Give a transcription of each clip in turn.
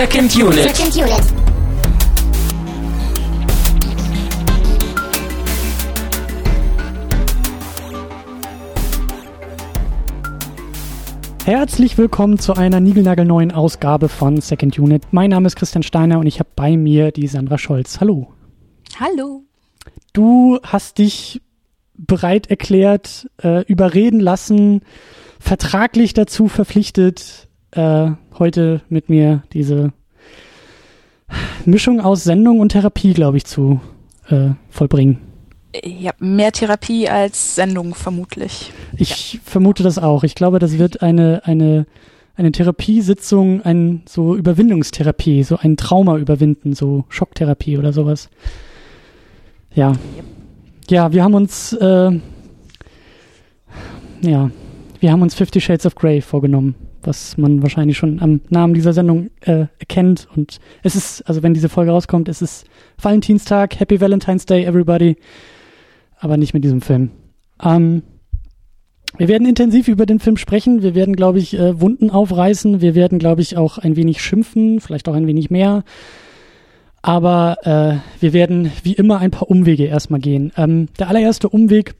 Second Unit. Second Unit. Herzlich willkommen zu einer niegelnagelneuen Ausgabe von Second Unit. Mein Name ist Christian Steiner und ich habe bei mir die Sandra Scholz. Hallo. Hallo. Du hast dich bereit erklärt, äh, überreden lassen, vertraglich dazu verpflichtet, äh, heute mit mir diese Mischung aus Sendung und Therapie, glaube ich, zu äh, vollbringen. Ja, mehr Therapie als Sendung vermutlich. Ich vermute das auch. Ich glaube, das wird eine, eine, eine Therapiesitzung, ein so Überwindungstherapie, so ein Trauma überwinden, so Schocktherapie oder sowas. Ja. Ja, wir haben uns, äh, ja, wir haben uns Fifty Shades of Grey vorgenommen, was man wahrscheinlich schon am Namen dieser Sendung äh, erkennt. Und es ist, also wenn diese Folge rauskommt, es ist Valentinstag, Happy Valentine's Day, everybody. Aber nicht mit diesem Film. Ähm, wir werden intensiv über den Film sprechen. Wir werden, glaube ich, äh, Wunden aufreißen. Wir werden, glaube ich, auch ein wenig schimpfen, vielleicht auch ein wenig mehr. Aber äh, wir werden wie immer ein paar Umwege erstmal gehen. Ähm, der allererste Umweg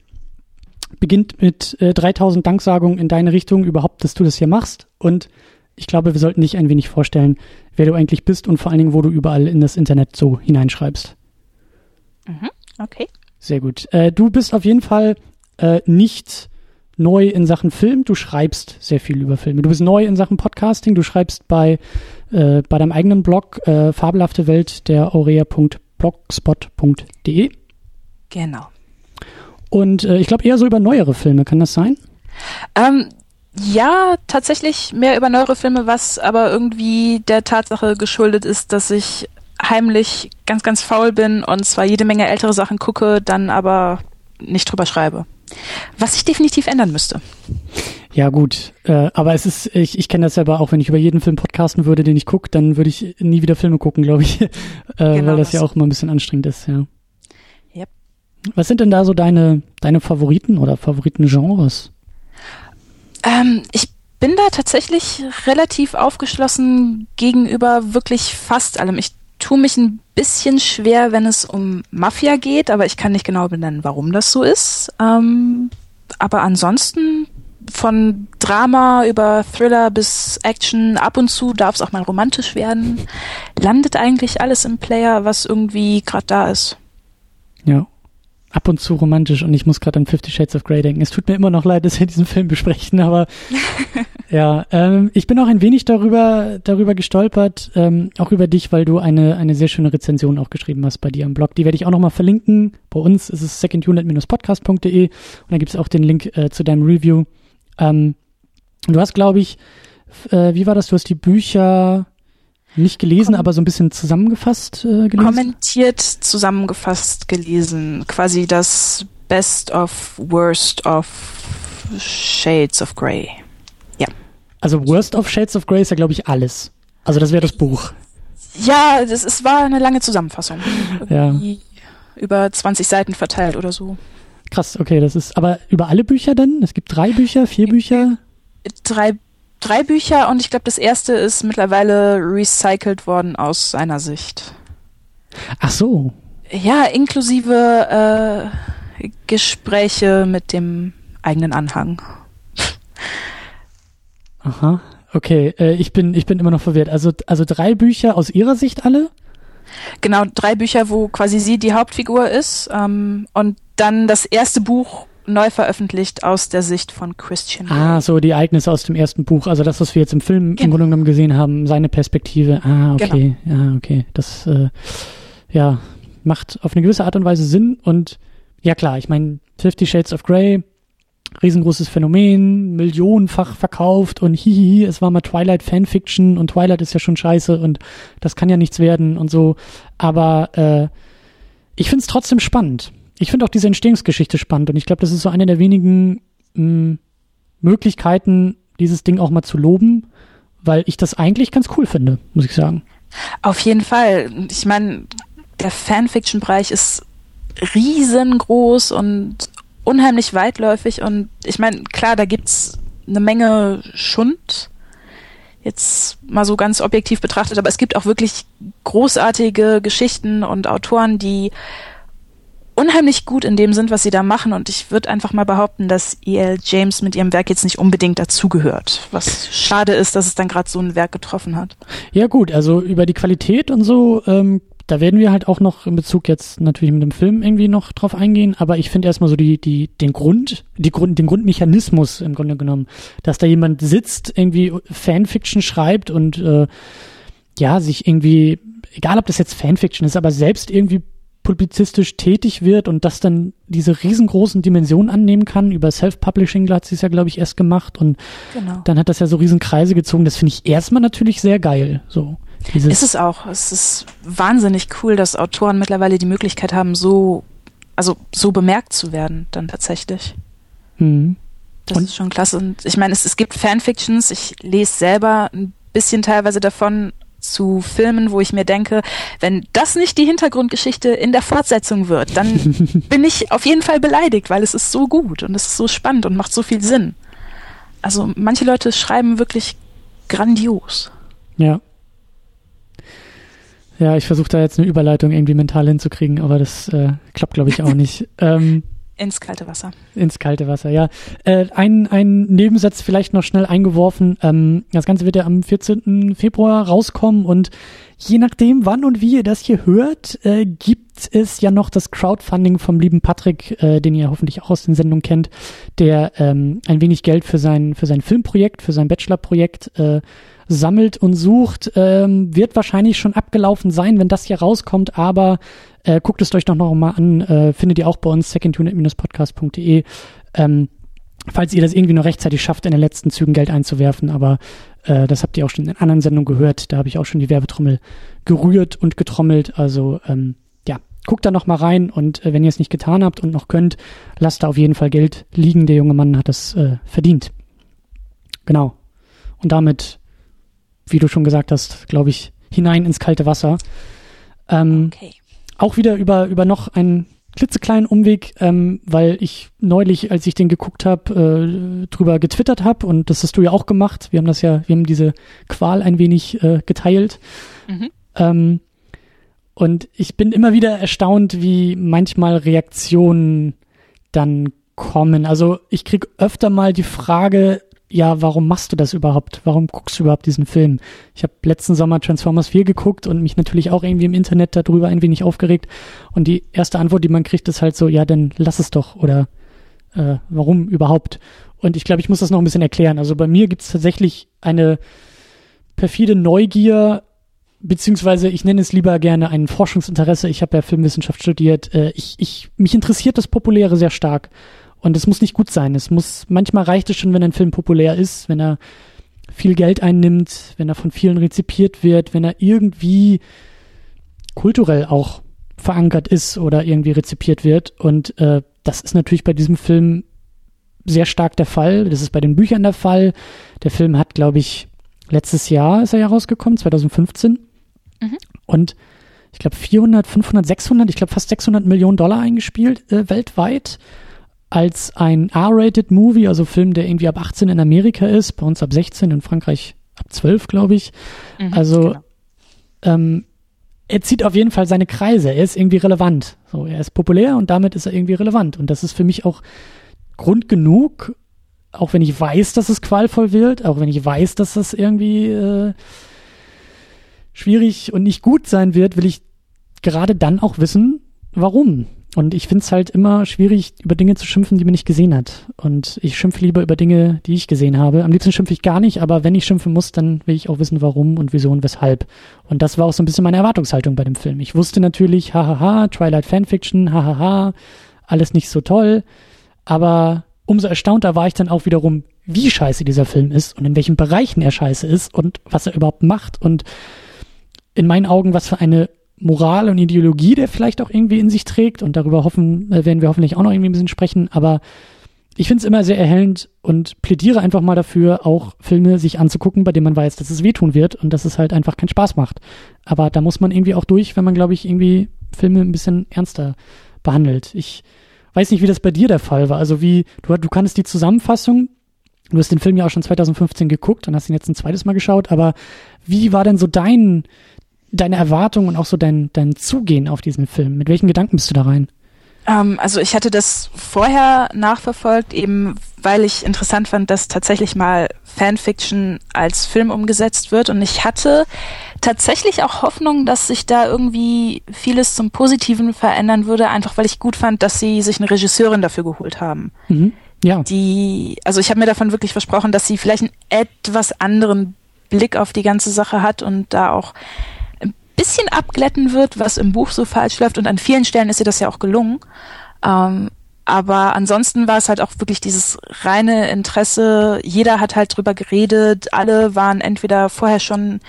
beginnt mit äh, 3000 Danksagungen in deine Richtung überhaupt, dass du das hier machst. Und ich glaube, wir sollten dich ein wenig vorstellen, wer du eigentlich bist und vor allen Dingen, wo du überall in das Internet so hineinschreibst. Mhm, okay. Sehr gut. Äh, du bist auf jeden Fall äh, nicht neu in Sachen Film. Du schreibst sehr viel über Filme. Du bist neu in Sachen Podcasting. Du schreibst bei, äh, bei deinem eigenen Blog äh, Fabelhafte Welt der aurea.blogspot.de. Genau. Und äh, ich glaube eher so über neuere Filme. Kann das sein? Ähm, ja, tatsächlich mehr über neuere Filme, was aber irgendwie der Tatsache geschuldet ist, dass ich heimlich ganz, ganz faul bin und zwar jede Menge ältere Sachen gucke, dann aber nicht drüber schreibe. Was sich definitiv ändern müsste. Ja, gut. Äh, aber es ist, ich, ich kenne das selber auch, wenn ich über jeden Film podcasten würde, den ich gucke, dann würde ich nie wieder Filme gucken, glaube ich. äh, Genau weil das das. ja auch immer ein bisschen anstrengend ist, ja. Was sind denn da so deine, deine Favoriten oder Favoritengenres? Ähm, ich bin da tatsächlich relativ aufgeschlossen gegenüber wirklich fast allem. Ich tue mich ein bisschen schwer, wenn es um Mafia geht, aber ich kann nicht genau benennen, warum das so ist. Ähm, aber ansonsten von Drama über Thriller bis Action, ab und zu darf es auch mal romantisch werden, landet eigentlich alles im Player, was irgendwie gerade da ist. Ja. Ab und zu romantisch und ich muss gerade an Fifty Shades of Grey denken. Es tut mir immer noch leid, dass wir diesen Film besprechen, aber ja, ähm, ich bin auch ein wenig darüber, darüber gestolpert, ähm, auch über dich, weil du eine, eine sehr schöne Rezension auch geschrieben hast bei dir am Blog. Die werde ich auch nochmal verlinken. Bei uns ist es secondunit-podcast.de und da gibt es auch den Link äh, zu deinem Review. Ähm, du hast, glaube ich, äh, wie war das? Du hast die Bücher nicht gelesen, Kom- aber so ein bisschen zusammengefasst äh, gelesen. Kommentiert zusammengefasst gelesen, quasi das Best of Worst of Shades of Grey. Also Worst of Shades of Grey ist ja, glaube ich, alles. Also das wäre das Buch. Ja, das ist, war eine lange Zusammenfassung. Ja. Über 20 Seiten verteilt oder so. Krass, okay, das ist aber über alle Bücher dann? Es gibt drei Bücher, vier Bücher? Drei, drei Bücher und ich glaube, das erste ist mittlerweile recycelt worden aus seiner Sicht. Ach so. Ja, inklusive äh, Gespräche mit dem eigenen Anhang. Aha. Okay, äh, ich bin ich bin immer noch verwirrt. Also also drei Bücher aus ihrer Sicht alle? Genau, drei Bücher, wo quasi sie die Hauptfigur ist ähm, und dann das erste Buch neu veröffentlicht aus der Sicht von Christian. Ah, so die Ereignisse aus dem ersten Buch, also das, was wir jetzt im Film im Genau. Grunde genommen gesehen haben, seine Perspektive. Ah, okay, ja, okay. Das äh, ja macht auf eine gewisse Art und Weise Sinn und ja klar, ich meine Fifty Shades of Grey, riesengroßes Phänomen, millionenfach verkauft und hihihi, es war mal Twilight Fanfiction und Twilight ist ja schon scheiße und das kann ja nichts werden und so. Aber äh, ich finde es trotzdem spannend. Ich finde auch diese Entstehungsgeschichte spannend und ich glaube, das ist so eine der wenigen mh, Möglichkeiten, dieses Ding auch mal zu loben, weil ich das eigentlich ganz cool finde, muss ich sagen. Auf jeden Fall. Ich meine, der Fanfiction-Bereich ist riesengroß und unheimlich weitläufig und ich meine, klar, da gibt's eine Menge Schund, Jetzt mal so ganz objektiv betrachtet, aber es gibt auch wirklich großartige Geschichten und Autoren, die unheimlich gut in dem sind, was sie da machen. Und ich würde einfach mal behaupten, dass E.L. James mit ihrem Werk jetzt nicht unbedingt dazugehört. Was schade ist, dass es dann gerade so ein Werk getroffen hat. Ja gut, also über die Qualität und so, ähm, da werden wir halt auch noch in Bezug jetzt natürlich mit dem Film irgendwie noch drauf eingehen. Aber ich finde erstmal so die, die, den Grund, die Grund, den Grundmechanismus im Grunde genommen, dass da jemand sitzt, irgendwie Fanfiction schreibt und äh, ja, sich irgendwie, egal ob das jetzt Fanfiction ist, aber selbst irgendwie publizistisch tätig wird und das dann diese riesengroßen Dimensionen annehmen kann. Über Self-Publishing hat sie es ja, glaube ich, erst gemacht und genau. dann hat das ja so riesen Kreise gezogen. Das finde ich erstmal natürlich sehr geil. So. Dieses ist es auch. Es ist wahnsinnig cool, dass Autoren mittlerweile die Möglichkeit haben, so, also so bemerkt zu werden, dann tatsächlich. Mhm. Das und? ist schon klasse. Und ich meine, es, es gibt Fanfictions, ich lese selber ein bisschen teilweise davon, zu Filmen, wo ich mir denke, wenn das nicht die Hintergrundgeschichte in der Fortsetzung wird, dann bin ich auf jeden Fall beleidigt, weil es ist so gut und es ist so spannend und macht so viel Sinn. Also manche Leute schreiben wirklich grandios. Ja. Ja, ich versuche da jetzt eine Überleitung irgendwie mental hinzukriegen, aber das äh, klappt, glaube ich, auch nicht. ähm, ins kalte Wasser. Ins kalte Wasser, ja. Äh, ein, ein Nebensatz vielleicht noch schnell eingeworfen. Ähm, das Ganze wird ja am 14. Februar rauskommen und je nachdem, wann und wie ihr das hier hört, äh, gibt es ja noch das Crowdfunding vom lieben Patrick, äh, den ihr hoffentlich auch aus den Sendungen kennt, der ähm, ein wenig Geld für sein, für sein Filmprojekt, für sein Bachelorprojekt äh, sammelt und sucht. Ähm, wird wahrscheinlich schon abgelaufen sein, wenn das hier rauskommt, aber äh, guckt es euch doch noch mal an. Äh, findet ihr auch bei uns secondunit-podcast.de. Ähm, falls ihr das irgendwie noch rechtzeitig schafft, in den letzten Zügen Geld einzuwerfen. Aber äh, das habt ihr auch schon in anderen Sendungen gehört. Da habe ich auch schon die Werbetrommel gerührt und getrommelt. Also ähm, ja, guckt da noch mal rein und äh, wenn ihr es nicht getan habt und noch könnt, lasst da auf jeden Fall Geld liegen. Der junge Mann hat das äh, verdient. Genau. Und damit, wie du schon gesagt hast, glaube ich, hinein ins kalte Wasser. Ähm, okay auch wieder über, über noch einen klitzekleinen Umweg, ähm, weil ich neulich, als ich den geguckt habe, äh, drüber getwittert habe und das hast du ja auch gemacht. Wir haben das ja, wir haben diese Qual ein wenig äh, geteilt. Mhm. Ähm, und ich bin immer wieder erstaunt, wie manchmal Reaktionen dann kommen. Also ich krieg öfter mal die Frage, ja, warum machst du das überhaupt? Warum guckst du überhaupt diesen Film? Ich habe letzten Sommer Transformers 4 geguckt und mich natürlich auch irgendwie im Internet darüber ein wenig aufgeregt. Und die erste Antwort, die man kriegt, ist halt so, ja, dann lass es doch oder äh, warum überhaupt? Und ich glaube, ich muss das noch ein bisschen erklären. Also bei mir gibt es tatsächlich eine perfide Neugier, beziehungsweise ich nenne es lieber gerne ein Forschungsinteresse. Ich habe ja Filmwissenschaft studiert. Äh, ich, ich, mich interessiert das Populäre sehr stark. Und es muss nicht gut sein. Es muss, manchmal reicht es schon, wenn ein Film populär ist, wenn er viel Geld einnimmt, wenn er von vielen rezipiert wird, wenn er irgendwie kulturell auch verankert ist oder irgendwie rezipiert wird. Und äh, das ist natürlich bei diesem Film sehr stark der Fall. Das ist bei den Büchern der Fall. Der Film hat, glaube ich, letztes Jahr ist er ja rausgekommen, 2015. Mhm. Und ich glaube 400, 500, 600, ich glaube fast 600 Millionen Dollar eingespielt äh, weltweit als ein R-rated Movie, also Film, der irgendwie ab 18 in Amerika ist, bei uns ab 16, in Frankreich ab 12, glaube ich. Mhm, also genau. ähm, er zieht auf jeden Fall seine Kreise. Er ist irgendwie relevant. So, er ist populär und damit ist er irgendwie relevant. Und das ist für mich auch Grund genug, auch wenn ich weiß, dass es qualvoll wird, auch wenn ich weiß, dass das irgendwie äh, schwierig und nicht gut sein wird, will ich gerade dann auch wissen, warum. Und ich finde es halt immer schwierig, über Dinge zu schimpfen, die man nicht gesehen hat. Und ich schimpfe lieber über Dinge, die ich gesehen habe. Am liebsten schimpfe ich gar nicht, aber wenn ich schimpfen muss, dann will ich auch wissen, warum und wieso und weshalb. Und das war auch so ein bisschen meine Erwartungshaltung bei dem Film. Ich wusste natürlich, hahaha, Twilight Fanfiction, hahaha, alles nicht so toll. Aber umso erstaunter war ich dann auch wiederum, wie scheiße dieser Film ist und in welchen Bereichen er scheiße ist und was er überhaupt macht und in meinen Augen, was für eine Moral und Ideologie, der vielleicht auch irgendwie in sich trägt. Und darüber hoffen, äh, werden wir hoffentlich auch noch irgendwie ein bisschen sprechen. Aber ich finde es immer sehr erhellend und plädiere einfach mal dafür, auch Filme sich anzugucken, bei denen man weiß, dass es wehtun wird und dass es halt einfach keinen Spaß macht. Aber da muss man irgendwie auch durch, wenn man, glaube ich, irgendwie Filme ein bisschen ernster behandelt. Ich weiß nicht, wie das bei dir der Fall war. Also wie, du, du kannst die Zusammenfassung du hast den Film ja auch schon 2015 geguckt und hast ihn jetzt ein zweites Mal geschaut, aber wie war denn so dein, deine Erwartung und auch so dein, dein Zugehen auf diesen Film? Mit welchen Gedanken bist du da rein? Ähm, also ich hatte das vorher nachverfolgt, eben weil ich interessant fand, dass tatsächlich mal Fanfiction als Film umgesetzt wird. Und ich hatte tatsächlich auch Hoffnung, dass sich da irgendwie vieles zum Positiven verändern würde, einfach weil ich gut fand, dass sie sich eine Regisseurin dafür geholt haben. Mhm. Ja. Die, also ich habe mir davon wirklich versprochen, dass sie vielleicht einen etwas anderen Blick auf die ganze Sache hat und da auch bisschen abglätten wird, was im Buch so falsch läuft. Und an vielen Stellen ist ihr das ja auch gelungen. Ähm, aber ansonsten war es halt auch wirklich dieses reine Interesse. Jeder hat halt drüber geredet. Alle waren entweder vorher schon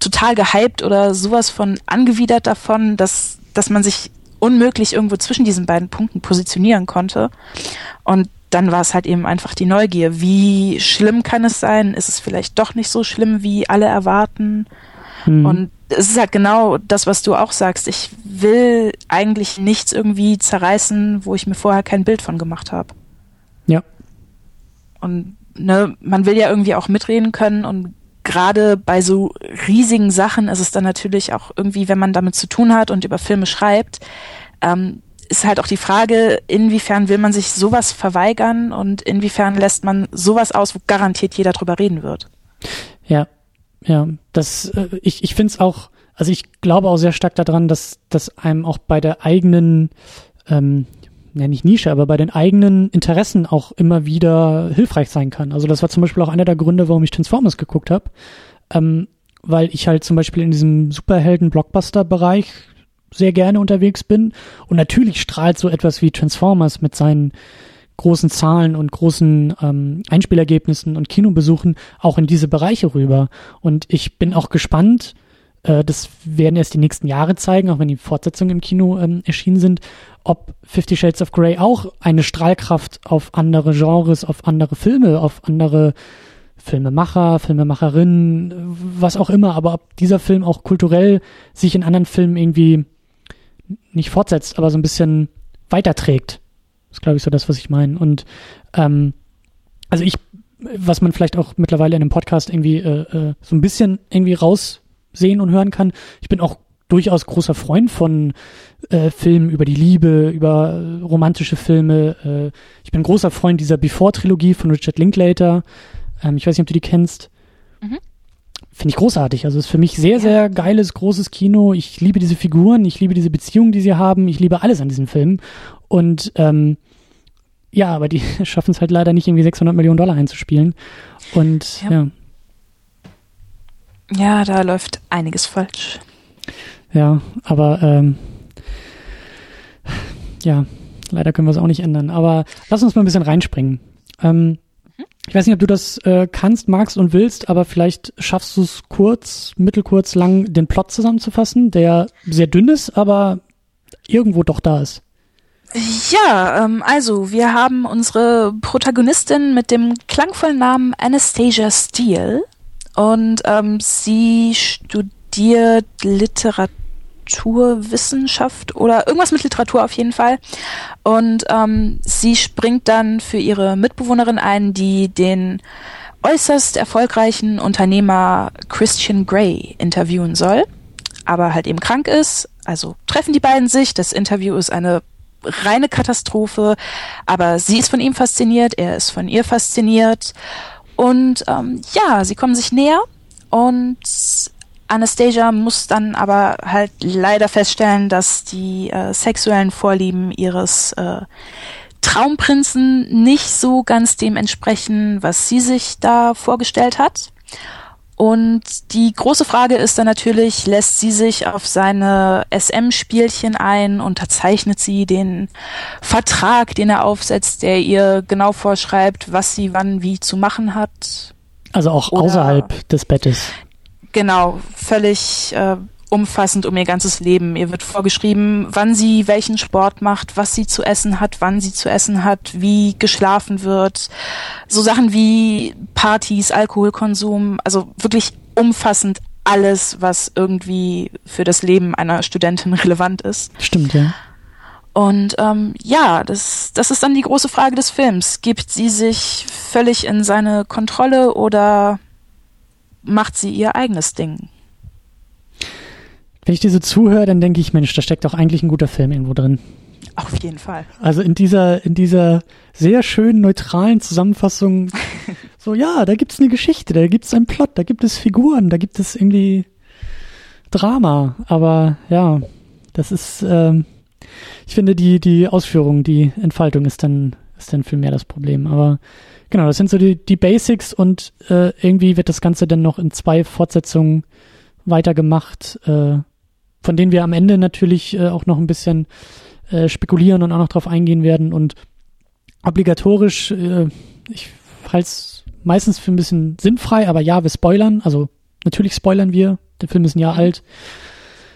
total gehypt oder sowas von angewidert davon, dass, dass man sich unmöglich irgendwo zwischen diesen beiden Punkten positionieren konnte. Und dann war es halt eben einfach die Neugier. Wie schlimm kann es sein? Ist es vielleicht doch nicht so schlimm, wie alle erwarten? Mhm. Und es ist halt genau das, was du auch sagst. Ich will eigentlich nichts irgendwie zerreißen, wo ich mir vorher kein Bild von gemacht habe. Ja. Und ne, man will ja irgendwie auch mitreden können und gerade bei so riesigen Sachen ist es dann natürlich auch irgendwie, wenn man damit zu tun hat und über Filme schreibt, ähm, ist halt auch die Frage, inwiefern will man sich sowas verweigern und inwiefern lässt man sowas aus, wo garantiert jeder drüber reden wird. Ja, ja, das, äh, ich, ich finde es auch, also ich glaube auch sehr stark daran, dass, dass einem auch bei der eigenen, ähm, ja nicht Nische, aber bei den eigenen Interessen auch immer wieder hilfreich sein kann. Also das war zum Beispiel auch einer der Gründe, warum ich Transformers geguckt habe, ähm, weil ich halt zum Beispiel in diesem Superhelden-Blockbuster-Bereich sehr gerne unterwegs bin und natürlich strahlt so etwas wie Transformers mit seinen großen Zahlen und großen ähm, Einspielergebnissen und Kinobesuchen auch in diese Bereiche rüber. Und ich bin auch gespannt, äh, das werden erst die nächsten Jahre zeigen, auch wenn die Fortsetzungen im Kino ähm, erschienen sind, ob Fifty Shades of Grey auch eine Strahlkraft auf andere Genres, auf andere Filme, auf andere Filmemacher, Filmemacherinnen, was auch immer, aber ob dieser Film auch kulturell sich in anderen Filmen irgendwie nicht fortsetzt, aber so ein bisschen weiterträgt. Ist, glaube ich, so das, was ich meine. Und ähm, also ich, was man vielleicht auch mittlerweile in einem Podcast irgendwie äh, äh, so ein bisschen irgendwie raussehen und hören kann, ich bin auch durchaus großer Freund von äh, Filmen über die Liebe, über äh, romantische Filme. Äh, ich bin großer Freund dieser Before-Trilogie von Richard Linklater. Ähm, ich weiß nicht, ob du die kennst. Mhm. Finde ich großartig. Also ist für mich sehr, ja. sehr geiles, großes Kino. Ich liebe diese Figuren, ich liebe diese Beziehungen, die sie haben. Ich liebe alles an diesem Film. Und ähm, ja, aber die schaffen es halt leider nicht, irgendwie 600 Millionen Dollar einzuspielen. Und ja. ja. Ja, da läuft einiges falsch. Ja, aber ähm, ja, leider können wir es auch nicht ändern. Aber lass uns mal ein bisschen reinspringen. Ähm. Ich weiß nicht, ob du das äh, kannst, magst und willst, aber vielleicht schaffst du es kurz, mittelkurz, lang den Plot zusammenzufassen, der sehr dünn ist, aber irgendwo doch da ist. Ja, ähm, also wir haben unsere Protagonistin mit dem klangvollen Namen Anastasia Steele und ähm, sie studiert Literaturwissenschaft oder irgendwas mit Literatur auf jeden Fall und ähm, sie springt dann für ihre Mitbewohnerin ein, die den äußerst erfolgreichen Unternehmer Christian Grey interviewen soll, aber halt eben krank ist. Also treffen die beiden sich. Das Interview ist eine reine Katastrophe, aber sie ist von ihm fasziniert, er ist von ihr fasziniert und ähm, ja, sie kommen sich näher und Anastasia muss dann aber halt leider feststellen, dass die äh, sexuellen Vorlieben ihres äh, Traumprinzen nicht so ganz dem entsprechen, was sie sich da vorgestellt hat. Und die große Frage ist dann natürlich, lässt sie sich auf seine SM-Spielchen ein, unterzeichnet sie den Vertrag, den er aufsetzt, der ihr genau vorschreibt, was sie wann wie zu machen hat. Also auch Oder, außerhalb des Bettes. Genau, völlig äh, umfassend um ihr ganzes Leben. Ihr wird vorgeschrieben, wann sie welchen Sport macht, was sie zu essen hat, wann sie zu essen hat, wie geschlafen wird. So Sachen wie Partys, Alkoholkonsum, also wirklich umfassend alles, was irgendwie für das Leben einer Studentin relevant ist. Stimmt, ja. Und ähm, ja, das, das ist dann die große Frage des Films. Gibt sie sich völlig in seine Kontrolle oder macht sie ihr eigenes Ding? Wenn ich diese zuhöre, dann denke ich, Mensch, da steckt doch eigentlich ein guter Film irgendwo drin. Auf jeden Fall. Also in dieser, in dieser sehr schönen, neutralen Zusammenfassung, so ja, da gibt es eine Geschichte, da gibt es einen Plot, da gibt es Figuren, da gibt es irgendwie Drama. Aber ja, das ist, ähm, ich finde, die, die Ausführung, die Entfaltung ist dann, ist dann viel mehr das Problem. Aber genau, das sind so die, die Basics und äh, irgendwie wird das Ganze dann noch in zwei Fortsetzungen weitergemacht, äh, von denen wir am Ende natürlich äh, auch noch ein bisschen äh, spekulieren und auch noch drauf eingehen werden und obligatorisch, äh, ich halte es meistens für ein bisschen sinnfrei, aber ja, wir spoilern, also natürlich spoilern wir, der Film ist ein Jahr alt.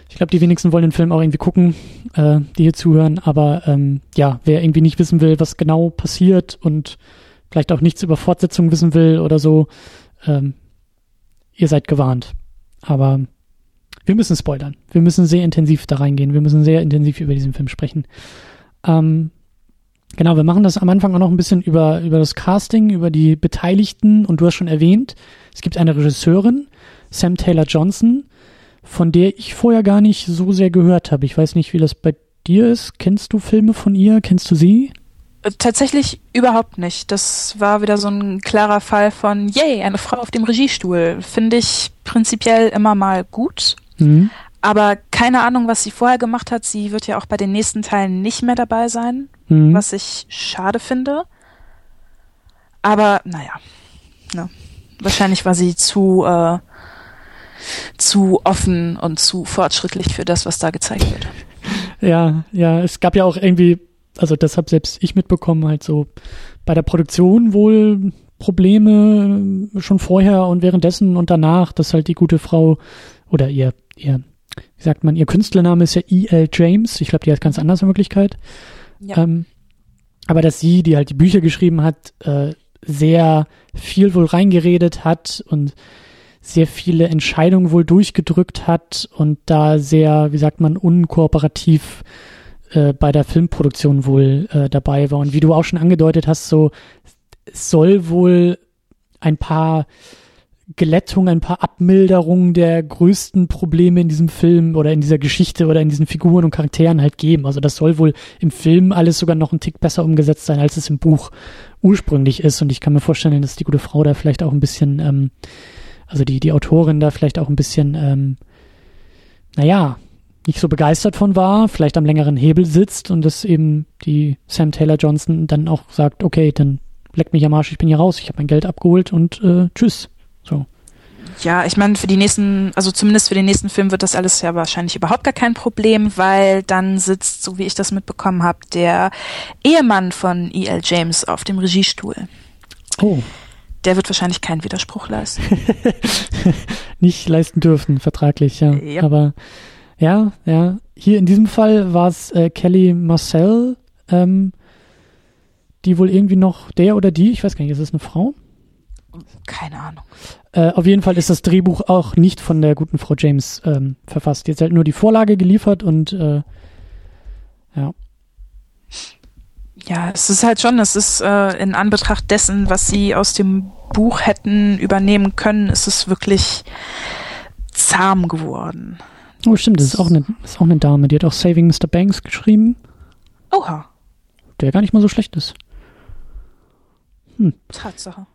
Ich glaube, die wenigsten wollen den Film auch irgendwie gucken, äh, die hier zuhören, aber ähm, ja, wer irgendwie nicht wissen will, was genau passiert und vielleicht auch nichts über Fortsetzung wissen will oder so, ähm, ihr seid gewarnt. Aber wir müssen spoilern. Wir müssen sehr intensiv da reingehen. Wir müssen sehr intensiv über diesen Film sprechen. Ähm, genau, wir machen das am Anfang auch noch ein bisschen über, über das Casting, über die Beteiligten. Und du hast schon erwähnt, es gibt eine Regisseurin, Sam Taylor Johnson, von der ich vorher gar nicht so sehr gehört habe. Ich weiß nicht, wie das bei dir ist. Kennst du Filme von ihr? Kennst du sie? Äh, tatsächlich überhaupt nicht. Das war wieder so ein klarer Fall von, yay, eine Frau auf dem Regiestuhl. Finde ich prinzipiell immer mal gut. Mhm. Aber keine Ahnung, was sie vorher gemacht hat. Sie wird ja auch bei den nächsten Teilen nicht mehr dabei sein, mhm. was ich schade finde. Aber naja, ne. wahrscheinlich war sie zu, äh, zu offen und zu fortschrittlich für das, was da gezeigt wird. Ja, ja, es gab ja auch irgendwie, also das habe selbst ich mitbekommen, halt so bei der Produktion wohl Probleme schon vorher und währenddessen und danach, dass halt die gute Frau oder ihr ihr, wie sagt man, ihr Künstlername ist ja E.L. James. Ich glaube, die hat ganz anders in Wirklichkeit. Ja. Ähm, aber dass sie, die halt die Bücher geschrieben hat, äh, sehr viel wohl reingeredet hat und sehr viele Entscheidungen wohl durchgedrückt hat und da sehr, wie sagt man, unkooperativ äh, bei der Filmproduktion wohl äh, dabei war. Und wie du auch schon angedeutet hast, so soll wohl ein paar Glättung, ein paar Abmilderungen der größten Probleme in diesem Film oder in dieser Geschichte oder in diesen Figuren und Charakteren halt geben. Also das soll wohl im Film alles sogar noch ein Tick besser umgesetzt sein, als es im Buch ursprünglich ist. Und ich kann mir vorstellen, dass die gute Frau da vielleicht auch ein bisschen, ähm, also die, die Autorin da vielleicht auch ein bisschen, ähm, naja, nicht so begeistert von war, vielleicht am längeren Hebel sitzt und dass eben die Sam Taylor Johnson dann auch sagt, okay, dann leck mich am Arsch, ich bin hier raus, ich habe mein Geld abgeholt und äh, tschüss. So. Ja, ich meine, für die nächsten, also zumindest für den nächsten Film wird das alles ja wahrscheinlich überhaupt gar kein Problem, weil dann sitzt, so wie ich das mitbekommen habe, der Ehemann von E.L. James auf dem Regiestuhl. Oh. Der wird wahrscheinlich keinen Widerspruch leisten. Nicht leisten dürfen, vertraglich, ja. Yep. Aber ja, ja. Hier in diesem Fall war es äh, Kelly Marcel, ähm, die wohl irgendwie noch, der oder die, ich weiß gar nicht, ist es eine Frau? Keine Ahnung. Äh, auf jeden Fall ist das Drehbuch auch nicht von der guten Frau James ähm, verfasst. Jetzt halt nur die Vorlage geliefert und äh, ja. Ja, es ist halt schon, es ist äh, in Anbetracht dessen, was sie aus dem Buch hätten übernehmen können, ist es wirklich zahm geworden. Oh, stimmt, das ist auch eine, ist auch eine Dame, die hat auch Saving Mr. Banks geschrieben. Oha. Der gar nicht mal so schlecht ist. Hm. Tatsache.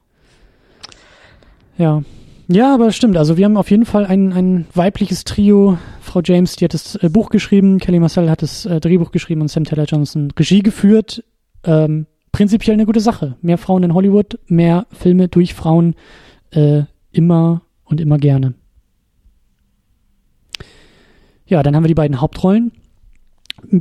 Ja. Ja, aber stimmt. Also wir haben auf jeden Fall ein, ein weibliches Trio. Frau James, die hat das äh, Buch geschrieben, Kelly Marcel hat das äh, Drehbuch geschrieben und Sam Taylor Johnson Regie geführt. Ähm, prinzipiell eine gute Sache. Mehr Frauen in Hollywood, mehr Filme durch Frauen, äh, immer und immer gerne. Ja, dann haben wir die beiden Hauptrollen.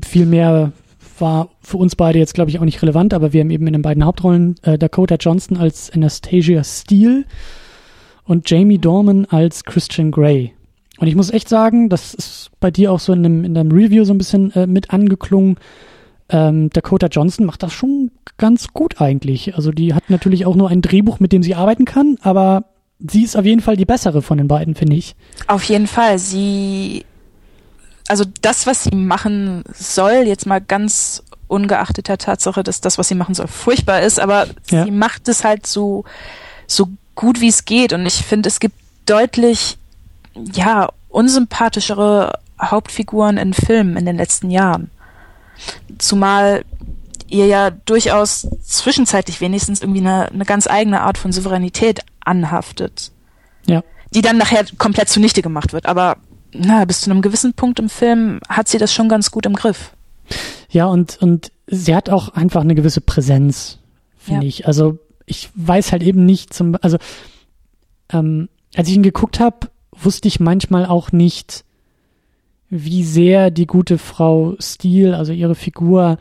Viel mehr war für uns beide jetzt, glaube ich, auch nicht relevant, aber wir haben eben in den beiden Hauptrollen äh, Dakota Johnson als Anastasia Steele und Jamie Dorman als Christian Grey. Und ich muss echt sagen, das ist bei dir auch so in einem, in deinem Review so ein bisschen äh, mit angeklungen. Ähm, Dakota Johnson macht das schon ganz gut eigentlich. Also die hat natürlich auch nur ein Drehbuch, mit dem sie arbeiten kann, aber sie ist auf jeden Fall die bessere von den beiden, finde ich. Auf jeden Fall. Sie also das, was sie machen soll, jetzt mal ganz ungeachtet der Tatsache, dass das, was sie machen soll, furchtbar ist, aber ja. sie macht es halt so, so gut wie es geht. Und ich finde, es gibt deutlich, ja, unsympathischere Hauptfiguren in Filmen in den letzten Jahren. Zumal ihr ja durchaus zwischenzeitlich wenigstens irgendwie eine, eine ganz eigene Art von Souveränität anhaftet. Ja. Die dann nachher komplett zunichte gemacht wird. Aber na, bis zu einem gewissen Punkt im Film hat sie das schon ganz gut im Griff. Ja, und, und sie hat auch einfach eine gewisse Präsenz, finde ja. ich. Also ich weiß halt eben nicht zum, also ähm, als ich ihn geguckt habe, wusste ich manchmal auch nicht, wie sehr die gute Frau Steele, also ihre Figur,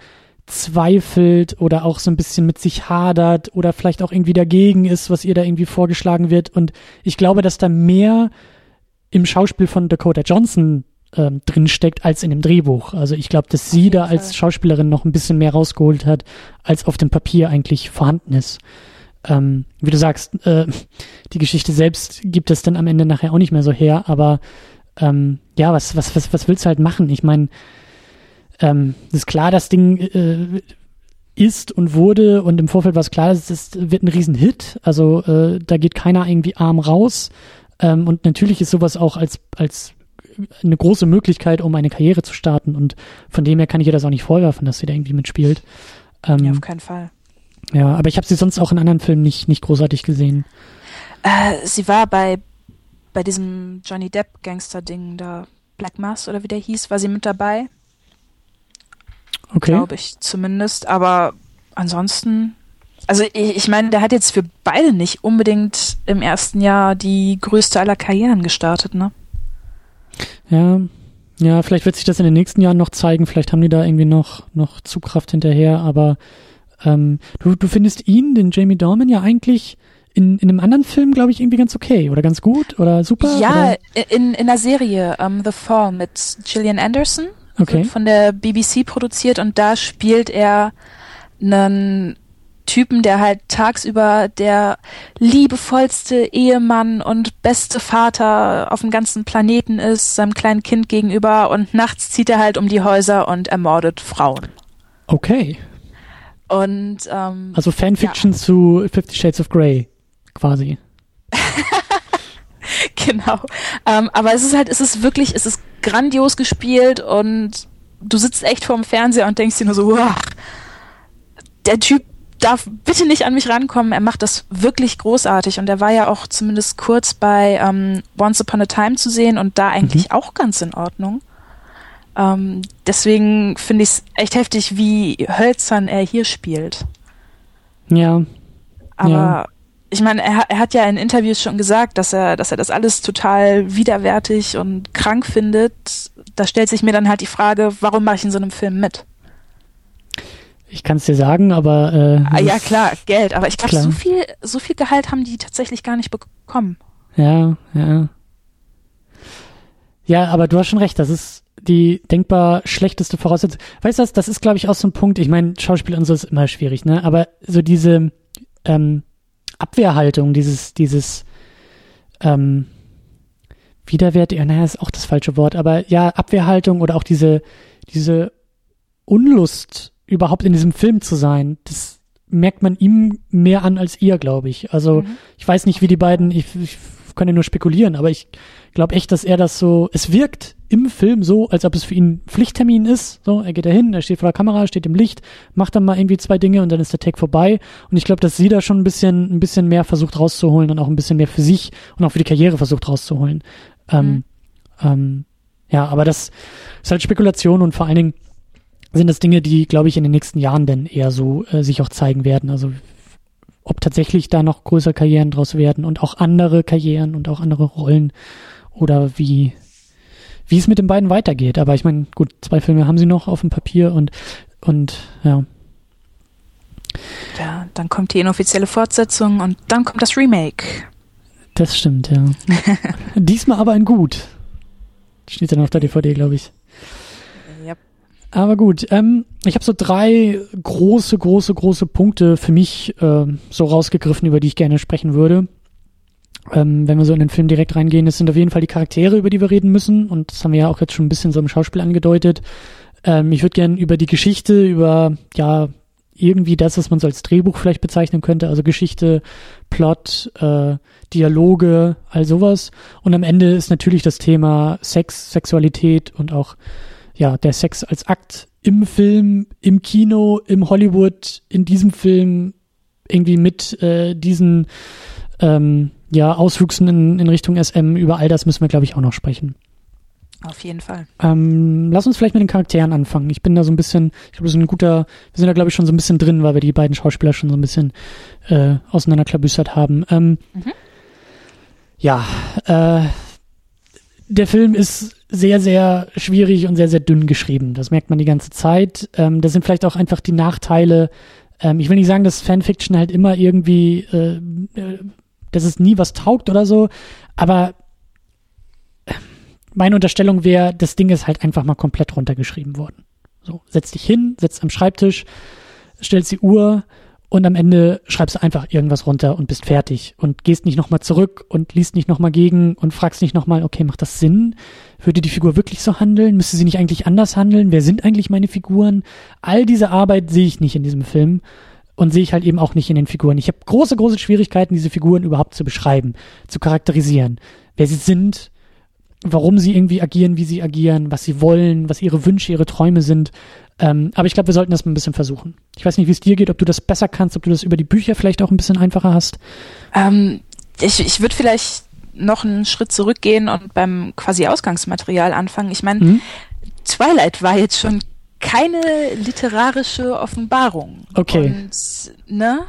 zweifelt oder auch so ein bisschen mit sich hadert oder vielleicht auch irgendwie dagegen ist, was ihr da irgendwie vorgeschlagen wird. Und ich glaube, dass da mehr im Schauspiel von Dakota Johnson ähm, drinsteckt als in dem Drehbuch. Also ich glaube, dass sie da als Schauspielerin noch ein bisschen mehr rausgeholt hat, als auf dem Papier eigentlich vorhanden ist. Ähm, wie du sagst, äh, die Geschichte selbst gibt es dann am Ende nachher auch nicht mehr so her, aber ähm, ja, was, was, was, was willst du halt machen? Ich meine, ähm, ist klar, das Ding äh, ist und wurde und im Vorfeld war es klar, es wird ein Riesenhit. Also äh, da geht keiner irgendwie arm raus. Ähm, und natürlich ist sowas auch als, als eine große Möglichkeit, um eine Karriere zu starten. Und von dem her kann ich ihr das auch nicht vorwerfen, dass sie da irgendwie mitspielt. Ähm, ja, auf keinen Fall. Ja, aber ich habe sie sonst auch in anderen Filmen nicht, nicht großartig gesehen. Äh, sie war bei, bei diesem Johnny Depp Gangster-Ding da, Black Mass oder wie der hieß, war sie mit dabei. Okay. Glaube ich zumindest. Aber ansonsten also ich, ich meine, der hat jetzt für beide nicht unbedingt im ersten Jahr die größte aller Karrieren gestartet, ne? Ja, ja, vielleicht wird sich das in den nächsten Jahren noch zeigen. Vielleicht haben die da irgendwie noch, noch Zugkraft hinterher. Aber ähm, du, du findest ihn, den Jamie Dorman, ja eigentlich in, in einem anderen Film, glaube ich, irgendwie ganz okay oder ganz gut oder super? Ja, oder? in, in der Serie um, The Fall mit Gillian Anderson. Okay. von der BBC produziert und da spielt er einen Typen, der halt tagsüber der liebevollste Ehemann und beste Vater auf dem ganzen Planeten ist, seinem kleinen Kind gegenüber und nachts zieht er halt um die Häuser und ermordet Frauen. Okay. Und ähm, also Fanfiction ja. zu Fifty Shades of Grey quasi. genau. Ähm, aber es ist halt, es ist wirklich, es ist grandios gespielt und du sitzt echt vorm Fernseher und denkst dir nur so, wow, der Typ darf bitte nicht an mich rankommen. Er macht das wirklich großartig und er war ja auch zumindest kurz bei ähm, Once Upon a Time zu sehen und da eigentlich mhm. auch ganz in Ordnung. Ähm, deswegen finde ich es echt heftig, wie hölzern er hier spielt. Ja. Aber ja. ich meine, er, er, hat ja in Interviews schon gesagt, dass er, dass er das alles total widerwärtig und krank findet. Da stellt sich mir dann halt die Frage, warum mache ich in so einem Film mit? Ich kann es dir sagen, aber äh, ah, ja klar, Geld. Aber ich glaube, so viel, so viel Gehalt haben die tatsächlich gar nicht bekommen. Ja, ja. Ja, aber du hast schon recht. Das ist die denkbar schlechteste Voraussetzung. Weißt du, das, das ist, glaube ich, auch so ein Punkt. Ich meine, Schauspiel und so ist immer schwierig, ne? Aber so diese ähm, Abwehrhaltung, dieses, dieses ähm, Widerwert, ja, naja, ist auch das falsche Wort, aber ja, Abwehrhaltung oder auch diese, diese Unlust überhaupt in diesem Film zu sein, das merkt man ihm mehr an als ihr, glaube ich. Also mhm. ich weiß nicht, wie die beiden, ich, ich kann ja nur spekulieren, aber ich glaube echt, dass er das so, es wirkt im Film so, als ob es für ihn Pflichttermin ist. So, er geht da hin, er steht vor der Kamera, steht im Licht, macht dann mal irgendwie zwei Dinge und dann ist der Take vorbei. Und ich glaube, dass sie da schon ein bisschen, ein bisschen mehr versucht rauszuholen und auch ein bisschen mehr für sich und auch für die Karriere versucht rauszuholen. Ähm, mhm. Ähm, ähm, ja, aber das ist halt Spekulation und vor allen Dingen, sind das Dinge, die, glaube ich, in den nächsten Jahren dann eher so äh, sich auch zeigen werden. Also ob tatsächlich da noch größere Karrieren draus werden und auch andere Karrieren und auch andere Rollen oder wie wie es mit den beiden weitergeht. Aber ich meine, gut, zwei Filme haben sie noch auf dem Papier und und ja. Ja, dann kommt die inoffizielle Fortsetzung und dann kommt das Remake. Das stimmt, ja. Diesmal aber ein Gut. Steht dann auf der DVD, glaube ich. Aber gut, ähm, ich habe so drei große, große, große Punkte für mich äh, so rausgegriffen, über die ich gerne sprechen würde. ähm, wenn wir so in den Film direkt reingehen, das sind auf jeden Fall die Charaktere, über die wir reden müssen. Und das haben wir ja auch jetzt schon ein bisschen so im Schauspiel angedeutet. Ähm, ich würde gerne über die Geschichte, über ja irgendwie das, was man so als Drehbuch vielleicht bezeichnen könnte, also Geschichte, Plot, äh, Dialoge, all sowas. Und am Ende ist natürlich das Thema Sex, Sexualität und auch ja der Sex als Akt im Film, im Kino, im Hollywood, in diesem Film irgendwie mit äh, diesen ähm, ja, Auswüchsen in, in Richtung SM, über all das müssen wir, glaube ich, auch noch sprechen. Auf jeden Fall. Ähm, lass uns vielleicht mit den Charakteren anfangen. Ich bin da so ein bisschen, ich glaube, das ist ein guter, wir sind da, glaube ich, schon so ein bisschen drin, weil wir die beiden Schauspieler schon so ein bisschen äh, auseinanderklabüstert haben. Ähm, mhm. Ja, äh, der Film ist sehr, sehr schwierig und sehr, sehr dünn geschrieben. Das merkt man die ganze Zeit. Ähm, da sind vielleicht auch einfach die Nachteile. Ähm, ich will nicht sagen, dass Fanfiction halt immer irgendwie, äh, äh dass es nie was taugt oder so, aber meine Unterstellung wäre, das Ding ist halt einfach mal komplett runtergeschrieben worden. So, setz dich hin, setz am Schreibtisch, stellst die Uhr und am Ende schreibst du einfach irgendwas runter und bist fertig und gehst nicht nochmal zurück und liest nicht nochmal gegen und fragst nicht nochmal, okay, macht das Sinn? Würde die Figur wirklich so handeln? Müsste sie nicht eigentlich anders handeln? Wer sind eigentlich meine Figuren? All diese Arbeit sehe ich nicht in diesem Film und sehe ich halt eben auch nicht in den Figuren. Ich habe große, große Schwierigkeiten, diese Figuren überhaupt zu beschreiben, zu charakterisieren. Wer sie sind, warum sie irgendwie agieren, wie sie agieren, was sie wollen, was ihre Wünsche, ihre Träume sind. Ähm, aber ich glaube, wir sollten das mal ein bisschen versuchen. Ich weiß nicht, wie es dir geht, ob du das besser kannst, ob du das über die Bücher vielleicht auch ein bisschen einfacher hast. Ähm, ich ich würde vielleicht noch einen Schritt zurückgehen und beim quasi Ausgangsmaterial anfangen. Ich meine, mhm. Twilight war jetzt schon keine literarische Offenbarung. Okay. Und, ne?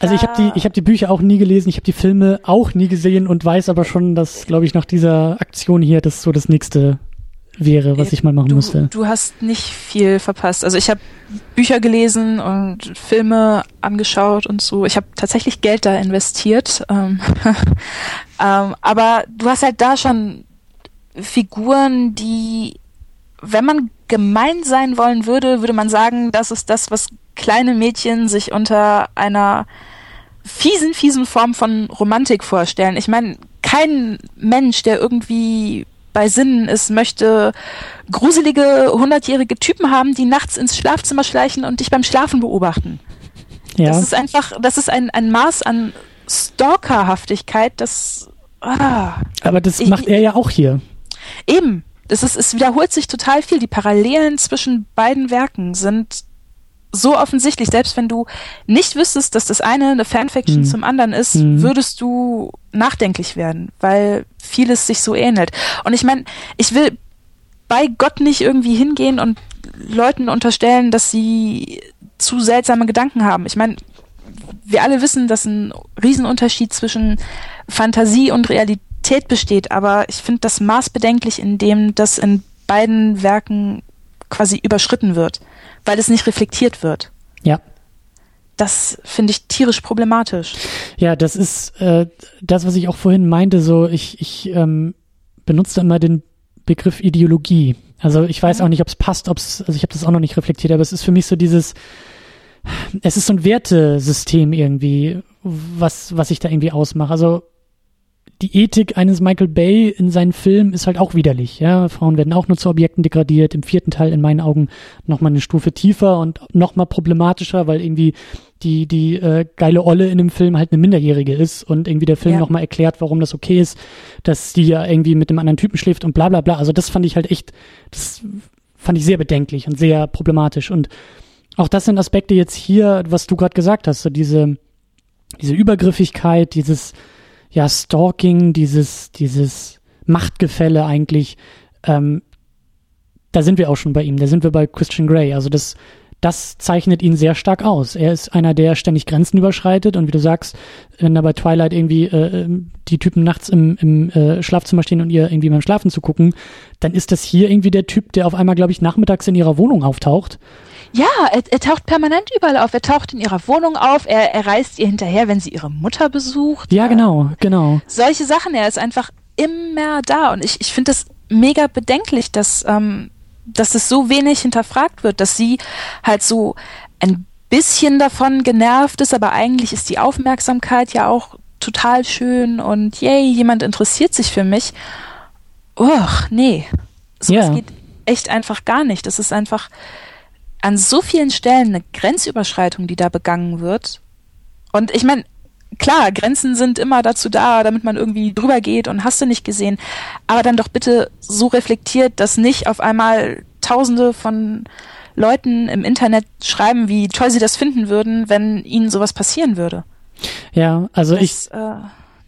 Also ich habe die, ich habe die Bücher auch nie gelesen, ich habe die Filme auch nie gesehen und weiß aber schon, dass, glaube ich, nach dieser Aktion hier das so das nächste wäre, was ich mal machen du, müsste. Du hast nicht viel verpasst. Also ich habe Bücher gelesen und Filme angeschaut und so. Ich habe tatsächlich Geld da investiert. Ähm, ähm, aber du hast halt da schon Figuren, die, wenn man gemein sein wollen würde, würde man sagen, das ist das, was kleine Mädchen sich unter einer fiesen, fiesen Form von Romantik vorstellen. Ich meine, kein Mensch, der irgendwie bei Sinnen ist, möchte gruselige hundertjährige Typen haben, die nachts ins Schlafzimmer schleichen und dich beim Schlafen beobachten. Ja. Das ist einfach, das ist ein, ein Maß an Stalkerhaftigkeit, das. Ah, Aber das ich, macht er ja auch hier. Eben. Das ist, es wiederholt sich total viel. Die Parallelen zwischen beiden Werken sind so offensichtlich, selbst wenn du nicht wüsstest, dass das eine eine Fanfiction mhm. zum anderen ist, mhm. würdest du nachdenklich werden, weil vieles sich so ähnelt. Und ich meine, ich will bei Gott nicht irgendwie hingehen und Leuten unterstellen, dass sie zu seltsame Gedanken haben. Ich meine, wir alle wissen, dass ein Riesenunterschied zwischen Fantasie und Realität besteht, aber ich finde das maßbedenklich, in dem das in beiden Werken quasi überschritten wird weil es nicht reflektiert wird. Ja. Das finde ich tierisch problematisch. Ja, das ist äh, das, was ich auch vorhin meinte. So, ich, ich ähm, benutze immer den Begriff Ideologie. Also ich weiß mhm. auch nicht, ob es passt, ob es, also ich habe das auch noch nicht reflektiert, aber es ist für mich so dieses, es ist so ein Wertesystem irgendwie, was, was ich da irgendwie ausmache. Also die Ethik eines Michael Bay in seinen Filmen ist halt auch widerlich. Ja, Frauen werden auch nur zu Objekten degradiert. Im vierten Teil in meinen Augen noch mal eine Stufe tiefer und noch mal problematischer, weil irgendwie die die äh, geile Olle in dem Film halt eine Minderjährige ist und irgendwie der Film ja. noch mal erklärt, warum das okay ist, dass die ja irgendwie mit dem anderen Typen schläft und bla bla bla. Also das fand ich halt echt, das fand ich sehr bedenklich und sehr problematisch. Und auch das sind Aspekte jetzt hier, was du gerade gesagt hast, so diese diese Übergriffigkeit, dieses ja, Stalking, dieses, dieses Machtgefälle eigentlich, ähm, da sind wir auch schon bei ihm, da sind wir bei Christian Grey. Also das, das zeichnet ihn sehr stark aus. Er ist einer, der ständig Grenzen überschreitet und wie du sagst, wenn da bei Twilight irgendwie äh, ähm, die Typen nachts im, im äh, Schlafzimmer stehen und ihr irgendwie beim Schlafen zu gucken, dann ist das hier irgendwie der Typ, der auf einmal, glaube ich, nachmittags in ihrer Wohnung auftaucht ja, er, er, taucht permanent überall auf. Er taucht in ihrer Wohnung auf. Er, er reist ihr hinterher, wenn sie ihre Mutter besucht. Ja, genau, genau. Solche Sachen. Er ist einfach immer da. Und ich, ich finde das mega bedenklich, dass, ähm, dass es so wenig hinterfragt wird, dass sie halt so ein bisschen davon genervt ist, aber eigentlich ist die Aufmerksamkeit ja auch total schön und yay, jemand interessiert sich für mich. Och, nee. So yeah. geht echt einfach gar nicht. Das ist einfach an so vielen Stellen eine Grenzüberschreitung, die da begangen wird. Und ich meine, klar, Grenzen sind immer dazu da, damit man irgendwie drüber geht und hast du nicht gesehen. Aber dann doch bitte so reflektiert, dass nicht auf einmal Tausende von Leuten im Internet schreiben, wie toll sie das finden würden, wenn ihnen sowas passieren würde. Ja, also das, ich. Äh,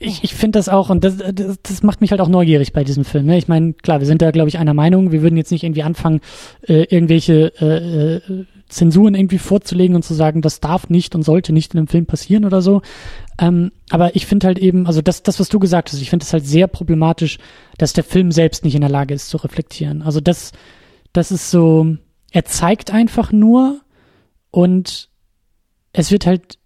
ich, ich finde das auch, und das, das, das macht mich halt auch neugierig bei diesem Film. Ne? Ich meine, klar, wir sind da, glaube ich, einer Meinung. Wir würden jetzt nicht irgendwie anfangen, äh, irgendwelche äh, äh, Zensuren irgendwie vorzulegen und zu sagen, das darf nicht und sollte nicht in einem Film passieren oder so. Ähm, aber ich finde halt eben, also das, das, was du gesagt hast, ich finde es halt sehr problematisch, dass der Film selbst nicht in der Lage ist zu reflektieren. Also das, das ist so, er zeigt einfach nur und es wird halt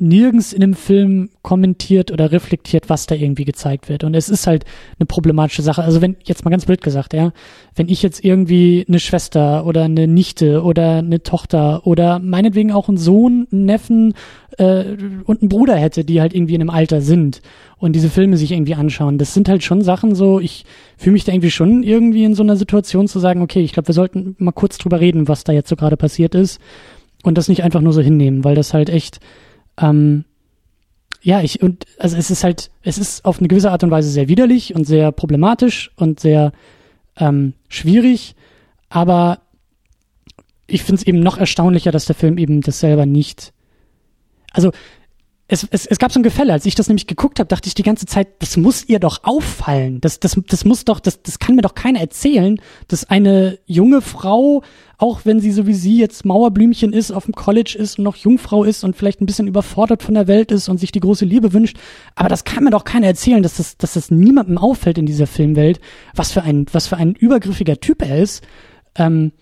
nirgends in dem Film kommentiert oder reflektiert, was da irgendwie gezeigt wird. Und es ist halt eine problematische Sache. Also wenn, jetzt mal ganz blöd gesagt, ja, wenn ich jetzt irgendwie eine Schwester oder eine Nichte oder eine Tochter oder meinetwegen auch einen Sohn, einen Neffen äh, und einen Bruder hätte, die halt irgendwie in einem Alter sind und diese Filme sich irgendwie anschauen, das sind halt schon Sachen so, ich fühle mich da irgendwie schon irgendwie in so einer Situation zu sagen, okay, ich glaube, wir sollten mal kurz drüber reden, was da jetzt so gerade passiert ist und das nicht einfach nur so hinnehmen, weil das halt echt ähm, ja, ich, und also es ist halt, es ist auf eine gewisse Art und Weise sehr widerlich und sehr problematisch und sehr ähm, schwierig, aber ich finde es eben noch erstaunlicher, dass der Film eben das selber nicht. Also es, es, es gab so ein Gefälle, als ich das nämlich geguckt habe, dachte ich die ganze Zeit, das muss ihr doch auffallen. Das, das, das muss doch, das, das kann mir doch keiner erzählen, dass eine junge Frau, auch wenn sie so wie sie jetzt Mauerblümchen ist, auf dem College ist und noch Jungfrau ist und vielleicht ein bisschen überfordert von der Welt ist und sich die große Liebe wünscht, aber das kann mir doch keiner erzählen, dass das, dass das niemandem auffällt in dieser Filmwelt, was für ein, was für ein übergriffiger Typ er ist. Ähm,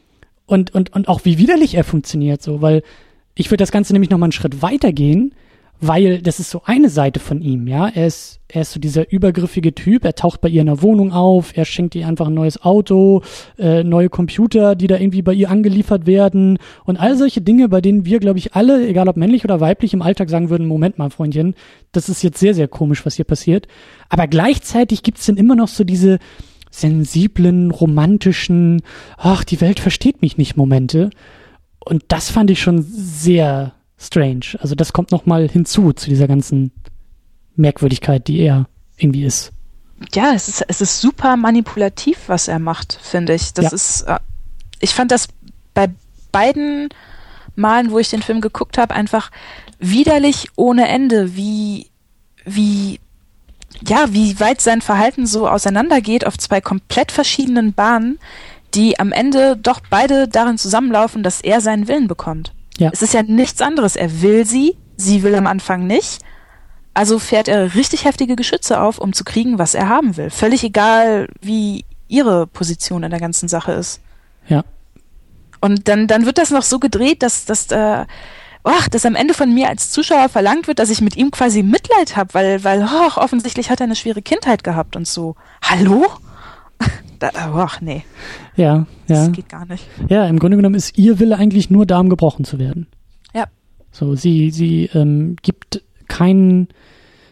und, und, und auch wie widerlich er funktioniert, so, weil ich würde das Ganze nämlich noch mal einen Schritt weitergehen weil das ist so eine Seite von ihm, ja. Er ist, er ist so dieser übergriffige Typ, er taucht bei ihr in der Wohnung auf, er schenkt ihr einfach ein neues Auto, äh, neue Computer, die da irgendwie bei ihr angeliefert werden und all solche Dinge, bei denen wir, glaube ich, alle, egal ob männlich oder weiblich, im Alltag sagen würden, Moment mal, Freundchen, das ist jetzt sehr, sehr komisch, was hier passiert. Aber gleichzeitig gibt's dann immer noch so diese sensiblen, romantischen, ach, die Welt versteht mich nicht Momente. Und das fand ich schon sehr, strange. Also das kommt nochmal hinzu zu dieser ganzen Merkwürdigkeit, die er irgendwie ist. Ja, es ist, es ist super manipulativ, was er macht, finde ich. Das ja. ist, äh, ich fand das bei beiden Malen, wo ich den Film geguckt habe, einfach widerlich ohne Ende, wie, wie, ja, wie weit sein Verhalten so auseinandergeht auf zwei komplett verschiedenen Bahnen, die am Ende doch beide darin zusammenlaufen, dass er seinen Willen bekommt. Ja. Es ist ja nichts anderes. Er will sie, sie will am Anfang nicht. Also fährt er richtig heftige Geschütze auf, um zu kriegen, was er haben will. Völlig egal, wie ihre Position in der ganzen Sache ist. Ja. Und dann, dann wird das noch so gedreht, dass, dass, äh, oh, dass am Ende von mir als Zuschauer verlangt wird, dass ich mit ihm quasi Mitleid habe, weil, weil oh, offensichtlich hat er eine schwere Kindheit gehabt und so. Hallo? Da, ach nee. Ja, ja. Das geht gar nicht. Ja, im Grunde genommen ist ihr Wille eigentlich nur Darm gebrochen zu werden. Ja. So, sie, sie ähm, gibt keinen,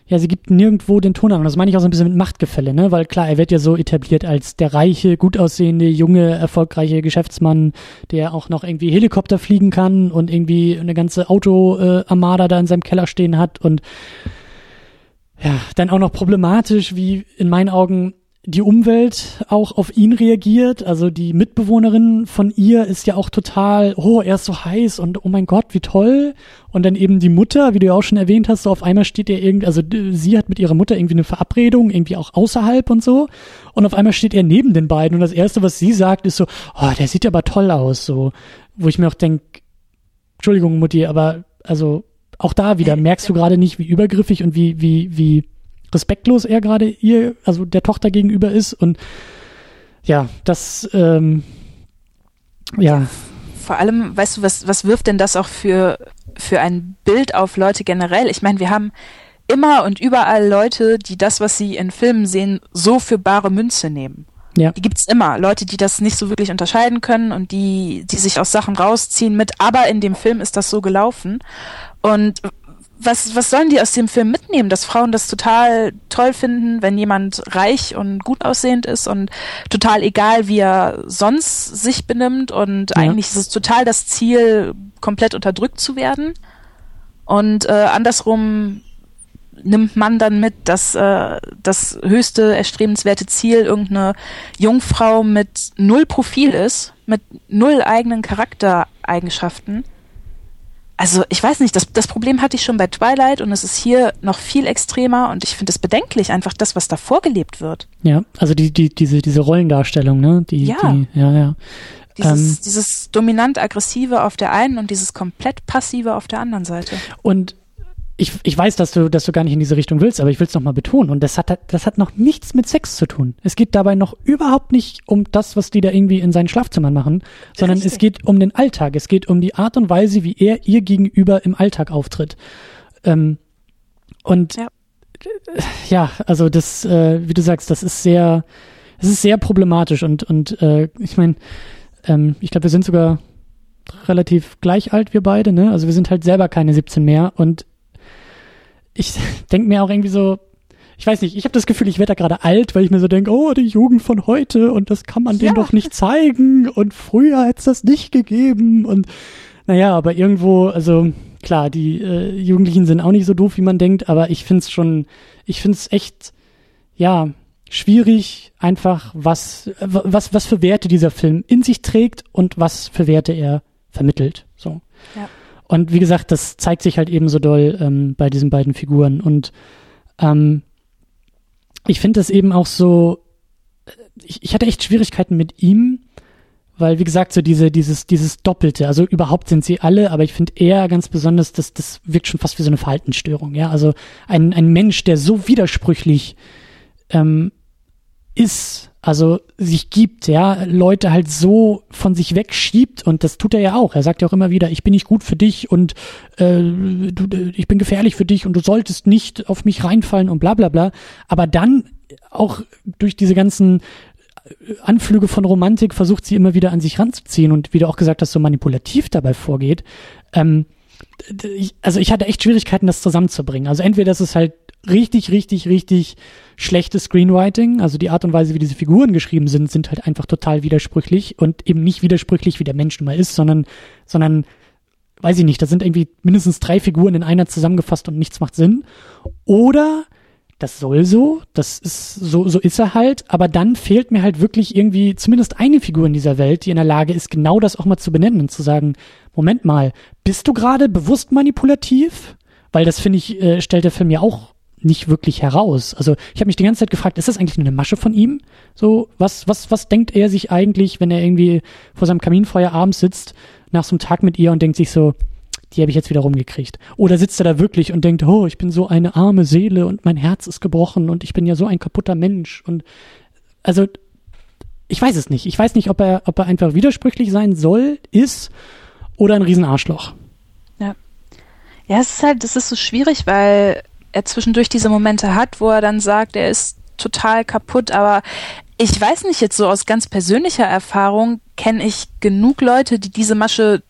ja, sie gibt nirgendwo den Ton an. Das meine ich auch so ein bisschen mit Machtgefälle, ne? Weil klar, er wird ja so etabliert als der reiche, gut aussehende, junge, erfolgreiche Geschäftsmann, der auch noch irgendwie Helikopter fliegen kann und irgendwie eine ganze Auto-Armada äh, da in seinem Keller stehen hat und ja, dann auch noch problematisch, wie in meinen Augen die Umwelt auch auf ihn reagiert. Also die Mitbewohnerin von ihr ist ja auch total, oh, er ist so heiß und oh mein Gott, wie toll. Und dann eben die Mutter, wie du ja auch schon erwähnt hast, so auf einmal steht er irgendwie, also sie hat mit ihrer Mutter irgendwie eine Verabredung, irgendwie auch außerhalb und so. Und auf einmal steht er neben den beiden und das erste, was sie sagt, ist so, oh, der sieht aber toll aus, so. Wo ich mir auch denk, Entschuldigung, Mutti, aber also auch da wieder merkst du gerade nicht, wie übergriffig und wie, wie, wie respektlos er gerade ihr, also der Tochter gegenüber ist. Und ja, das, ähm, ja. Vor allem, weißt du, was, was wirft denn das auch für, für ein Bild auf Leute generell? Ich meine, wir haben immer und überall Leute, die das, was sie in Filmen sehen, so für bare Münze nehmen. Ja. Die gibt's immer. Leute, die das nicht so wirklich unterscheiden können und die, die sich aus Sachen rausziehen mit, aber in dem Film ist das so gelaufen. Und was, was sollen die aus dem Film mitnehmen? Dass Frauen das total toll finden, wenn jemand reich und gut aussehend ist und total egal, wie er sonst sich benimmt und ja. eigentlich ist es total das Ziel, komplett unterdrückt zu werden. Und äh, andersrum nimmt man dann mit, dass äh, das höchste erstrebenswerte Ziel irgendeine Jungfrau mit null Profil ist, mit null eigenen Charaktereigenschaften also ich weiß nicht, das, das Problem hatte ich schon bei Twilight und es ist hier noch viel extremer und ich finde es bedenklich, einfach das, was da vorgelebt wird. Ja, also die, die, diese, diese Rollendarstellung, ne? Die, ja. Die, ja, ja. Dieses, ähm, dieses dominant-aggressive auf der einen und dieses komplett passive auf der anderen Seite. Und ich, ich weiß, dass du, dass du gar nicht in diese Richtung willst, aber ich will es nochmal betonen. Und das hat, das hat noch nichts mit Sex zu tun. Es geht dabei noch überhaupt nicht um das, was die da irgendwie in seinen Schlafzimmern machen, sondern Richtig. es geht um den Alltag. Es geht um die Art und Weise, wie er ihr gegenüber im Alltag auftritt. Ähm, und ja. ja, also das, äh, wie du sagst, das ist sehr, es ist sehr problematisch und, und äh, ich meine, ähm, ich glaube, wir sind sogar relativ gleich alt, wir beide, ne? Also wir sind halt selber keine 17 mehr und ich denke mir auch irgendwie so, ich weiß nicht, ich habe das Gefühl, ich werde da gerade alt, weil ich mir so denke, oh, die Jugend von heute und das kann man ja. denen doch nicht zeigen und früher hätte es das nicht gegeben und naja, aber irgendwo, also klar, die äh, Jugendlichen sind auch nicht so doof, wie man denkt, aber ich finde es schon, ich finde es echt, ja, schwierig, einfach was, was, was für Werte dieser Film in sich trägt und was für Werte er vermittelt. So. Ja. Und wie gesagt, das zeigt sich halt eben so doll ähm, bei diesen beiden Figuren. Und ähm, ich finde das eben auch so, äh, ich, ich hatte echt Schwierigkeiten mit ihm, weil wie gesagt, so diese, dieses, dieses Doppelte, also überhaupt sind sie alle, aber ich finde eher ganz besonders, dass das wirkt schon fast wie so eine Verhaltensstörung, ja. Also ein, ein Mensch, der so widersprüchlich ähm, ist, also sich gibt, ja, Leute halt so von sich wegschiebt und das tut er ja auch. Er sagt ja auch immer wieder, ich bin nicht gut für dich und äh, du, ich bin gefährlich für dich und du solltest nicht auf mich reinfallen und bla bla bla. Aber dann auch durch diese ganzen äh, Anflüge von Romantik versucht sie immer wieder an sich ranzuziehen und wie du auch gesagt hast, so manipulativ dabei vorgeht. Ähm, also ich hatte echt Schwierigkeiten, das zusammenzubringen. Also entweder ist es halt richtig, richtig, richtig schlechtes Screenwriting. Also die Art und Weise, wie diese Figuren geschrieben sind, sind halt einfach total widersprüchlich und eben nicht widersprüchlich, wie der Mensch nun mal ist, sondern, sondern, weiß ich nicht, da sind irgendwie mindestens drei Figuren in einer zusammengefasst und nichts macht Sinn. Oder das soll so, das ist so, so ist er halt, aber dann fehlt mir halt wirklich irgendwie zumindest eine Figur in dieser Welt, die in der Lage ist, genau das auch mal zu benennen und zu sagen, Moment mal, bist du gerade bewusst manipulativ? Weil das finde ich, äh, stellt der Film ja auch nicht wirklich heraus. Also ich habe mich die ganze Zeit gefragt, ist das eigentlich nur eine Masche von ihm? So, was, was, was denkt er sich eigentlich, wenn er irgendwie vor seinem Kaminfeuer abends sitzt, nach so einem Tag mit ihr und denkt sich so, die habe ich jetzt wieder rumgekriegt. Oder sitzt er da wirklich und denkt, oh, ich bin so eine arme Seele und mein Herz ist gebrochen und ich bin ja so ein kaputter Mensch. Und also, ich weiß es nicht. Ich weiß nicht, ob er, ob er einfach widersprüchlich sein soll, ist oder ein Riesenarschloch. Ja. Ja, es ist halt, das ist so schwierig, weil er zwischendurch diese Momente hat, wo er dann sagt, er ist total kaputt, aber ich weiß nicht jetzt so aus ganz persönlicher Erfahrung kenne ich genug Leute, die diese Masche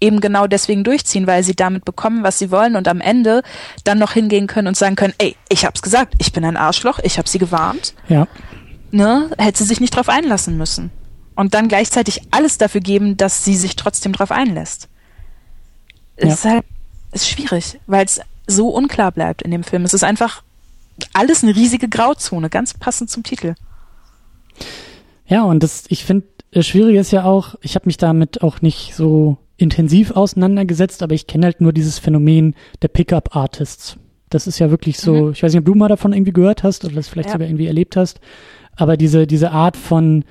eben genau deswegen durchziehen, weil sie damit bekommen, was sie wollen und am Ende dann noch hingehen können und sagen können, ey, ich hab's gesagt, ich bin ein Arschloch, ich hab sie gewarnt. Ja. Ne, hätte sie sich nicht drauf einlassen müssen. Und dann gleichzeitig alles dafür geben, dass sie sich trotzdem drauf einlässt. Ja. Ist halt, ist schwierig, weil es so unklar bleibt in dem Film. Es ist einfach alles eine riesige Grauzone, ganz passend zum Titel. Ja, und das, ich finde, das Schwierige ist ja auch, ich habe mich damit auch nicht so intensiv auseinandergesetzt, aber ich kenne halt nur dieses Phänomen der Pickup-Artists. Das ist ja wirklich so, mhm. ich weiß nicht, ob du mal davon irgendwie gehört hast oder das vielleicht ja. sogar irgendwie erlebt hast, aber diese, diese Art von,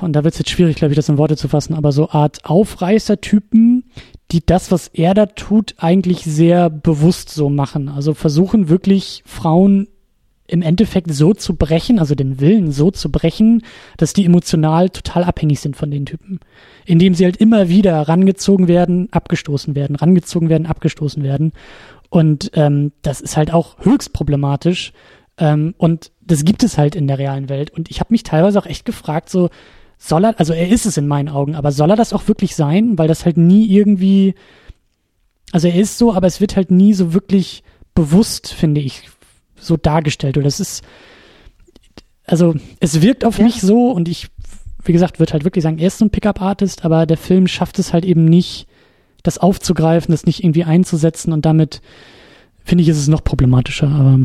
und da wird es jetzt schwierig, glaube ich, das in Worte zu fassen, aber so Art Aufreißer-Typen, die das, was er da tut, eigentlich sehr bewusst so machen. Also versuchen wirklich Frauen im Endeffekt so zu brechen, also den Willen so zu brechen, dass die emotional total abhängig sind von den Typen. Indem sie halt immer wieder rangezogen werden, abgestoßen werden, rangezogen werden, abgestoßen werden. Und ähm, das ist halt auch höchst problematisch. Ähm, und das gibt es halt in der realen Welt. Und ich habe mich teilweise auch echt gefragt, so, soll er, also er ist es in meinen Augen, aber soll er das auch wirklich sein? Weil das halt nie irgendwie, Also er ist so, aber es wird halt nie so wirklich bewusst, finde ich, so dargestellt. Oder es ist, also es wirkt auf ja. mich so und ich, wie gesagt, würde halt wirklich sagen, er ist so ein Pickup-Artist, aber der Film schafft es halt eben nicht, das aufzugreifen, das nicht irgendwie einzusetzen und damit finde ich, ist es noch problematischer, aber.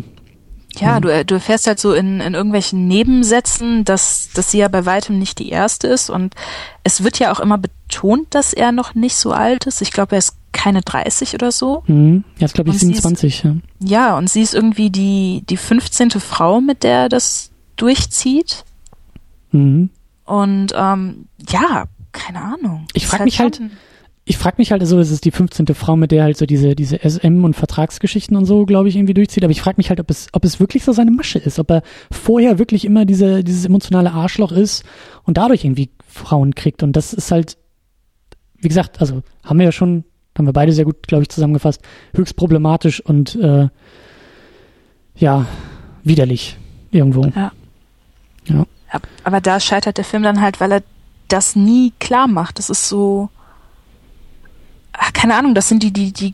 Ja, du, du erfährst halt so in, in irgendwelchen Nebensätzen, dass, dass sie ja bei weitem nicht die erste ist und es wird ja auch immer betont, dass er noch nicht so alt ist. Ich glaube, er ist keine 30 oder so. Mhm. Ja, ist glaube ich 27, ist, ja. Ja, und sie ist irgendwie die, die 15. Frau, mit der er das durchzieht. Mhm. Und ähm, ja, keine Ahnung. Ich frage halt mich halt, ich frage mich halt, also es ist die 15. Frau, mit der halt so diese, diese SM und Vertragsgeschichten und so, glaube ich, irgendwie durchzieht, aber ich frage mich halt, ob es, ob es wirklich so seine Masche ist, ob er vorher wirklich immer diese, dieses emotionale Arschloch ist und dadurch irgendwie Frauen kriegt. Und das ist halt, wie gesagt, also haben wir ja schon, haben wir beide sehr gut, glaube ich, zusammengefasst, höchst problematisch und äh, ja, widerlich irgendwo. Ja. ja. Aber da scheitert der Film dann halt, weil er das nie klar macht. Das ist so keine Ahnung, das sind die, die, die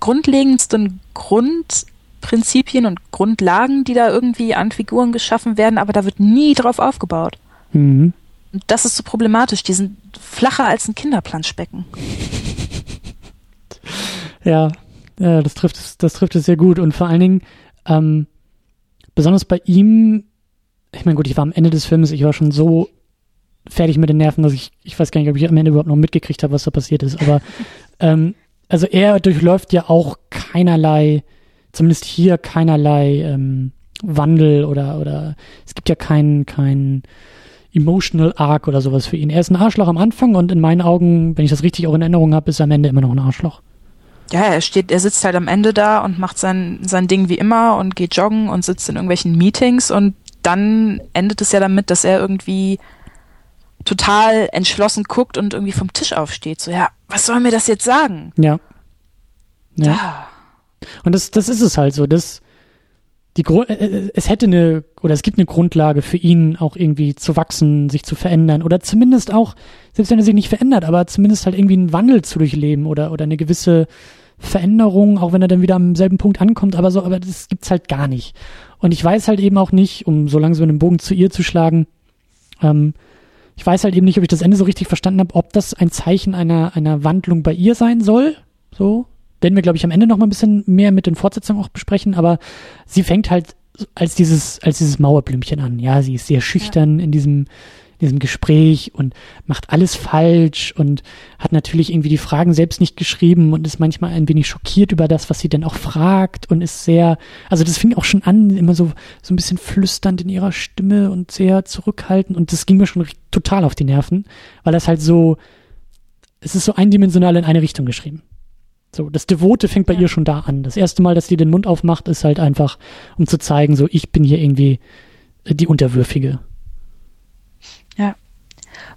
grundlegendsten Grundprinzipien und Grundlagen, die da irgendwie an Figuren geschaffen werden, aber da wird nie drauf aufgebaut. Mhm. Und das ist so problematisch. Die sind flacher als ein Kinderplanschbecken. Ja, ja das, trifft, das trifft es sehr gut. Und vor allen Dingen, ähm, besonders bei ihm, ich meine, gut, ich war am Ende des Films, ich war schon so fertig mit den Nerven, dass ich, ich weiß gar nicht, ob ich am Ende überhaupt noch mitgekriegt habe, was da passiert ist. Aber ähm, also er durchläuft ja auch keinerlei, zumindest hier keinerlei ähm, Wandel oder oder es gibt ja keinen kein emotional Arc oder sowas für ihn. Er ist ein Arschloch am Anfang und in meinen Augen, wenn ich das richtig auch in Erinnerung habe, ist er am Ende immer noch ein Arschloch. Ja, er steht, er sitzt halt am Ende da und macht sein sein Ding wie immer und geht joggen und sitzt in irgendwelchen Meetings und dann endet es ja damit, dass er irgendwie total entschlossen guckt und irgendwie vom Tisch aufsteht. So, ja, was soll mir das jetzt sagen? Ja. Ja. Ah. Und das, das ist es halt so. Das, die äh, äh, es hätte eine, oder es gibt eine Grundlage für ihn auch irgendwie zu wachsen, sich zu verändern oder zumindest auch, selbst wenn er sich nicht verändert, aber zumindest halt irgendwie einen Wandel zu durchleben oder, oder eine gewisse Veränderung, auch wenn er dann wieder am selben Punkt ankommt, aber so, aber das gibt's halt gar nicht. Und ich weiß halt eben auch nicht, um so langsam den Bogen zu ihr zu schlagen, ähm, ich weiß halt eben nicht, ob ich das Ende so richtig verstanden habe, ob das ein Zeichen einer, einer Wandlung bei ihr sein soll. So. Werden wir, glaube ich, am Ende noch mal ein bisschen mehr mit den Fortsetzungen auch besprechen, aber sie fängt halt als dieses, als dieses Mauerblümchen an. Ja, sie ist sehr schüchtern ja. in diesem, diesem Gespräch und macht alles falsch und hat natürlich irgendwie die Fragen selbst nicht geschrieben und ist manchmal ein wenig schockiert über das, was sie denn auch fragt und ist sehr, also das fing auch schon an, immer so, so ein bisschen flüsternd in ihrer Stimme und sehr zurückhaltend und das ging mir schon total auf die Nerven, weil das halt so, es ist so eindimensional in eine Richtung geschrieben. So, das Devote fängt bei ja. ihr schon da an. Das erste Mal, dass sie den Mund aufmacht, ist halt einfach, um zu zeigen, so, ich bin hier irgendwie die Unterwürfige.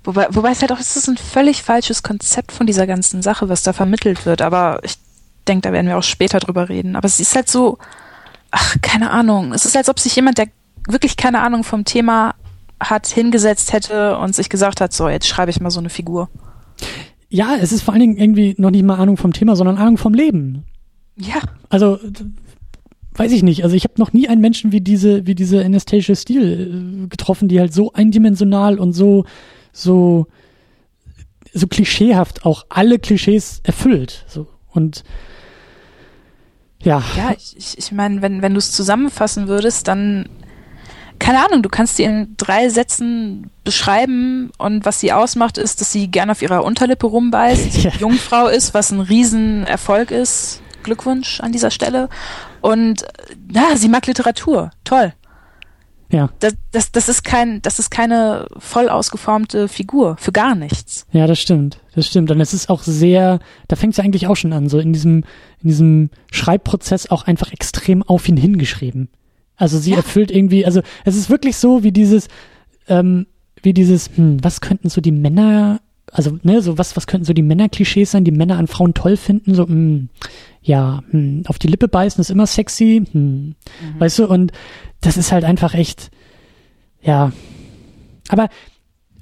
Wobei, wobei es halt auch, es ist ein völlig falsches Konzept von dieser ganzen Sache, was da vermittelt wird. Aber ich denke, da werden wir auch später drüber reden. Aber es ist halt so, ach, keine Ahnung. Es ist, als ob sich jemand, der wirklich keine Ahnung vom Thema hat, hingesetzt hätte und sich gesagt hat, so, jetzt schreibe ich mal so eine Figur. Ja, es ist vor allen Dingen irgendwie noch nicht mal Ahnung vom Thema, sondern Ahnung vom Leben. Ja. Also, weiß ich nicht. Also ich habe noch nie einen Menschen wie diese, wie diese Anastasia Steele äh, getroffen, die halt so eindimensional und so, so, so klischeehaft auch alle Klischees erfüllt. So und ja. Ja, ich, ich meine, wenn, wenn du es zusammenfassen würdest, dann keine Ahnung, du kannst sie in drei Sätzen beschreiben und was sie ausmacht, ist, dass sie gern auf ihrer Unterlippe rumbeißt, ja. Jungfrau ist, was ein Riesenerfolg ist. Glückwunsch an dieser Stelle. Und ja, sie mag Literatur. Toll. Ja. Das, das, das ist kein, das ist keine voll ausgeformte Figur für gar nichts. Ja, das stimmt. Das stimmt. Und es ist auch sehr, da fängt es ja eigentlich auch schon an, so in diesem, in diesem Schreibprozess auch einfach extrem auf ihn hingeschrieben. Also sie ja. erfüllt irgendwie, also es ist wirklich so wie dieses, ähm, wie dieses, hm, was könnten so die Männer, also ne, so was, was könnten so die Männerklischees sein, die Männer an Frauen toll finden, so, hm, ja, hm, auf die Lippe beißen ist immer sexy, hm, mhm. weißt du, und das ist halt einfach echt, ja. Aber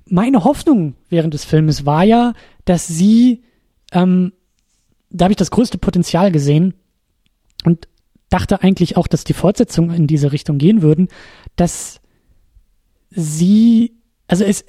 meine Hoffnung während des Filmes war ja, dass sie ähm, da habe ich das größte Potenzial gesehen und dachte eigentlich auch, dass die Fortsetzungen in diese Richtung gehen würden, dass sie, also es,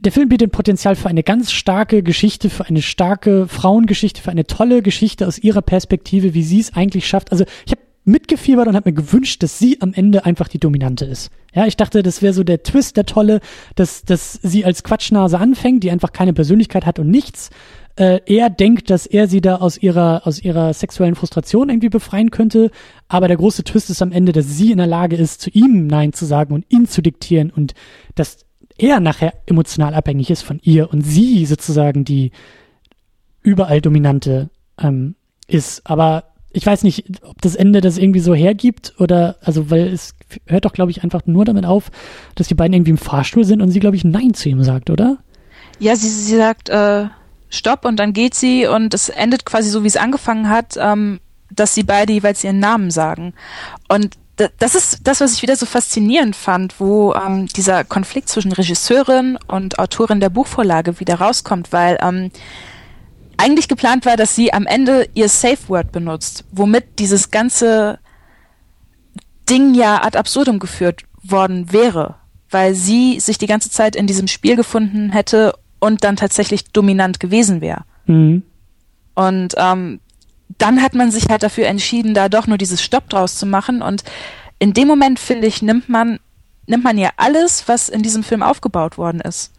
der Film bietet Potenzial für eine ganz starke Geschichte, für eine starke Frauengeschichte, für eine tolle Geschichte aus ihrer Perspektive, wie sie es eigentlich schafft. Also ich habe mitgefiebert und habe mir gewünscht, dass sie am Ende einfach die Dominante ist. Ja, ich dachte, das wäre so der Twist, der tolle, dass, dass sie als Quatschnase anfängt, die einfach keine Persönlichkeit hat und nichts. Äh, er denkt, dass er sie da aus ihrer, aus ihrer sexuellen Frustration irgendwie befreien könnte. Aber der große Twist ist am Ende, dass sie in der Lage ist, zu ihm Nein zu sagen und ihn zu diktieren und dass er nachher emotional abhängig ist von ihr und sie sozusagen die überall dominante ähm, ist. Aber ich weiß nicht, ob das Ende das irgendwie so hergibt oder, also, weil es hört doch, glaube ich, einfach nur damit auf, dass die beiden irgendwie im Fahrstuhl sind und sie, glaube ich, Nein zu ihm sagt, oder? Ja, sie, sie sagt, äh, Stopp und dann geht sie und es endet quasi so, wie es angefangen hat, ähm, dass sie beide jeweils ihren Namen sagen. Und das ist das, was ich wieder so faszinierend fand, wo ähm, dieser Konflikt zwischen Regisseurin und Autorin der Buchvorlage wieder rauskommt, weil ähm, eigentlich geplant war, dass sie am Ende ihr Safe Word benutzt, womit dieses ganze Ding ja ad absurdum geführt worden wäre, weil sie sich die ganze Zeit in diesem Spiel gefunden hätte und dann tatsächlich dominant gewesen wäre. Mhm. Und ähm, dann hat man sich halt dafür entschieden, da doch nur dieses Stopp draus zu machen. Und in dem Moment, finde ich, nimmt man, nimmt man ja alles, was in diesem Film aufgebaut worden ist.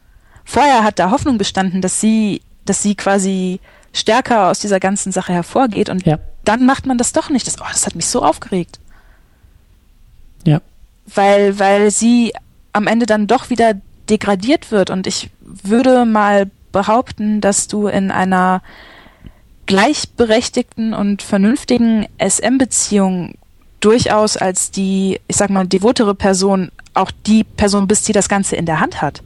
Vorher hat da Hoffnung bestanden, dass sie dass sie quasi stärker aus dieser ganzen Sache hervorgeht und ja. dann macht man das doch nicht. Das, oh, das hat mich so aufgeregt. Ja. Weil, weil sie am Ende dann doch wieder degradiert wird und ich würde mal behaupten, dass du in einer gleichberechtigten und vernünftigen SM-Beziehung durchaus als die, ich sag mal, devotere Person auch die Person bist, die das Ganze in der Hand hat.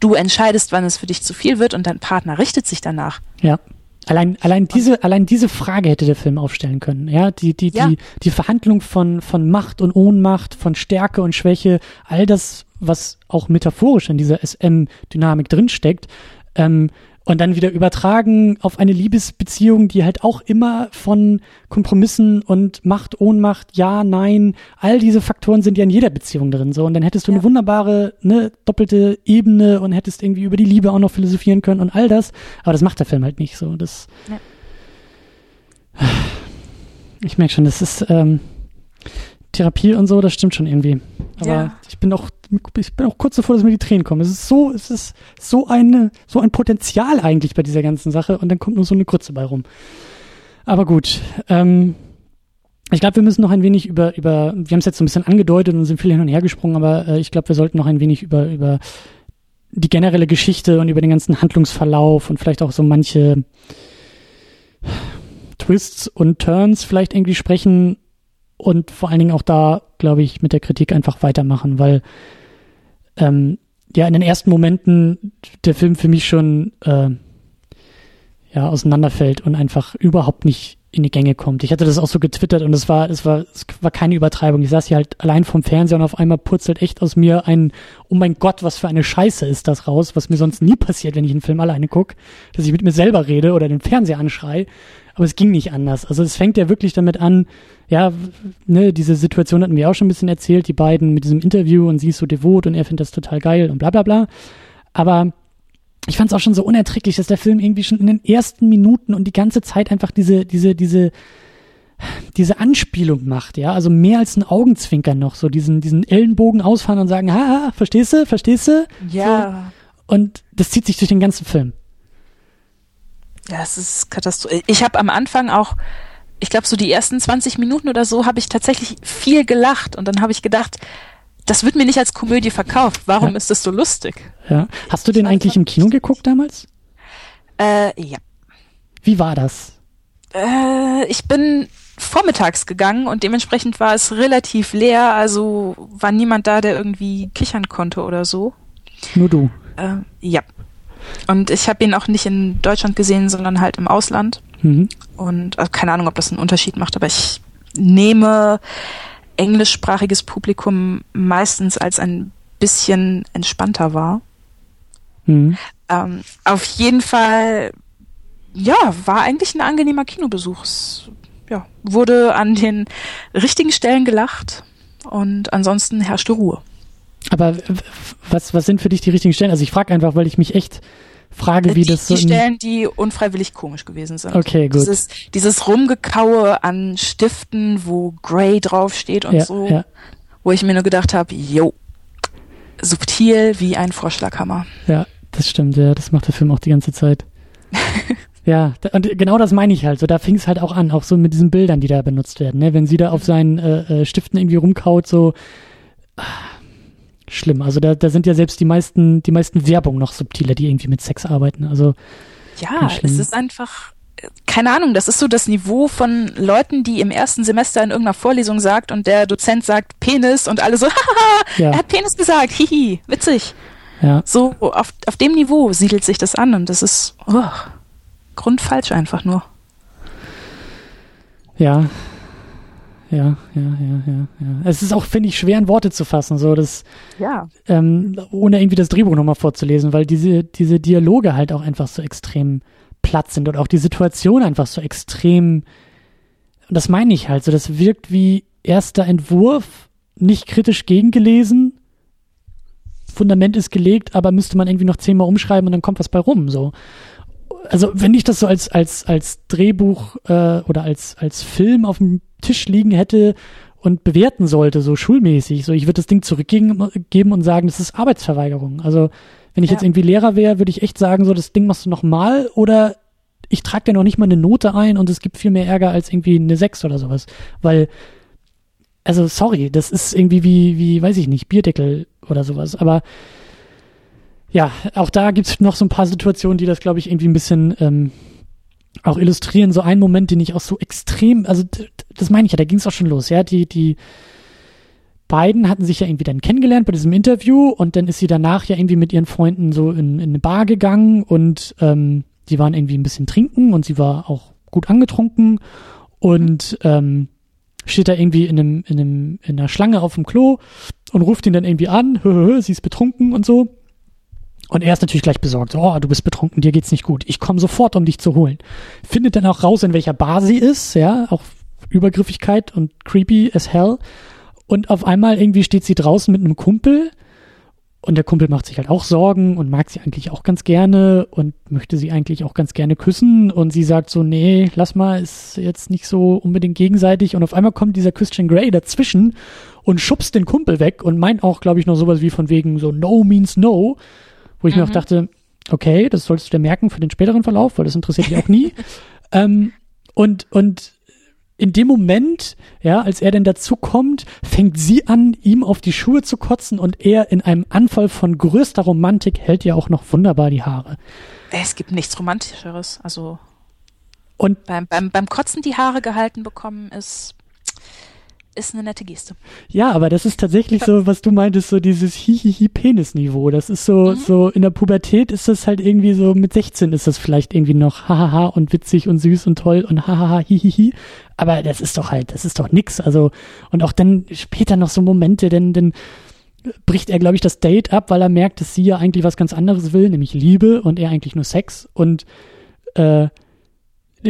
Du entscheidest, wann es für dich zu viel wird und dein Partner richtet sich danach. Ja. Allein, allein diese, allein diese Frage hätte der Film aufstellen können. Ja, die, die, ja. die, die Verhandlung von, von Macht und Ohnmacht, von Stärke und Schwäche, all das, was auch metaphorisch in dieser SM-Dynamik drinsteckt, ähm, und dann wieder übertragen auf eine Liebesbeziehung, die halt auch immer von Kompromissen und Macht, Ohnmacht, Ja, Nein, all diese Faktoren sind ja in jeder Beziehung drin. So und dann hättest du ja. eine wunderbare, ne, doppelte Ebene und hättest irgendwie über die Liebe auch noch philosophieren können und all das. Aber das macht der Film halt nicht so. Das. Ja. Ich merke schon, das ist ähm, Therapie und so, das stimmt schon irgendwie. Aber ja. ich bin auch, ich bin auch kurz davor, dass mir die Tränen kommen. Es ist so, es ist so eine, so ein Potenzial eigentlich bei dieser ganzen Sache und dann kommt nur so eine Kurze bei rum. Aber gut, ähm, ich glaube, wir müssen noch ein wenig über, über, wir haben es jetzt so ein bisschen angedeutet und sind viel hin und her gesprungen, aber äh, ich glaube, wir sollten noch ein wenig über, über die generelle Geschichte und über den ganzen Handlungsverlauf und vielleicht auch so manche Twists und Turns vielleicht irgendwie sprechen, und vor allen Dingen auch da, glaube ich, mit der Kritik einfach weitermachen, weil ähm, ja in den ersten Momenten der Film für mich schon äh, ja auseinanderfällt und einfach überhaupt nicht in die Gänge kommt. Ich hatte das auch so getwittert und es war, es war, es war keine Übertreibung. Ich saß hier halt allein vom Fernseher und auf einmal purzelt echt aus mir ein, oh mein Gott, was für eine Scheiße ist das raus, was mir sonst nie passiert, wenn ich einen Film alleine gucke, dass ich mit mir selber rede oder den Fernseher anschrei. Aber es ging nicht anders. Also es fängt ja wirklich damit an, ja, ne, diese Situation hatten wir auch schon ein bisschen erzählt, die beiden mit diesem Interview und sie ist so devot und er findet das total geil und bla bla bla. Aber ich fand es auch schon so unerträglich, dass der Film irgendwie schon in den ersten Minuten und die ganze Zeit einfach diese, diese, diese, diese Anspielung macht, ja, also mehr als ein Augenzwinkern noch, so diesen, diesen Ellenbogen ausfahren und sagen, ha, verstehst du, verstehst du? Ja. So. Und das zieht sich durch den ganzen Film. Ja, es ist katastrophal. Ich habe am Anfang auch ich glaube, so die ersten 20 Minuten oder so habe ich tatsächlich viel gelacht und dann habe ich gedacht, das wird mir nicht als Komödie verkauft. Warum ja. ist das so lustig? Ja. Hast du den eigentlich im Kino geguckt damals? Äh, ja. Wie war das? Äh, ich bin vormittags gegangen und dementsprechend war es relativ leer, also war niemand da, der irgendwie kichern konnte oder so. Nur du. Äh, ja. Und ich habe ihn auch nicht in Deutschland gesehen, sondern halt im Ausland. Mhm. Und also keine Ahnung, ob das einen Unterschied macht, aber ich nehme englischsprachiges Publikum meistens als ein bisschen entspannter wahr. Mhm. Ähm, auf jeden Fall ja, war eigentlich ein angenehmer Kinobesuch. Es, ja, wurde an den richtigen Stellen gelacht und ansonsten herrschte Ruhe. Aber was, was sind für dich die richtigen Stellen? Also ich frage einfach, weil ich mich echt frage, wie die, das so. Die Stellen, die unfreiwillig komisch gewesen sind. Okay, gut. Dieses, dieses Rumgekaue an Stiften, wo Grey draufsteht und ja, so, ja. wo ich mir nur gedacht habe, yo, subtil wie ein Vorschlaghammer. Ja, das stimmt, ja, das macht der Film auch die ganze Zeit. ja, und genau das meine ich halt. So, da fing es halt auch an, auch so mit diesen Bildern, die da benutzt werden. Ne? Wenn sie da auf seinen äh, äh, Stiften irgendwie rumkaut, so ah, schlimm. Also da, da sind ja selbst die meisten, die meisten Werbung noch subtiler, die irgendwie mit Sex arbeiten. Also ja, es ist einfach keine Ahnung, das ist so das Niveau von Leuten, die im ersten Semester in irgendeiner Vorlesung sagt und der Dozent sagt Penis und alle so, haha, ja. er hat Penis gesagt, hihi, witzig. Ja. So, auf, auf dem Niveau siedelt sich das an und das ist oh, grundfalsch einfach nur. Ja. Ja, ja, ja, ja, ja. Es ist auch, finde ich, schwer in Worte zu fassen, so das, ja. ähm, ohne irgendwie das Drehbuch nochmal vorzulesen, weil diese, diese Dialoge halt auch einfach so extrem platt sind und auch die Situation einfach so extrem, und das meine ich halt, so das wirkt wie erster Entwurf, nicht kritisch gegengelesen, Fundament ist gelegt, aber müsste man irgendwie noch zehnmal umschreiben und dann kommt was bei rum, so. Also wenn ich das so als als als Drehbuch äh, oder als als Film auf dem Tisch liegen hätte und bewerten sollte, so schulmäßig, so ich würde das Ding zurückgeben geben und sagen, das ist Arbeitsverweigerung. Also wenn ich ja. jetzt irgendwie Lehrer wäre, würde ich echt sagen, so das Ding machst du nochmal oder ich trage dir noch nicht mal eine Note ein und es gibt viel mehr Ärger als irgendwie eine 6 oder sowas. Weil, also sorry, das ist irgendwie wie, wie, weiß ich nicht, Bierdeckel oder sowas. Aber ja, auch da gibt's noch so ein paar Situationen, die das, glaube ich, irgendwie ein bisschen ähm, auch illustrieren. So ein Moment, den ich auch so extrem, also das meine ich ja, da ging's auch schon los, ja, die, die beiden hatten sich ja irgendwie dann kennengelernt bei diesem Interview und dann ist sie danach ja irgendwie mit ihren Freunden so in, in eine Bar gegangen und ähm, die waren irgendwie ein bisschen trinken und sie war auch gut angetrunken und ähm, steht da irgendwie in einem, in einem, in einer Schlange auf dem Klo und ruft ihn dann irgendwie an, hö, hö, hö, sie ist betrunken und so. Und er ist natürlich gleich besorgt. So, oh, du bist betrunken, dir geht's nicht gut. Ich komme sofort, um dich zu holen. Findet dann auch raus, in welcher Bar sie ist, ja, auch Übergriffigkeit und creepy as hell. Und auf einmal irgendwie steht sie draußen mit einem Kumpel und der Kumpel macht sich halt auch Sorgen und mag sie eigentlich auch ganz gerne und möchte sie eigentlich auch ganz gerne küssen. Und sie sagt so, nee, lass mal, ist jetzt nicht so unbedingt gegenseitig. Und auf einmal kommt dieser Christian Grey dazwischen und schubst den Kumpel weg und meint auch, glaube ich, noch sowas wie von wegen so no means no. Wo ich mhm. mir auch dachte, okay, das solltest du dir merken für den späteren Verlauf, weil das interessiert dich auch nie. ähm, und, und in dem Moment, ja, als er denn dazu kommt, fängt sie an, ihm auf die Schuhe zu kotzen und er in einem Anfall von größter Romantik hält ihr auch noch wunderbar die Haare. Es gibt nichts Romantischeres. Also und beim, beim, beim Kotzen die Haare gehalten bekommen ist ist eine nette Geste. Ja, aber das ist tatsächlich so, was du meintest, so dieses Hihihi-Penis-Niveau. Das ist so, mhm. so in der Pubertät ist das halt irgendwie so, mit 16 ist das vielleicht irgendwie noch hahaha und witzig und süß und toll und hahaha hihihi. Aber das ist doch halt, das ist doch nix. Also, und auch dann später noch so Momente, denn, denn bricht er, glaube ich, das Date ab, weil er merkt, dass sie ja eigentlich was ganz anderes will, nämlich Liebe und er eigentlich nur Sex und äh,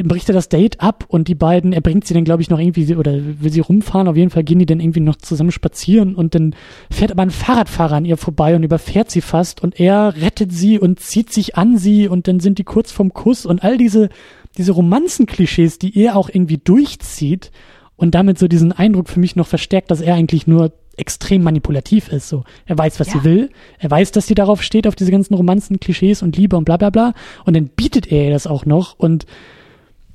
bricht er das Date ab und die beiden, er bringt sie dann, glaube ich, noch irgendwie, oder will sie rumfahren, auf jeden Fall gehen die dann irgendwie noch zusammen spazieren und dann fährt aber ein Fahrradfahrer an ihr vorbei und überfährt sie fast und er rettet sie und zieht sich an sie und dann sind die kurz vorm Kuss und all diese, diese Romanzenklischees, die er auch irgendwie durchzieht und damit so diesen Eindruck für mich noch verstärkt, dass er eigentlich nur extrem manipulativ ist. So, er weiß, was ja. sie will, er weiß, dass sie darauf steht, auf diese ganzen Romanzen-Klischees und Liebe und bla bla bla. Und dann bietet er ihr das auch noch und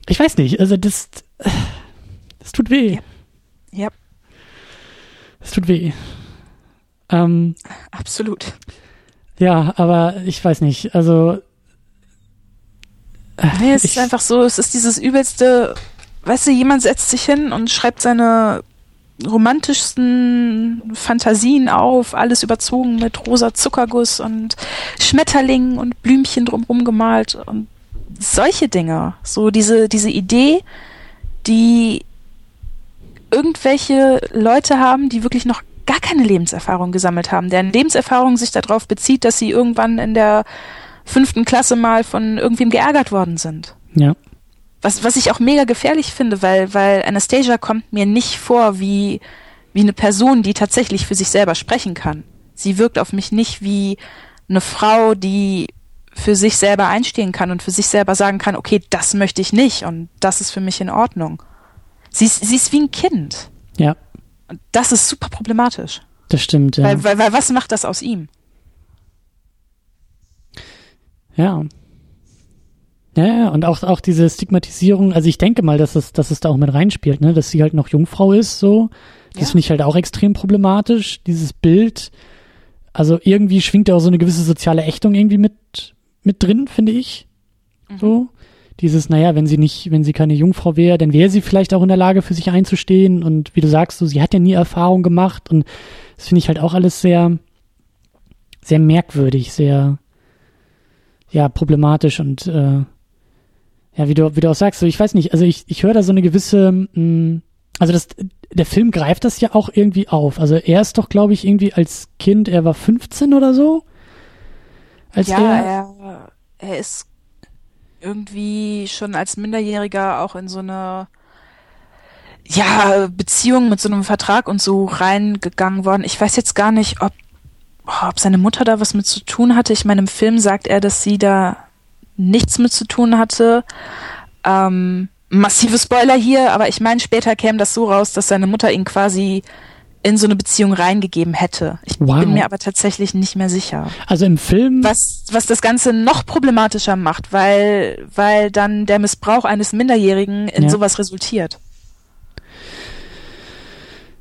ich weiß nicht, also das, das tut weh. Ja. Es tut weh. Ähm, Absolut. Ja, aber ich weiß nicht, also. Nee, es ich, ist einfach so, es ist dieses übelste, weißt du, jemand setzt sich hin und schreibt seine romantischsten Fantasien auf, alles überzogen mit rosa Zuckerguss und Schmetterlingen und Blümchen drumherum gemalt und solche Dinge, so diese, diese Idee, die irgendwelche Leute haben, die wirklich noch gar keine Lebenserfahrung gesammelt haben, deren Lebenserfahrung sich darauf bezieht, dass sie irgendwann in der fünften Klasse mal von irgendwem geärgert worden sind. Ja. Was, was ich auch mega gefährlich finde, weil, weil Anastasia kommt mir nicht vor wie, wie eine Person, die tatsächlich für sich selber sprechen kann. Sie wirkt auf mich nicht wie eine Frau, die für sich selber einstehen kann und für sich selber sagen kann, okay, das möchte ich nicht und das ist für mich in Ordnung. Sie ist, sie ist wie ein Kind. Ja. Und das ist super problematisch. Das stimmt, ja. Weil, weil, weil was macht das aus ihm? Ja. Ja, ja, und auch, auch diese Stigmatisierung, also ich denke mal, dass es, dass es da auch mit reinspielt, ne, dass sie halt noch Jungfrau ist, so. Das Ja. finde ich halt auch extrem problematisch, dieses Bild. Also irgendwie schwingt da auch so eine gewisse soziale Ächtung irgendwie mit, mit drin, finde ich. So. Dieses, naja, wenn sie nicht, wenn sie keine Jungfrau wäre, dann wäre sie vielleicht auch in der Lage, für sich einzustehen. Und wie du sagst, so, sie hat ja nie Erfahrung gemacht. Und das finde ich halt auch alles sehr, sehr merkwürdig, sehr, ja, problematisch und äh, ja, wie du, wie du auch sagst, so ich weiß nicht, also ich, ich höre da so eine gewisse, mh, also das, der Film greift das ja auch irgendwie auf. Also er ist doch, glaube ich, irgendwie als Kind, er war 15 oder so. Als ja, er, er, er ist irgendwie schon als Minderjähriger auch in so eine ja, Beziehung mit so einem Vertrag und so reingegangen worden. Ich weiß jetzt gar nicht, ob, ob seine Mutter da was mit zu tun hatte. Ich meine, im Film sagt er, dass sie da nichts mit zu tun hatte. Ähm, massive Spoiler hier, aber ich meine, später käme das so raus, dass seine Mutter ihn quasi in so eine Beziehung reingegeben hätte. Ich Wow. bin mir aber tatsächlich nicht mehr sicher also im Film, was, was das Ganze noch problematischer macht, weil, weil dann der Missbrauch eines Minderjährigen in Ja. sowas resultiert.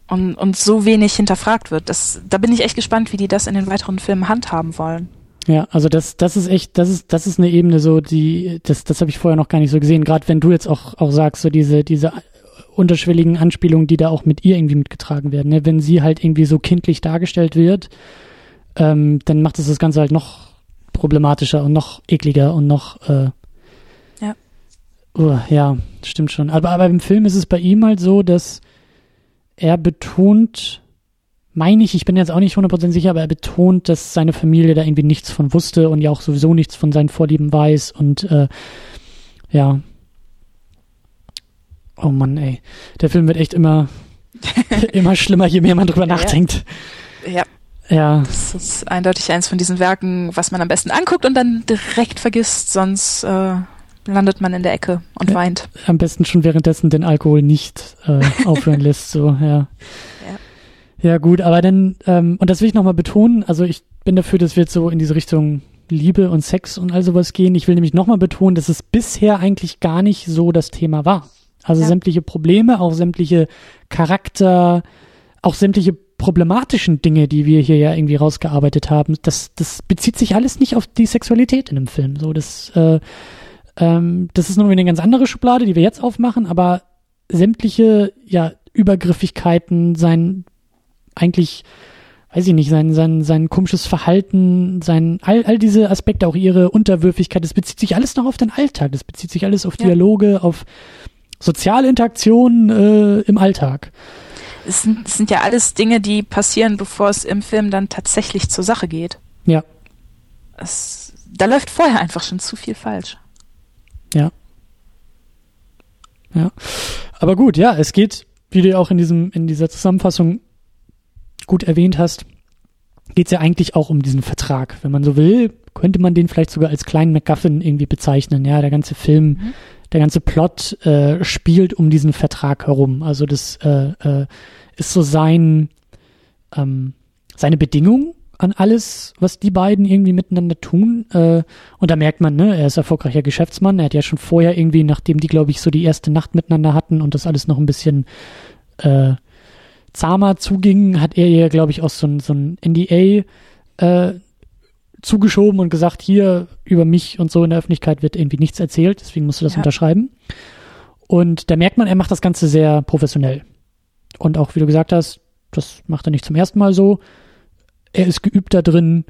Und, und so wenig hinterfragt wird. Das, da bin ich echt gespannt, wie die das in den weiteren Filmen handhaben wollen. ja, also das, das ist echt, das ist, das ist eine Ebene so, die, das, das habe ich vorher noch gar nicht so gesehen. Gerade wenn du jetzt auch, auch sagst, so diese, diese unterschwelligen Anspielungen, die da auch mit ihr irgendwie mitgetragen werden. Ne? Wenn sie halt irgendwie so kindlich dargestellt wird, ähm, dann macht es das Ganze halt noch problematischer und noch ekliger und noch äh, Ja. Uh, ja, stimmt schon. Aber, aber im Film ist es bei ihm halt so, dass er betont, meine ich, ich bin jetzt auch nicht 100% sicher, aber er betont, dass seine Familie da irgendwie nichts von wusste und ja auch sowieso nichts von seinen Vorlieben weiß und äh, ja. Oh Mann, ey. Der Film wird echt immer, immer schlimmer, je mehr man drüber Ja, ja. nachdenkt. Ja, Ja, das ist eindeutig eins von diesen Werken, was man am besten anguckt und dann direkt vergisst, sonst äh, landet man in der Ecke und Ja. weint. am besten schon währenddessen den Alkohol nicht äh, aufhören lässt, so, ja. Ja, gut, aber dann, ähm, und das will ich nochmal betonen, also ich bin dafür, dass wir jetzt so in diese Richtung Liebe und Sex und all sowas gehen. Ich will nämlich nochmal betonen, dass es bisher eigentlich gar nicht so das Thema war. Also Ja. sämtliche Probleme, auch sämtliche Charakter, auch sämtliche problematischen Dinge, die wir hier ja irgendwie rausgearbeitet haben, das, das bezieht sich alles nicht auf die Sexualität in einem Film. So, das, äh, ähm, das ist wieder eine ganz andere Schublade, die wir jetzt aufmachen, aber sämtliche, ja, Übergriffigkeiten, sein eigentlich, weiß ich nicht, sein, sein, sein komisches Verhalten, sein, all, all diese Aspekte, auch ihre Unterwürfigkeit, das bezieht sich alles noch auf den Alltag, das bezieht sich alles auf Ja. Dialoge, auf soziale Interaktionen äh, im Alltag. Es sind, es sind ja alles Dinge, die passieren, bevor es im Film dann tatsächlich zur Sache geht. Ja, Es, da läuft vorher einfach schon zu viel falsch. ja. Ja. Aber gut, ja, es geht, wie du ja auch in diesem, in dieser Zusammenfassung gut erwähnt hast, geht es ja eigentlich auch um diesen Vertrag. Wenn man so will, könnte man den vielleicht sogar als kleinen MacGuffin irgendwie bezeichnen. Ja, der ganze Film, Mhm. Der ganze Plot äh, spielt um diesen Vertrag herum. Also das äh, äh, ist so sein, ähm, seine Bedingung an alles, was die beiden irgendwie miteinander tun. Äh, und da merkt man, ne, er ist erfolgreicher Geschäftsmann. Er hat ja schon vorher irgendwie, nachdem die, glaube ich, so die erste Nacht miteinander hatten und das alles noch ein bisschen äh, zahmer zuging, hat er ihr, glaube ich, auch so ein, so ein NDA äh, zugeschoben und gesagt, hier über mich und so in der Öffentlichkeit wird irgendwie nichts erzählt, deswegen musst du das Ja. unterschreiben. Und da merkt man, er macht das Ganze sehr professionell. Und auch, wie du gesagt hast, das macht er nicht zum ersten Mal so. Er ist geübt da drin,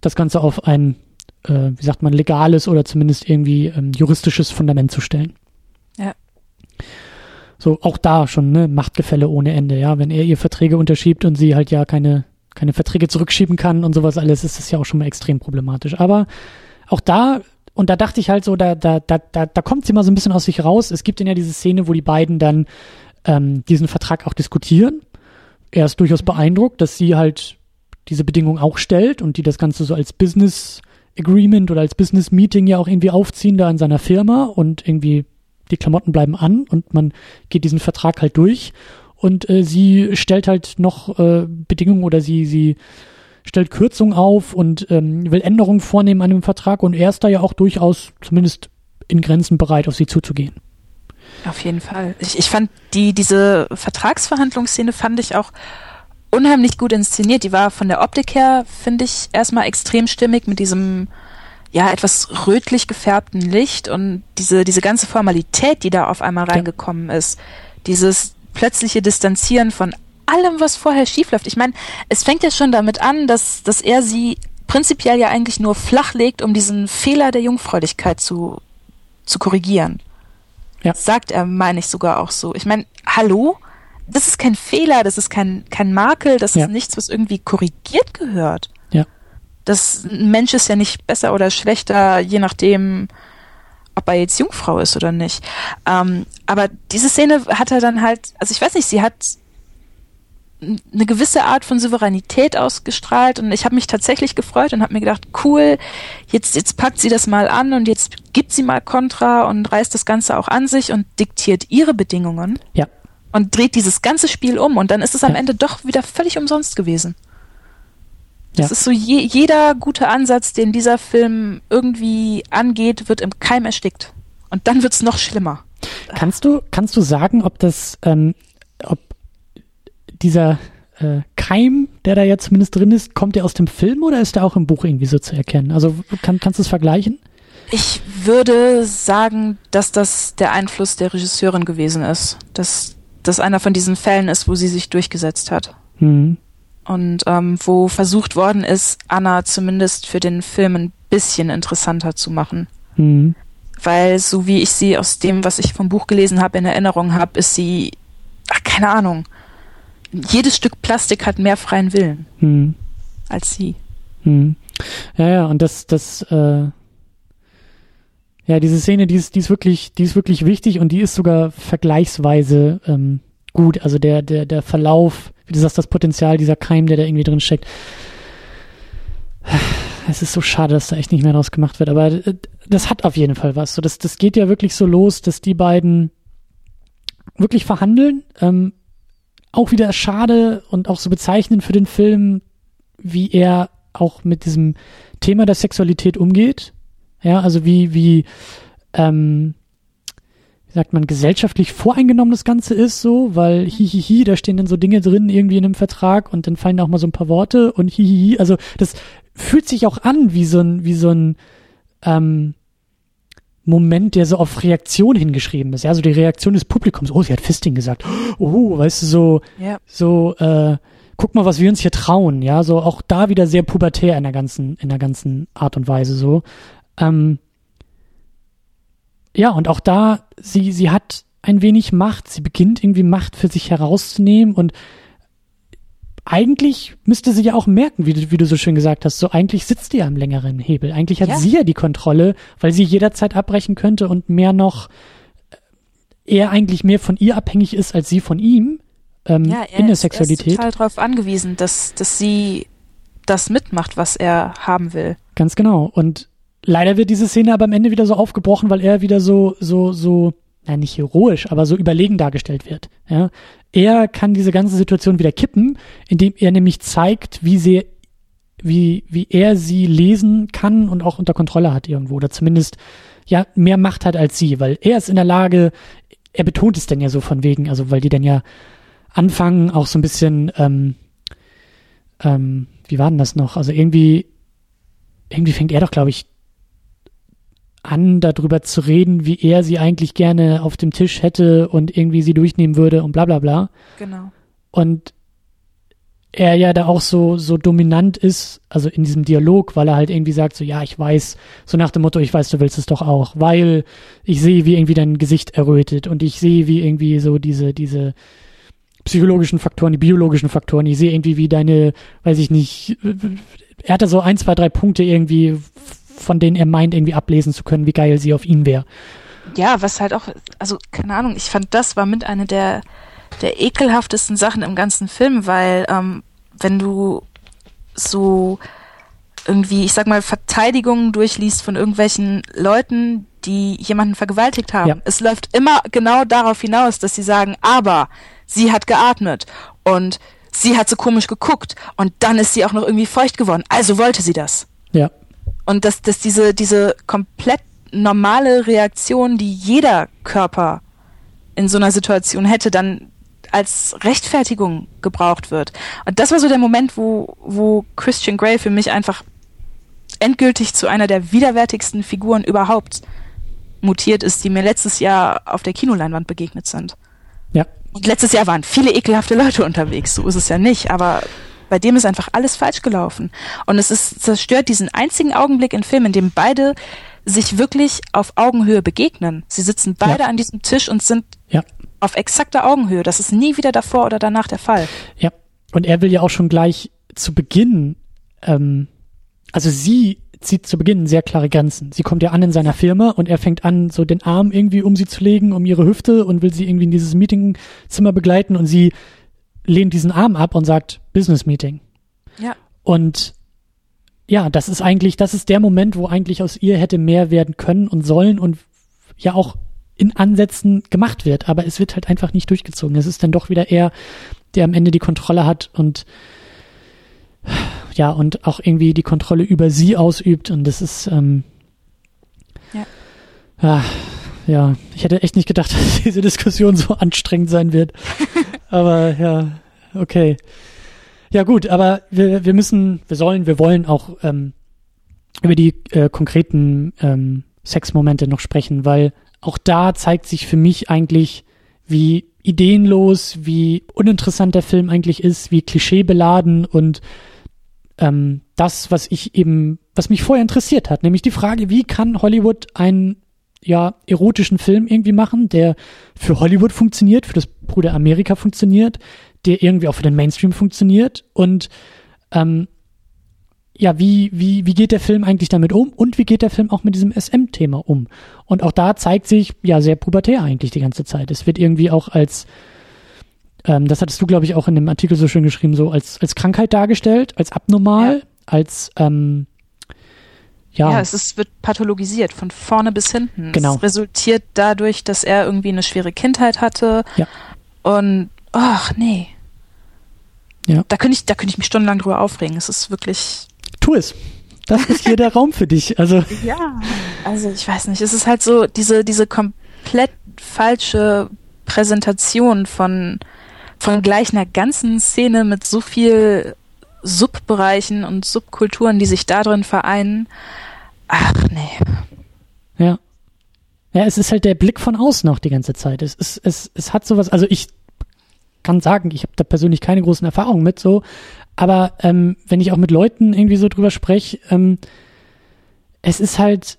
das Ganze auf ein, äh, wie sagt man, legales oder zumindest irgendwie ähm, juristisches Fundament zu stellen. Ja. So, auch da schon, ne, Machtgefälle ohne Ende, ja. Wenn er ihr Verträge unterschiebt und sie halt ja keine, keine Verträge zurückschieben kann und sowas alles, ist das ja auch schon mal extrem problematisch. Aber auch da und da dachte ich halt so, da, da, da, da, da kommt sie mal so ein bisschen aus sich raus. Es gibt dann ja diese Szene, wo die beiden dann ähm, diesen Vertrag auch diskutieren. Er ist durchaus beeindruckt, dass sie halt diese Bedingung auch stellt und die das Ganze so als Business Agreement oder als Business Meeting ja auch irgendwie aufziehen da in seiner Firma und irgendwie die Klamotten bleiben an und man geht diesen Vertrag halt durch und äh, sie stellt halt noch äh, Bedingungen oder sie sie stellt Kürzungen auf und ähm, will Änderungen vornehmen an dem Vertrag und er ist da ja auch durchaus zumindest in Grenzen bereit, auf sie zuzugehen. Auf jeden Fall. Ich, ich fand die, diese Vertragsverhandlungsszene fand ich auch unheimlich gut inszeniert. Die war von der Optik her, finde ich, erstmal extrem stimmig mit diesem, ja, etwas rötlich gefärbten Licht und diese, diese ganze Formalität, die da auf einmal reingekommen ist. Dieses plötzliche Distanzieren von allem, was vorher schiefläuft. Ich meine, es fängt ja schon damit an, dass, dass er sie prinzipiell ja eigentlich nur flach legt, um diesen Fehler der Jungfräulichkeit zu, zu korrigieren. Ja. Sagt er, meine ich sogar auch so. Ich meine, hallo? Das ist kein Fehler, das ist kein, kein Makel, das ja. ist nichts, was irgendwie korrigiert gehört. Ja. Das ein Mensch ist ja nicht besser oder schlechter, je nachdem, ob er jetzt Jungfrau ist oder nicht. Ähm, aber diese Szene hat er dann halt, also ich weiß nicht, sie hat eine gewisse Art von Souveränität ausgestrahlt und ich habe mich tatsächlich gefreut und habe mir gedacht, cool, jetzt jetzt packt sie das mal an und jetzt gibt sie mal Kontra und reißt das Ganze auch an sich und diktiert ihre Bedingungen. Ja. Und dreht dieses ganze Spiel um und dann ist es am ja. Ende doch wieder völlig umsonst gewesen. Das ja. ist so je, jeder gute Ansatz, den dieser Film irgendwie angeht, wird im Keim erstickt. Und dann wird's noch schlimmer. Kannst du, kannst du sagen, ob das, ähm, ob dieser äh, Keim, der da jetzt zumindest drin ist, kommt der aus dem Film oder ist der auch im Buch irgendwie so zu erkennen? Also kann, kannst du es vergleichen? Ich würde sagen, dass das der Einfluss der Regisseurin gewesen ist. Dass das einer von diesen Fällen ist, wo sie sich durchgesetzt hat. Mhm. Und ähm, wo versucht worden ist, Anna zumindest für den Film ein bisschen interessanter zu machen. Mhm. Weil so wie ich sie aus dem, was ich vom Buch gelesen habe, in Erinnerung habe, ist sie, ach, keine Ahnung, jedes Stück Plastik hat mehr freien Willen hm. als sie. Hm. Ja, ja, und das, das, äh, ja, diese Szene, die ist, die ist wirklich, die ist wirklich wichtig und die ist sogar vergleichsweise ähm, gut. Also der, der, der Verlauf, wie du sagst, das Potenzial dieser Keim, der da irgendwie drin steckt. Es ist so schade, dass da echt nicht mehr draus gemacht wird, aber äh, das hat auf jeden Fall was. So, das, das geht ja wirklich so los, dass die beiden wirklich verhandeln. Ähm, auch wieder schade und auch so bezeichnend für den Film, wie er auch mit diesem Thema der Sexualität umgeht. Ja, also wie, wie, ähm, sagt man, gesellschaftlich voreingenommen das Ganze ist, so, weil hihihi, da stehen dann so Dinge drin irgendwie in einem Vertrag und dann fallen da auch mal so ein paar Worte und hihihi, also das fühlt sich auch an wie so ein, wie so ein, ähm, Moment, der so auf Reaktion hingeschrieben ist. Ja, so die Reaktion des Publikums. Oh, sie hat Fisting gesagt. Oh, weißt du, so, ja. so, äh, guck mal, was wir uns hier trauen. Ja, so auch da wieder sehr pubertär in der ganzen, in der ganzen Art und Weise so. Ähm, ja, und auch da, sie, sie hat ein wenig Macht. Sie beginnt irgendwie Macht für sich herauszunehmen und eigentlich müsste sie ja auch merken, wie du, wie du so schön gesagt hast, so eigentlich sitzt die am längeren Hebel. Eigentlich hat ja. sie ja die Kontrolle, weil sie jederzeit abbrechen könnte und mehr noch, äh, er eigentlich mehr von ihr abhängig ist als sie von ihm ähm, ja, in der ist, Sexualität. Er ist total darauf angewiesen, dass, dass sie das mitmacht, was er haben will. Ganz genau. Und leider wird diese Szene aber am Ende wieder so aufgebrochen, weil er wieder so, so, so na, nicht heroisch, aber so überlegen dargestellt wird. Ja? Er kann diese ganze Situation wieder kippen, indem er nämlich zeigt, wie sehr, wie, wie er sie lesen kann und auch unter Kontrolle hat irgendwo, oder zumindest ja mehr Macht hat als sie, weil er ist in der Lage, er betont es denn ja so von wegen, also weil die dann ja anfangen, auch so ein bisschen, ähm, ähm, wie war denn das noch? Also irgendwie, irgendwie fängt er doch, glaube ich, an, darüber zu reden, wie er sie eigentlich gerne auf dem Tisch hätte und irgendwie sie durchnehmen würde und bla bla bla. Genau. Und er ja da auch so, so dominant ist, also in diesem Dialog, weil er halt irgendwie sagt, so, ja, ich weiß, so nach dem Motto, ich weiß, du willst es doch auch, weil ich sehe, wie irgendwie dein Gesicht errötet und ich sehe, wie irgendwie so diese, diese psychologischen Faktoren, die biologischen Faktoren, ich sehe irgendwie, wie deine, weiß ich nicht, er hat da so ein, zwei, drei Punkte irgendwie, von denen er meint, irgendwie ablesen zu können, wie geil sie auf ihn wäre. Ja, was halt auch, also keine Ahnung, ich fand das war mit einer der, der ekelhaftesten Sachen im ganzen Film, weil ähm, wenn du so irgendwie, ich sag mal, Verteidigungen durchliest von irgendwelchen Leuten, die jemanden vergewaltigt haben. Ja. Es läuft immer genau darauf hinaus, dass sie sagen, aber sie hat geatmet und sie hat so komisch geguckt und dann ist sie auch noch irgendwie feucht geworden. Also wollte sie das. Ja. Und dass, dass diese, diese komplett normale Reaktion, die jeder Körper in so einer Situation hätte, dann als Rechtfertigung gebraucht wird. Und das war so der Moment, wo, wo Christian Grey für mich einfach endgültig zu einer der widerwärtigsten Figuren überhaupt mutiert ist, die mir letztes Jahr auf der Kinoleinwand begegnet sind. Ja. Und letztes Jahr waren viele ekelhafte Leute unterwegs, so ist es ja nicht, aber bei dem ist einfach alles falsch gelaufen. Und es ist zerstört diesen einzigen Augenblick in Filmen, in dem beide sich wirklich auf Augenhöhe begegnen. Sie sitzen beide ja. an diesem Tisch und sind ja. auf exakter Augenhöhe. Das ist nie wieder davor oder danach der Fall. Ja. Und er will ja auch schon gleich zu Beginn, ähm, also sie zieht zu Beginn sehr klare Grenzen. Sie kommt ja an in seiner Firma und er fängt an, so den Arm irgendwie um sie zu legen, um ihre Hüfte und will sie irgendwie in dieses Meetingzimmer begleiten und sie lehnt diesen Arm ab und sagt Business Meeting. Ja. Und ja, das ist eigentlich, das ist der Moment, wo eigentlich aus ihr hätte mehr werden können und sollen und ja auch in Ansätzen gemacht wird, aber es wird halt einfach nicht durchgezogen. Es ist dann doch wieder er, der am Ende die Kontrolle hat und ja, und auch irgendwie die Kontrolle über sie ausübt und das ist, ähm, ja. ja. Ja, ich hätte echt nicht gedacht, dass diese Diskussion so anstrengend sein wird. aber ja, okay. Ja gut, aber wir, wir müssen, wir sollen, wir wollen auch ähm, über die äh, konkreten ähm, Sexmomente noch sprechen, weil auch da zeigt sich für mich eigentlich, wie ideenlos, wie uninteressant der Film eigentlich ist, wie klischeebeladen und ähm, das, was ich eben, was mich vorher interessiert hat, nämlich die Frage, wie kann Hollywood einen ja erotischen Film irgendwie machen, der für Hollywood funktioniert, für das Bruder Amerika funktioniert, der irgendwie auch für den Mainstream funktioniert und ähm, ja, wie, wie, wie geht der Film eigentlich damit um und wie geht der Film auch mit diesem SM-Thema um? Und auch da zeigt sich ja sehr pubertär eigentlich die ganze Zeit. Es wird irgendwie auch als ähm, das hattest du, glaube ich, auch in dem Artikel so schön geschrieben, so als, als Krankheit dargestellt, als abnormal, ja. als ähm, ja. ja, es ist, wird pathologisiert von vorne bis hinten. Genau. Es resultiert dadurch, dass er irgendwie eine schwere Kindheit hatte. Ja. Und ach nee. Ja. Da könnte ich, da könnte ich mich stundenlang drüber aufregen. Es ist wirklich. Tu es. Das ist hier der Raum für dich. Also. Ja. Also ich weiß nicht. Es ist halt so diese, diese komplett falsche Präsentation von von gleich einer ganzen Szene mit so viel Subbereichen und Subkulturen, die sich da drin vereinen. Ach nee. Ja. Ja, es ist halt der Blick von außen noch die ganze Zeit. Es, es, es, es hat sowas, also ich kann sagen, ich habe da persönlich keine großen Erfahrungen mit so, aber ähm, wenn ich auch mit Leuten irgendwie so drüber spreche, ähm, es ist halt,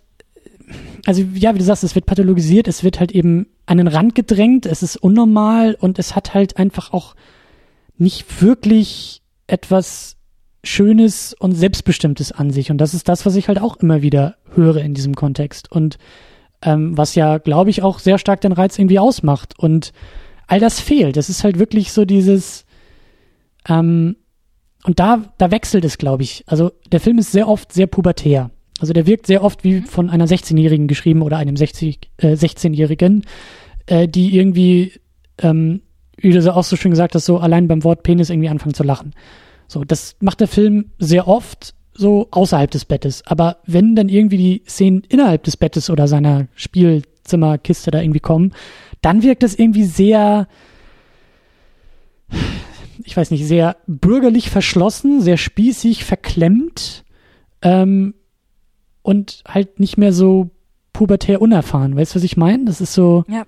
also ja, wie du sagst, es wird pathologisiert, es wird halt eben an den Rand gedrängt, es ist unnormal und es hat halt einfach auch nicht wirklich etwas Schönes und Selbstbestimmtes an sich. Und das ist das, was ich halt auch immer wieder höre in diesem Kontext. Und ähm, was ja, glaube ich, auch sehr stark den Reiz irgendwie ausmacht. Und all das fehlt. Es ist halt wirklich so dieses, ähm, und da, da wechselt es, glaube ich. Also der Film ist sehr oft sehr pubertär. Also der wirkt sehr oft wie von einer 16-Jährigen geschrieben oder einem 60, äh, 16-Jährigen, äh, die irgendwie, ähm, wie du auch so schön gesagt hast, so allein beim Wort Penis irgendwie anfangen zu lachen. So, das macht der Film sehr oft so außerhalb des Bettes. Aber wenn dann irgendwie die Szenen innerhalb des Bettes oder seiner Spielzimmerkiste da irgendwie kommen, dann wirkt das irgendwie sehr, ich weiß nicht, sehr bürgerlich verschlossen, sehr spießig, verklemmt. Ähm, und halt nicht mehr so pubertär unerfahren. Weißt du, was ich meine? Das ist so, ja.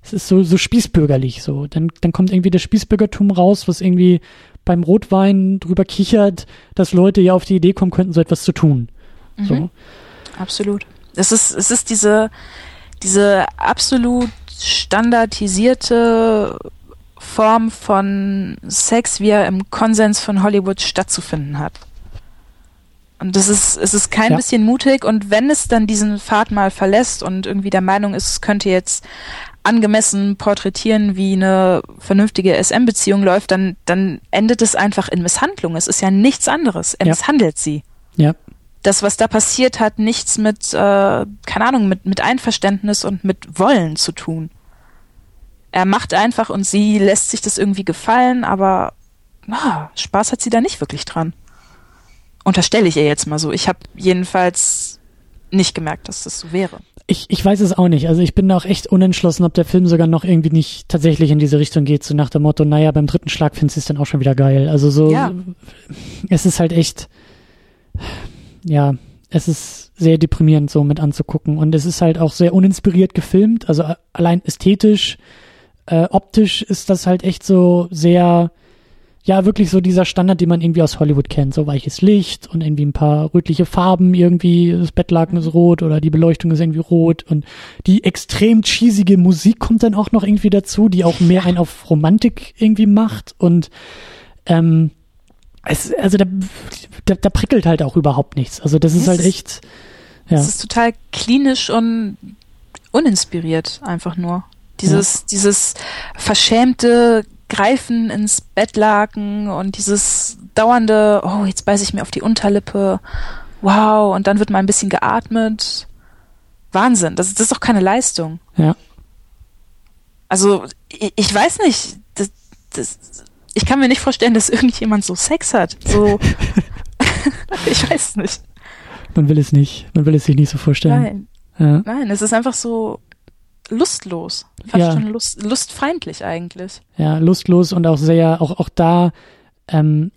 es ist so, so spießbürgerlich so. Dann, dann kommt irgendwie das Spießbürgertum raus, was irgendwie beim Rotwein drüber kichert, dass Leute ja auf die Idee kommen könnten, so etwas zu tun. Mhm. So. Absolut. Es ist, es ist diese, diese absolut standardisierte Form von Sex, wie er im Konsens von Hollywood stattzufinden hat. Und das ist, es ist kein Ja. bisschen mutig. Und wenn es dann diesen Pfad mal verlässt und irgendwie der Meinung ist, es könnte jetzt angemessen porträtieren, wie eine vernünftige SM-Beziehung läuft, dann, dann endet es einfach in Misshandlung. Es ist ja nichts anderes. Er Ja. misshandelt sie. Ja. Das, was da passiert, hat nichts mit, äh, keine Ahnung, mit, mit Einverständnis und mit Wollen zu tun. Er macht einfach und sie lässt sich das irgendwie gefallen, aber ah, Spaß hat sie da nicht wirklich dran. Unterstelle ich ihr jetzt mal so. Ich habe jedenfalls nicht gemerkt, dass das so wäre. Ich, ich weiß es auch nicht. Also ich bin da auch echt unentschlossen, ob der Film sogar noch irgendwie nicht tatsächlich in diese Richtung geht, so nach dem Motto, naja, beim dritten Schlag findest du es dann auch schon wieder geil. Also so, Ja. es ist halt echt, ja, es ist sehr deprimierend so mit anzugucken und es ist halt auch sehr uninspiriert gefilmt, also a- allein ästhetisch, äh, optisch ist das halt echt so sehr, ja, wirklich so dieser Standard, den man irgendwie aus Hollywood kennt. So weiches Licht und irgendwie ein paar rötliche Farben irgendwie. Das Bettlaken ist rot oder die Beleuchtung ist irgendwie rot und die extrem cheesige Musik kommt dann auch noch irgendwie dazu, die auch mehr einen auf Romantik irgendwie macht und ähm, es, also da, da, da prickelt halt auch überhaupt nichts. Also das ist Es halt echt, ja, Es ist total klinisch und uninspiriert einfach nur. Dieses, dieses verschämte Greifen ins Bettlaken und dieses dauernde, oh, jetzt beiße ich mir auf die Unterlippe. Wow, und dann wird mal ein bisschen geatmet. Wahnsinn, das, das ist doch keine Leistung. ja. Also, ich, ich weiß nicht, das, das, ich kann mir nicht vorstellen, dass irgendjemand so Sex hat. So, ich weiß nicht. Man will es nicht, man will es sich nicht so vorstellen. Nein. Ja. Nein, es ist einfach so lustlos. Fast Ja. schon lust, lustfeindlich eigentlich. ja, lustlos und auch sehr, auch, auch da, ähm,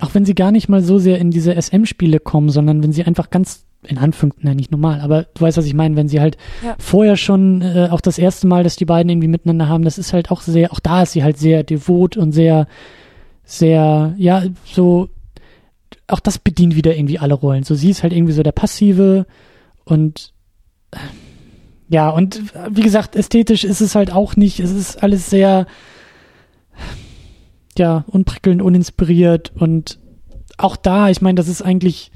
auch wenn sie gar nicht mal so sehr in diese SM-Spiele kommen, sondern wenn sie einfach ganz, in Anführungszeichen, nein, nicht normal, aber du weißt, was ich meine, wenn sie halt Ja. vorher schon, äh, auch das erste Mal, dass die beiden irgendwie miteinander haben, das ist halt auch sehr, auch da ist sie halt sehr devot und sehr, sehr, ja, so, auch das bedient wieder irgendwie alle Rollen. So, sie ist halt irgendwie so der Passive und äh, ja, und äh, wie gesagt, ästhetisch ist es halt auch nicht, es ist alles sehr, ja, unprickelnd, uninspiriert und auch da, ich meine, das ist eigentlich,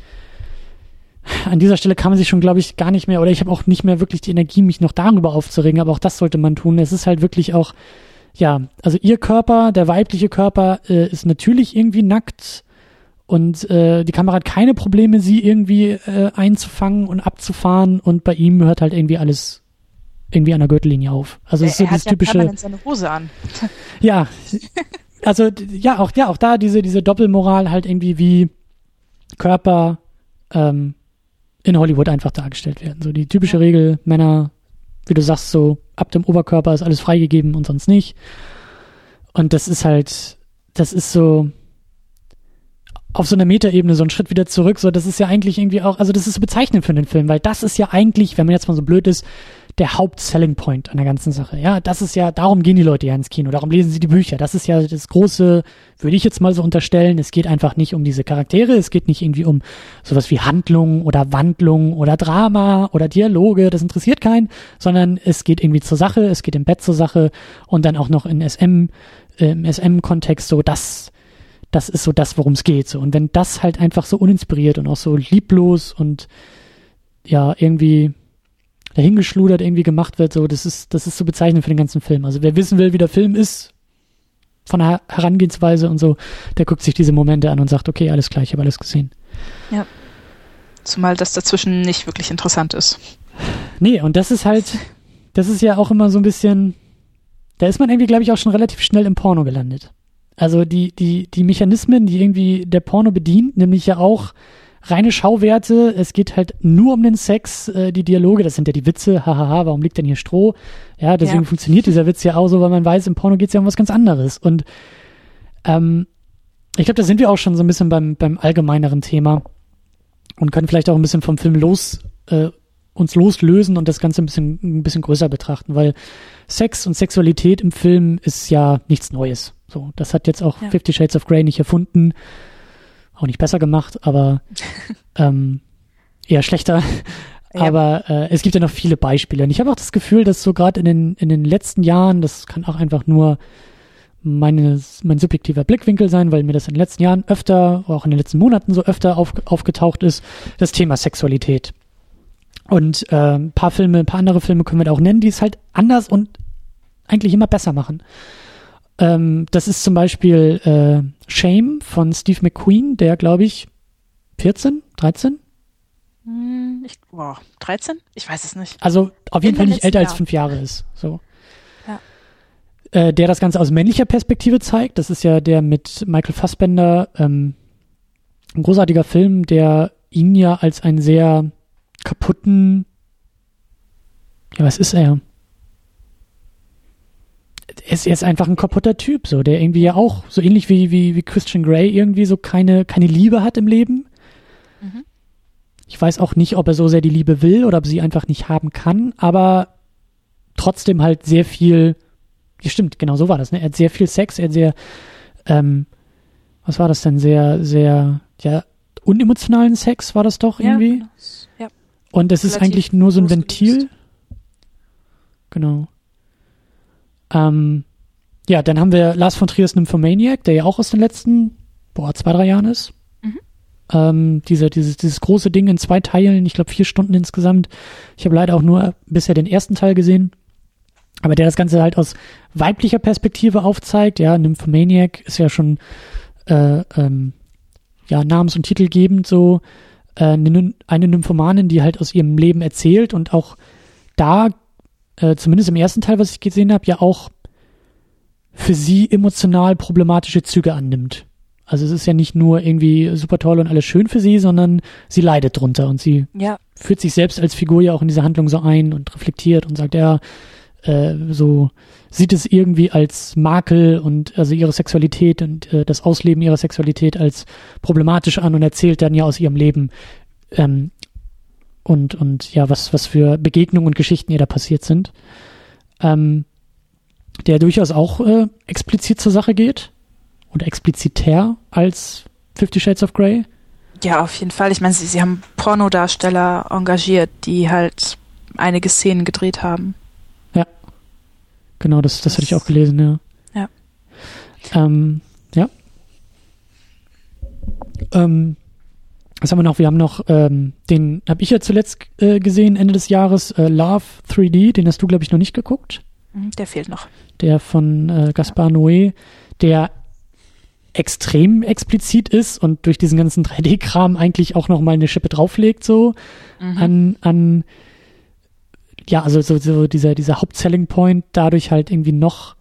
an dieser Stelle kann man sich schon, glaube ich, gar nicht mehr, oder ich habe auch nicht mehr wirklich die Energie, mich noch darüber aufzuregen, aber auch das sollte man tun. Es ist halt wirklich auch, ja, also ihr Körper, der weibliche Körper, äh, ist natürlich irgendwie nackt und äh, die Kamera hat keine Probleme, sie irgendwie äh, einzufangen und abzufahren und bei ihm hört halt irgendwie alles irgendwie an der Gürtellinie auf. Also es ist so er dieses ja typische, seine Hose an. ja, also ja, auch ja, auch da diese diese Doppelmoral halt irgendwie wie Körper ähm, in Hollywood einfach dargestellt werden. So die typische. Regel, Männer, wie du sagst, so ab dem Oberkörper ist alles freigegeben und sonst nicht. Und das ist halt, das ist so auf so einer Metaebene so ein Schritt wieder zurück. So, das ist ja eigentlich irgendwie auch, also das ist so bezeichnend für den Film, weil das ist ja eigentlich, wenn man jetzt mal so blöd ist, der Haupt-Selling Point an der ganzen Sache. Ja, das ist ja, darum gehen die Leute ja ins Kino, darum lesen sie die Bücher. Das ist ja das große, würde ich jetzt mal so unterstellen. Es geht einfach nicht um diese Charaktere, es geht nicht irgendwie um sowas wie Handlung oder Wandlung oder Drama oder Dialoge, das interessiert keinen, sondern es geht irgendwie zur Sache, es geht im Bett zur Sache und dann auch noch in SM, äh, im SM-Kontext so, das, das ist so das, worum es geht. So. Und wenn das halt einfach so uninspiriert und auch so lieblos und ja, irgendwie dahingeschludert irgendwie gemacht wird, so, das ist, das ist so bezeichnend für den ganzen Film. Also wer wissen will, wie der Film ist, von der Herangehensweise und so, der guckt sich diese Momente an und sagt, okay, alles klar, ich habe alles gesehen. Zumal das dazwischen nicht wirklich interessant ist. Nee, und das ist halt, das ist ja auch immer so ein bisschen, da ist man irgendwie, glaube ich, auch schon relativ schnell im Porno gelandet. Also die, die, die Mechanismen, die irgendwie der Porno bedient, nämlich ja auch reine Schauwerte, es geht halt nur um den Sex, äh, die Dialoge, das sind ja die Witze, hahaha, warum liegt denn hier Stroh? Ja, deswegen Ja. funktioniert dieser Witz ja auch so, weil man weiß, im Porno geht es ja um was ganz anderes. Und ähm, ich glaube, da sind wir auch schon so ein bisschen beim, beim allgemeineren Thema und können vielleicht auch ein bisschen vom Film los äh, uns loslösen und das Ganze ein bisschen, ein bisschen größer betrachten, weil Sex und Sexualität im Film ist ja nichts Neues. So, das hat jetzt auch Ja. Fifty Shades of Grey nicht erfunden, auch nicht besser gemacht, aber ähm, eher schlechter. Ja. Aber äh, es gibt ja noch viele Beispiele. Und ich habe auch das Gefühl, dass so gerade in den, in den letzten Jahren, das kann auch einfach nur meine, mein subjektiver Blickwinkel sein, weil mir das in den letzten Jahren öfter, auch in den letzten Monaten so öfter auf, aufgetaucht ist, das Thema Sexualität. Und äh, ein paar Filme, ein paar andere Filme können wir da auch nennen, die es halt anders und eigentlich immer besser machen. Ähm, das ist zum Beispiel äh, Shame von Steve McQueen, der glaube ich 14, 13? Hm, ich, boah, 13? Ich weiß es nicht. Also auf jeden In Fall nicht älter letzten als fünf Jahre ist. So. Ja. Äh, der das Ganze aus männlicher Perspektive zeigt. Das ist ja der mit Michael Fassbender, ähm, ein großartiger Film, der ihn ja als einen sehr kaputten, ja, was ist er? Er ist, er ist einfach ein kaputter Typ, so, der irgendwie ja auch, so ähnlich wie, wie, wie Christian Grey, irgendwie so keine, keine Liebe hat im Leben. Mhm. Ich weiß auch nicht, ob er so sehr die Liebe will oder ob sie einfach nicht haben kann, aber trotzdem halt sehr viel, ja stimmt, genau so war das, ne? Er hat sehr viel Sex, er hat sehr, ähm, was war das denn, sehr, sehr, ja, unemotionalen Sex war das doch irgendwie. Ja, genau. ja. Und es ist eigentlich nur so ein Ventil. Genau. Ähm, ja, dann haben wir Lars von Trier's Nymphomaniac, der ja auch aus den letzten, boah, zwei, drei Jahren ist. Mhm. Ähm, dieser, dieses, dieses große Ding in zwei Teilen, ich glaube vier Stunden insgesamt. Ich habe leider auch nur bisher den ersten Teil gesehen. Aber der das Ganze halt aus weiblicher Perspektive aufzeigt. Ja, Nymphomaniac ist ja schon äh, ähm, ja, namens- und titelgebend so äh, eine, eine Nymphomanin, die halt aus ihrem Leben erzählt und auch da, äh, zumindest im ersten Teil, was ich gesehen habe, ja auch für sie emotional problematische Züge annimmt. Also es ist ja nicht nur irgendwie super toll und alles schön für sie, sondern sie leidet drunter und sie Ja, führt sich selbst als Figur ja auch in diese Handlung so ein und reflektiert und sagt, ja, äh, so sieht es irgendwie als Makel und also ihre Sexualität und äh, das Ausleben ihrer Sexualität als problematisch an und erzählt dann ja aus ihrem Leben ähm, und und ja, was was für Begegnungen und Geschichten ihr da passiert sind. Ähm, der durchaus auch äh, explizit zur Sache geht oder explizitär als Fifty Shades of Grey. ja, auf jeden Fall. Ich meine, sie, sie haben Pornodarsteller engagiert, die halt einige Szenen gedreht haben. Genau, das, das hatte ich auch gelesen, ja. Ja. Ähm, ja. Ähm, was haben wir noch? Wir haben noch, ähm, den habe ich ja zuletzt äh, gesehen, Ende des Jahres, äh, Love 3D, den hast du, glaube ich, noch nicht geguckt. Mhm, Der fehlt noch. Der von äh, Gaspar Noé, der extrem explizit ist und durch diesen ganzen 3D-Kram eigentlich auch noch mal eine Schippe drauflegt, so Mhm. an, an ja, also so, so dieser, dieser Hauptselling Point dadurch halt irgendwie noch.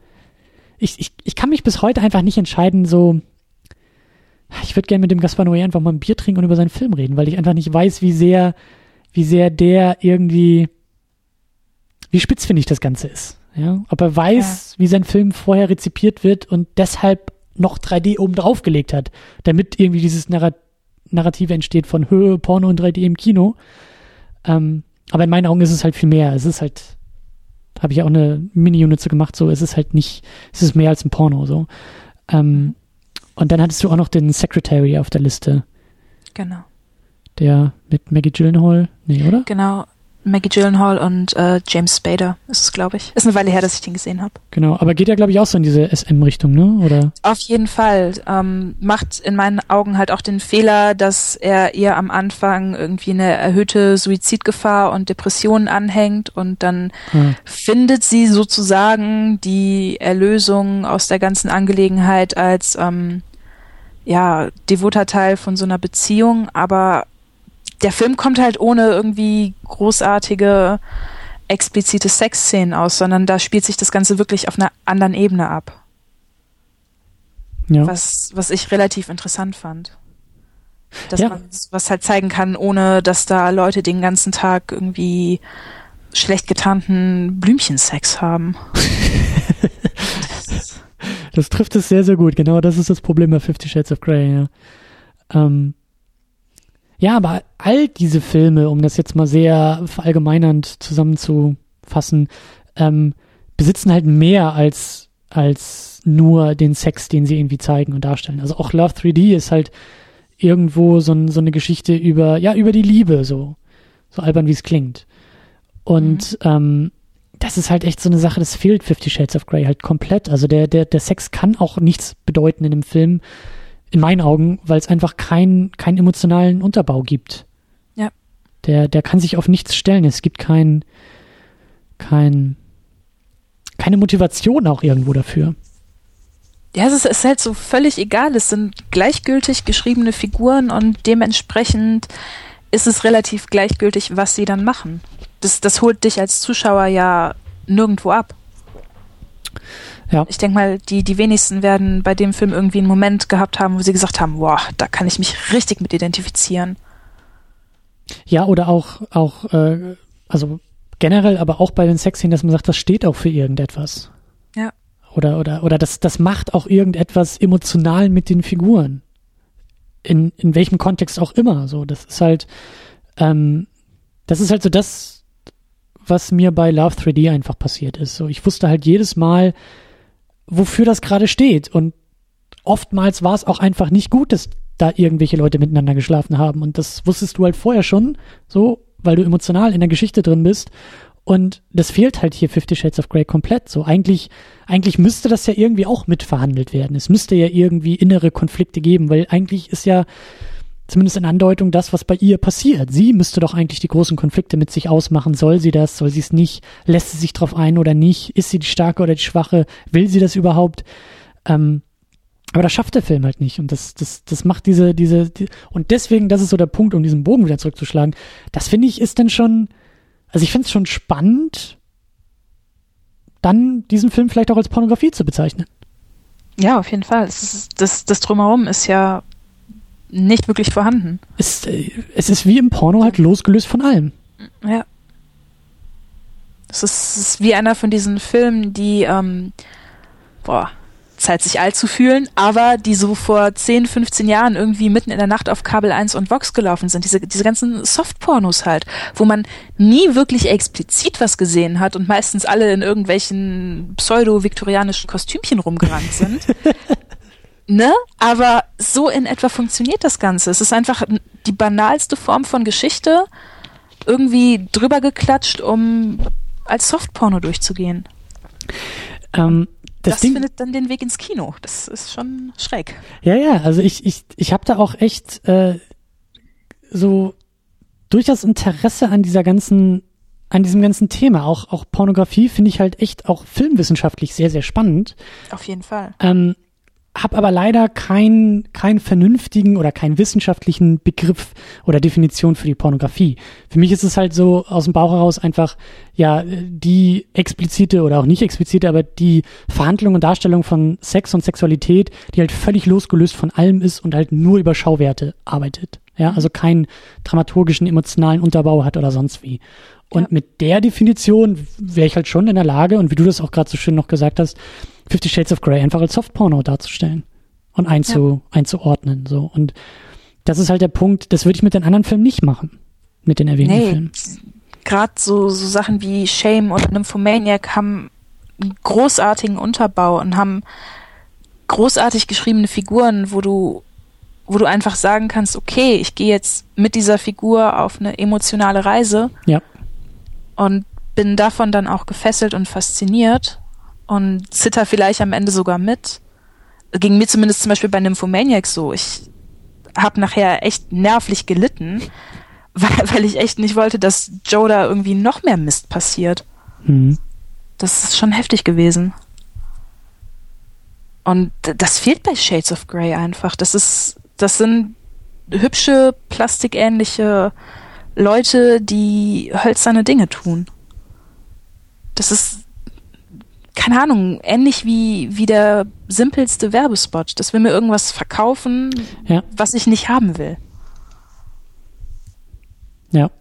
Ich, ich, ich kann mich bis heute einfach nicht entscheiden, so. Ich würde gerne mit dem Gaspar Noé einfach mal ein Bier trinken und über seinen Film reden, weil ich einfach nicht weiß, wie sehr, wie sehr der irgendwie, wie spitzfindig das Ganze ist. Ja, ob er weiß, wie sein Film vorher rezipiert wird und deshalb noch 3D oben drauf gelegt hat, damit irgendwie dieses Narrat Narrative entsteht von Höhe, Porno und 3D im Kino. Ähm, aber in meinen Augen ist es halt viel mehr. Es ist halt, habe ich auch eine Mini-Unit zu gemacht, so, es ist halt nicht, es ist mehr als ein Porno, so. Ähm, und dann hattest du auch noch den Secretary auf der Liste, Genau. der mit Maggie Gyllenhaal, nee, oder? Genau. Maggie Gyllenhaal und äh, James Spader ist es, glaube ich. Ist eine Weile her, dass ich den gesehen habe. Genau, aber geht ja, glaube ich, auch so in diese SM-Richtung, ne? Oder? Auf jeden Fall. Ähm, macht in meinen Augen halt auch den Fehler, dass er ihr am Anfang irgendwie eine erhöhte Suizidgefahr und Depressionen anhängt und dann Ah, findet sie sozusagen die Erlösung aus der ganzen Angelegenheit als ähm, ja devoter Teil von so einer Beziehung, aber der Film kommt halt ohne irgendwie großartige explizite Sexszenen aus, sondern da spielt sich das Ganze wirklich auf einer anderen Ebene ab, ja. was was ich relativ interessant fand. Dass Ja. man was halt zeigen kann, ohne dass da Leute den ganzen Tag irgendwie schlecht getarnten Blümchensex haben. Das trifft es sehr, sehr gut. Genau das ist das Problem bei Fifty Shades of Grey, ja. Ähm, ja, aber all diese Filme, um das jetzt mal sehr verallgemeinernd zusammenzufassen, ähm, besitzen halt mehr als, als nur den Sex, den sie irgendwie zeigen und darstellen. Also auch Love 3D ist halt irgendwo so, ein, so eine Geschichte über, ja, über die Liebe, so. So albern wie es klingt. Und ähm, das ist halt echt so eine Sache, das fehlt Fifty Shades of Grey halt komplett. Also der, der, der Sex kann auch nichts bedeuten in dem Film, in meinen Augen, weil es einfach keinen keinen emotionalen Unterbau gibt. Ja. Der, der kann sich auf nichts stellen. Es gibt kein, kein, keine Motivation auch irgendwo dafür. Ja, es ist, es ist halt so völlig egal. Es sind gleichgültig geschriebene Figuren und dementsprechend ist es relativ gleichgültig, was sie dann machen. Das, das holt dich als Zuschauer ja nirgendwo ab. Ja. Ich denke mal, die, die wenigsten werden bei dem Film irgendwie einen Moment gehabt haben, wo sie gesagt haben, wow, da kann ich mich richtig mit identifizieren. Ja, oder auch, auch, äh, also generell, aber auch bei den Sexszenen, dass man sagt, das steht auch für irgendetwas. Ja. Oder, oder, oder das, das macht auch irgendetwas emotional mit den Figuren. In, in welchem Kontext auch immer. So, das ist halt, ähm, das ist halt so das, was mir bei Love 3D einfach passiert ist. So, ich wusste halt jedes Mal, wofür das gerade steht. Und oftmals war es auch einfach nicht gut, dass da irgendwelche Leute miteinander geschlafen haben. Und das wusstest du halt vorher schon, so, weil du emotional in der Geschichte drin bist. Und das fehlt halt hier Fifty Shades of Grey komplett. So eigentlich, eigentlich müsste das ja irgendwie auch mitverhandelt werden. Es müsste ja irgendwie innere Konflikte geben, weil eigentlich ist ja zumindest in Andeutung das, was bei ihr passiert. Sie müsste doch eigentlich die großen Konflikte mit sich ausmachen. Soll sie das? Soll sie es nicht? Lässt sie sich drauf ein oder nicht? Ist sie die Starke oder die Schwache? Will sie das überhaupt? Ähm, aber das schafft der Film halt nicht. Und das, das, das macht diese, diese, die, und deswegen, das ist so der Punkt, um diesen Bogen wieder zurückzuschlagen. Das finde ich ist dann schon, also ich finde es schon spannend, dann diesen Film vielleicht auch als Pornografie zu bezeichnen. Ja, auf jeden Fall. Ist, das, das Drumherum ist ja nicht wirklich vorhanden. Es, äh, es ist wie im Porno halt losgelöst von allem. Ja. Es ist, es ist wie einer von diesen Filmen, die, ähm, boah, Zeit sich alt zu fühlen, aber die so vor 10, 15 Jahren irgendwie mitten in der Nacht auf Kabel 1 und Vox gelaufen sind. Diese, diese ganzen Softpornos halt, wo man nie wirklich explizit was gesehen hat und meistens alle in irgendwelchen pseudo-viktorianischen Kostümchen rumgerannt sind. ne? Aber so in etwa funktioniert das Ganze. Es ist einfach die banalste Form von Geschichte, irgendwie drüber geklatscht, um als Softporno durchzugehen. Ähm, das, das Ding, findet dann den Weg ins Kino. Das ist schon schräg. Ja, ja, also ich, ich, ich habe da auch echt äh, so durchaus Interesse an dieser ganzen, an diesem ganzen Thema. Auch, auch Pornografie finde ich halt echt auch filmwissenschaftlich sehr, sehr spannend. Auf jeden Fall. Ähm, habe aber leider keinen keinen vernünftigen oder keinen wissenschaftlichen Begriff oder Definition für die Pornografie. Für mich ist es halt so aus dem Bauch heraus einfach ja die explizite oder auch nicht explizite, aber die Verhandlung und Darstellung von Sex und Sexualität, die halt völlig losgelöst von allem ist und halt nur über Schauwerte arbeitet. Ja, also keinen dramaturgischen, emotionalen Unterbau hat oder sonst wie. Und ja. mit der Definition wäre ich halt schon in der Lage, und wie du das auch gerade so schön noch gesagt hast, Fifty Shades of Grey einfach als Softporno darzustellen und einzu, ja. einzuordnen. So. Und das ist halt der Punkt, das würde ich mit den anderen Filmen nicht machen. Mit den erwähnten nee, Filmen. Gerade so, so Sachen wie Shame und Nymphomaniac haben einen großartigen Unterbau und haben großartig geschriebene Figuren, wo du, wo du einfach sagen kannst, okay, ich gehe jetzt mit dieser Figur auf eine emotionale Reise. Ja. Und bin davon dann auch gefesselt und fasziniert und zitter vielleicht am Ende sogar mit. Ging mir zumindest zum Beispiel bei Nymphomaniac so. Ich habe nachher echt nervlich gelitten, weil, weil ich echt nicht wollte, dass Joe da irgendwie noch mehr Mist passiert. Mhm. Das ist schon heftig gewesen. Und das fehlt bei Shades of Grey einfach. Das ist, das sind hübsche, plastikähnliche Leute, die hölzerne Dinge tun. Das ist keine Ahnung, ähnlich wie, wie der simpelste Werbespot. Das will mir irgendwas verkaufen, ja. was ich nicht haben will. Ja.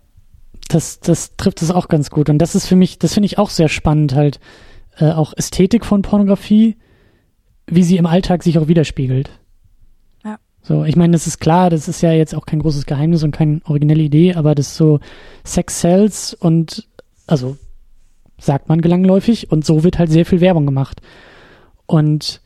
Das, das trifft es auch ganz gut. Und das ist für mich, das finde ich auch sehr spannend, halt, äh, auch Ästhetik von Pornografie, wie sie im Alltag sich auch widerspiegelt. Ja. So, ich meine, das ist klar, das ist ja jetzt auch kein großes Geheimnis und keine originelle Idee, aber das so Sex Cells und also sagt man gelangläufig, und so wird halt sehr viel Werbung gemacht. Und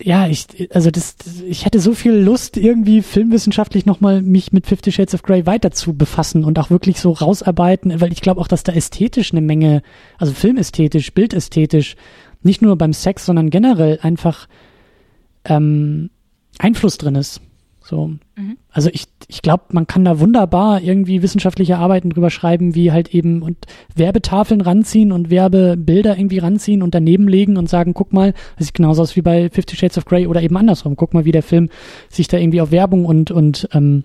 ja, ich, also das, ich hätte so viel Lust, irgendwie filmwissenschaftlich nochmal mich mit Fifty Shades of Grey weiter zu befassen und auch wirklich so rausarbeiten, weil ich glaube auch, dass da ästhetisch eine Menge, also filmästhetisch, bildästhetisch, nicht nur beim Sex, sondern generell einfach ähm, Einfluss drin ist. So. Mhm. Also ich, ich glaube, man kann da wunderbar irgendwie wissenschaftliche Arbeiten drüber schreiben, wie halt eben und Werbetafeln ranziehen und Werbebilder irgendwie ranziehen und daneben legen und sagen, guck mal, das sieht genauso aus wie bei Fifty Shades of Grey oder eben andersrum. Guck mal, wie der Film sich da irgendwie auf Werbung und, und ähm,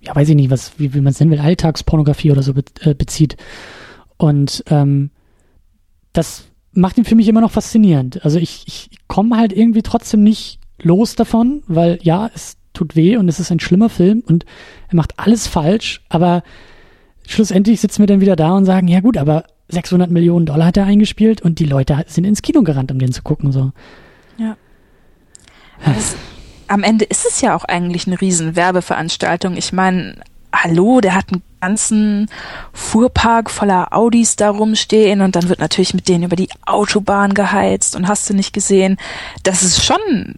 ja, weiß ich nicht, was, wie, wie man es nennen will, Alltagspornografie oder so be äh, bezieht. Und ähm, das macht ihn für mich immer noch faszinierend. Also ich, ich komme halt irgendwie trotzdem nicht los davon, weil ja, es tut weh und es ist ein schlimmer Film und er macht alles falsch, aber schlussendlich sitzen wir dann wieder da und sagen, ja gut, aber 600 Millionen Dollar hat er eingespielt und die Leute sind ins Kino gerannt, um den zu gucken, so. Ja. Das, am Ende ist es ja auch eigentlich eine riesen Werbeveranstaltung. Ich meine, hallo, der hat einen ganzen Fuhrpark voller Audis da rumstehen und dann wird natürlich mit denen über die Autobahn geheizt und hast du nicht gesehen. Das ist schon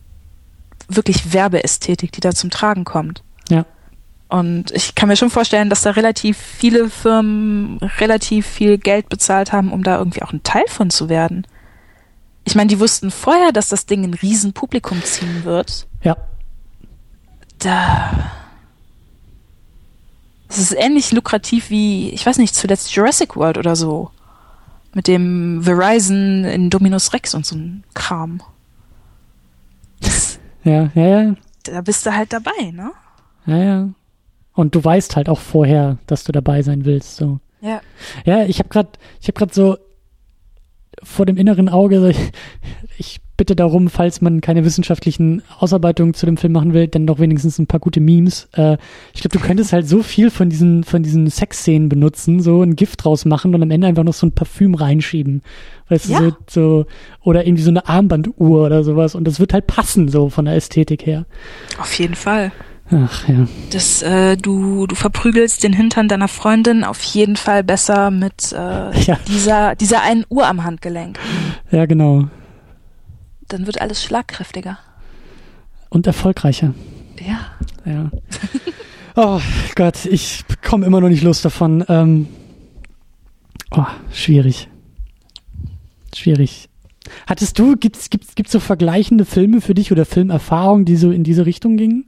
wirklich Werbeästhetik, die da zum Tragen kommt. Ja. Und ich kann mir schon vorstellen, dass da relativ viele Firmen relativ viel Geld bezahlt haben, um da irgendwie auch ein Teil von zu werden. Ich meine, die wussten vorher, dass das Ding ein Riesenpublikum ziehen wird. Ja. Da. Es ist ähnlich lukrativ wie, ich weiß nicht, zuletzt Jurassic World oder so. Mit dem Verizon in Dominus Rex und so ein Kram. Ja, ja, ja. Da bist du halt dabei, ne? Ja, ja. Und du weißt halt auch vorher, dass du dabei sein willst, so. Ja. Ja, ich habe gerade, ich habe gerade so vor dem inneren Auge, ich, ich bitte darum, falls man keine wissenschaftlichen Ausarbeitungen zu dem Film machen will, dann doch wenigstens ein paar gute Memes. Äh, ich glaube, du könntest halt so viel von diesen, von diesen Sexszenen benutzen, so ein Gift draus machen und am Ende einfach noch so ein Parfüm reinschieben. Weißt ja. du, so, so, oder irgendwie so eine Armbanduhr oder sowas. Und das wird halt passen, so von der Ästhetik her. Auf jeden Fall. Ach ja. Das, äh, du, du verprügelst den Hintern deiner Freundin auf jeden Fall besser mit äh, ja. dieser, dieser einen Uhr am Handgelenk. Ja, genau. Dann wird alles schlagkräftiger. Und erfolgreicher. Ja. Ja. oh Gott, ich komme immer noch nicht los davon. Ähm, oh, schwierig. Schwierig. Hattest du, gibt's, gibt's, gibt's so vergleichende Filme für dich oder Filmerfahrungen, die so in diese Richtung gingen?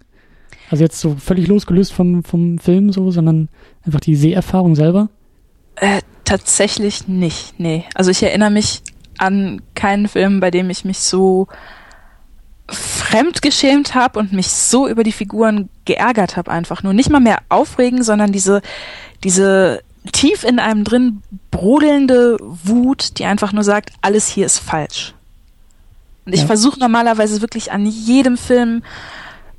Also jetzt so völlig losgelöst vom, vom Film so, sondern einfach die Seherfahrung selber? Äh, tatsächlich nicht, nee. Also ich erinnere mich an keinen Film, bei dem ich mich so fremdgeschämt habe und mich so über die Figuren geärgert habe einfach. Nur nicht mal mehr aufregen, sondern diese, diese tief in einem drin brodelnde Wut, die einfach nur sagt, alles hier ist falsch. Und ich ja. versuche normalerweise wirklich an jedem Film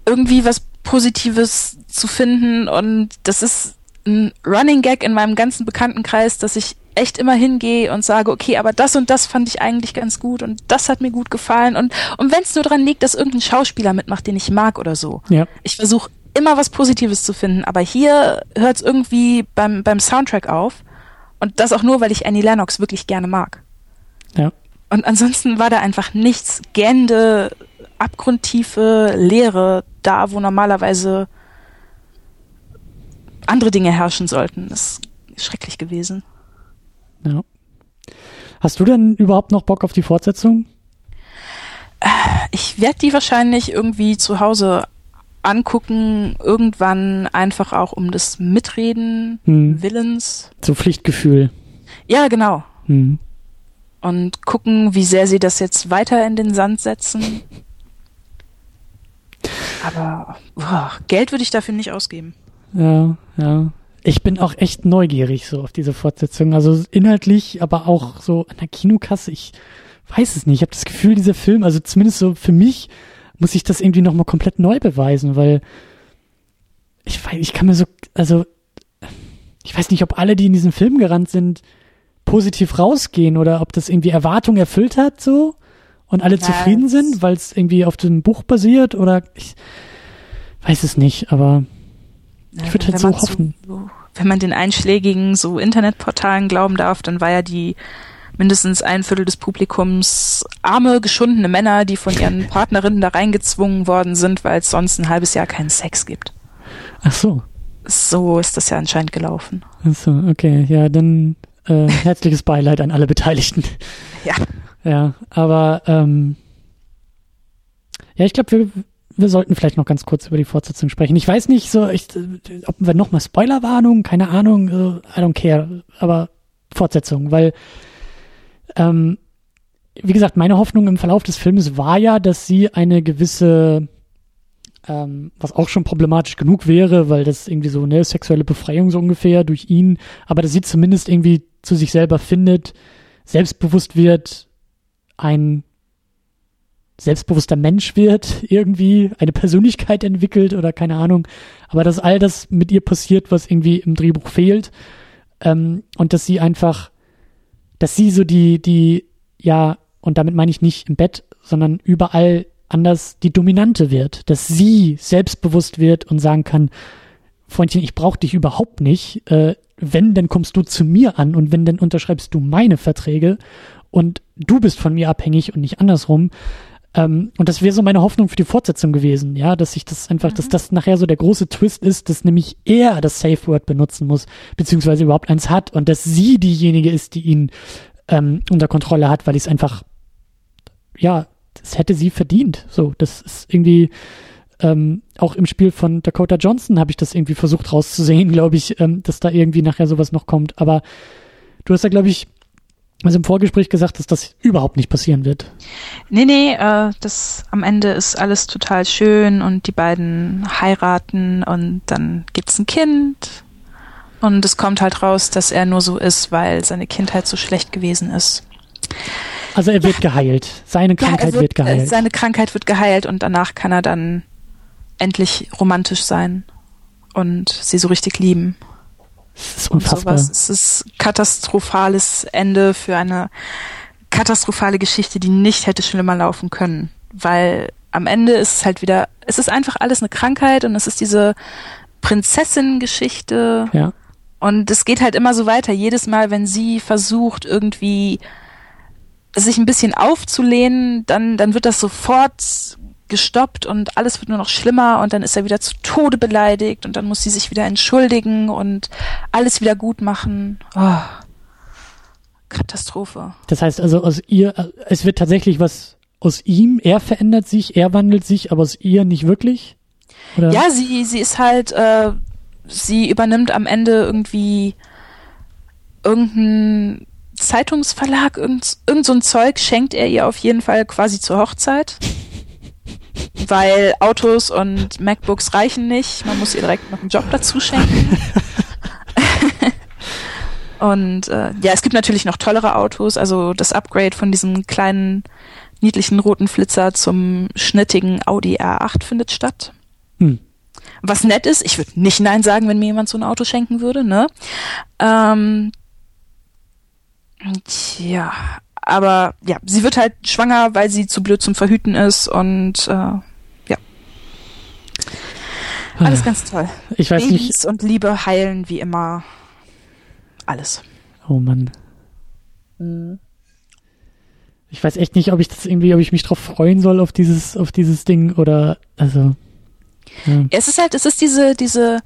irgendwie was Positives zu finden und das ist ein Running Gag in meinem ganzen Bekanntenkreis, dass ich echt immer hingehe und sage, okay, aber das und das fand ich eigentlich ganz gut und das hat mir gut gefallen und, und wenn es nur dran liegt, dass irgendein Schauspieler mitmacht, den ich mag oder so. Ja. Ich versuche immer was Positives zu finden, aber hier hört es irgendwie beim, beim Soundtrack auf und das auch nur, weil ich Annie Lennox wirklich gerne mag. Ja. Und ansonsten war da einfach nichts gähnende, abgrundtiefe Leere da, wo normalerweise andere Dinge herrschen sollten. Das ist schrecklich gewesen. Ja. Hast du denn überhaupt noch Bock auf die Fortsetzung? Ich werde die wahrscheinlich irgendwie zu Hause angucken, irgendwann einfach auch um des Mitreden hm. Willens. So Pflichtgefühl. Ja, genau. Hm. Und gucken, wie sehr sie das jetzt weiter in den Sand setzen. Aber boah, Geld würde ich dafür nicht ausgeben. Ja, ja. Ich bin auch echt neugierig so auf diese Fortsetzung. Also inhaltlich, aber auch so an der Kinokasse. Ich weiß es nicht. Ich habe das Gefühl, dieser Film, also zumindest so für mich, muss ich das irgendwie nochmal komplett neu beweisen, weil ich weiß, ich kann mir so, also ich weiß nicht, ob alle, die in diesen Film gerannt sind, positiv rausgehen oder ob das irgendwie Erwartungen erfüllt hat so und alle ja, zufrieden sind, weil es irgendwie auf dem Buch basiert oder ich weiß es nicht, aber ich würde halt so hoffen. So, wenn man den einschlägigen so Internetportalen glauben darf, dann war ja die mindestens ein Viertel des Publikums arme, geschundene Männer, die von ihren Partnerinnen da reingezwungen worden sind, weil es sonst ein halbes Jahr keinen Sex gibt. Ach so. So ist das ja anscheinend gelaufen. Ach so, okay. Ja, dann äh, herzliches Beileid an alle Beteiligten. Ja. Ja, aber ähm, ja, ich glaube, wir, wir sollten vielleicht noch ganz kurz über die Fortsetzung sprechen. Ich weiß nicht, so, ich, ob wir nochmal Spoilerwarnung, keine Ahnung, I don't care, aber Fortsetzung, weil, ähm, wie gesagt, meine Hoffnung im Verlauf des Films war ja, dass sie eine gewisse, ähm, was auch schon problematisch genug wäre, weil das irgendwie so eine sexuelle Befreiung so ungefähr durch ihn, aber dass sie zumindest irgendwie zu sich selber findet, selbstbewusst wird, ein selbstbewusster Mensch wird, irgendwie eine Persönlichkeit entwickelt oder keine Ahnung. Aber dass all das mit ihr passiert, was irgendwie im Drehbuch fehlt. Ähm, und dass sie einfach, dass sie so die, die, ja, und damit meine ich nicht im Bett, sondern überall anders die Dominante wird. Dass sie selbstbewusst wird und sagen kann, Freundchen, ich brauche dich überhaupt nicht. Äh, wenn, dann kommst du zu mir an und wenn, dann unterschreibst du meine Verträge und du bist von mir abhängig und nicht andersrum. Ähm, und das wäre so meine Hoffnung für die Fortsetzung gewesen, ja, dass ich das einfach, mhm. dass das nachher so der große Twist ist, dass nämlich er das Safe Word benutzen muss, beziehungsweise überhaupt eins hat und dass sie diejenige ist, die ihn ähm, unter Kontrolle hat, weil ich es einfach, ja, das hätte sie verdient. So, das ist irgendwie, ähm, auch im Spiel von Dakota Johnson habe ich das irgendwie versucht rauszusehen, glaube ich, ähm, dass da irgendwie nachher sowas noch kommt. Aber du hast da, glaube ich, also im Vorgespräch gesagt, dass das überhaupt nicht passieren wird. Nee, nee, äh, das am Ende ist alles total schön und die beiden heiraten und dann gibt's ein Kind. Und es kommt halt raus, dass er nur so ist, weil seine Kindheit so schlecht gewesen ist. Also er wird ja. geheilt. Seine Krankheit ja, wird, wird, geheilt. Seine Krankheit wird geheilt und danach kann er dann endlich romantisch sein und sie so richtig lieben. Das ist unfassbar. sowas. Es ist katastrophales Ende für eine katastrophale Geschichte, die nicht hätte schlimmer laufen können. Weil am Ende ist es halt wieder, es ist einfach alles eine Krankheit und es ist diese Prinzessin-Geschichte. Ja. Und es geht halt immer so weiter. Jedes Mal, wenn sie versucht, irgendwie sich ein bisschen aufzulehnen, dann, dann wird das sofort gestoppt und alles wird nur noch schlimmer und dann ist er wieder zu Tode beleidigt und dann muss sie sich wieder entschuldigen und alles wieder gut machen. Oh. Katastrophe. Das heißt also aus ihr, es wird tatsächlich was aus ihm, er verändert sich, er wandelt sich, aber aus ihr nicht wirklich? Oder? Ja, sie, sie ist halt, äh, sie übernimmt am Ende irgendwie irgendein Zeitungsverlag, irgend, irgend so ein Zeug schenkt er ihr auf jeden Fall quasi zur Hochzeit weil Autos und MacBooks reichen nicht. Man muss ihr direkt noch einen Job dazu schenken. und äh, ja, es gibt natürlich noch tollere Autos. Also das Upgrade von diesem kleinen niedlichen roten Flitzer zum schnittigen Audi R8 findet statt. Hm. Was nett ist, ich würde nicht Nein sagen, wenn mir jemand so ein Auto schenken würde, ne? Ähm, tja, aber ja, sie wird halt schwanger, weil sie zu blöd zum Verhüten ist und äh, ja. Alles ganz toll. Ich weiß Babys nicht. und Liebe heilen wie immer alles. Oh Mann. Mhm. Ich weiß echt nicht, ob ich das irgendwie, ob ich mich drauf freuen soll auf dieses, auf dieses Ding oder also. Ja. Es ist halt, es ist diese, diese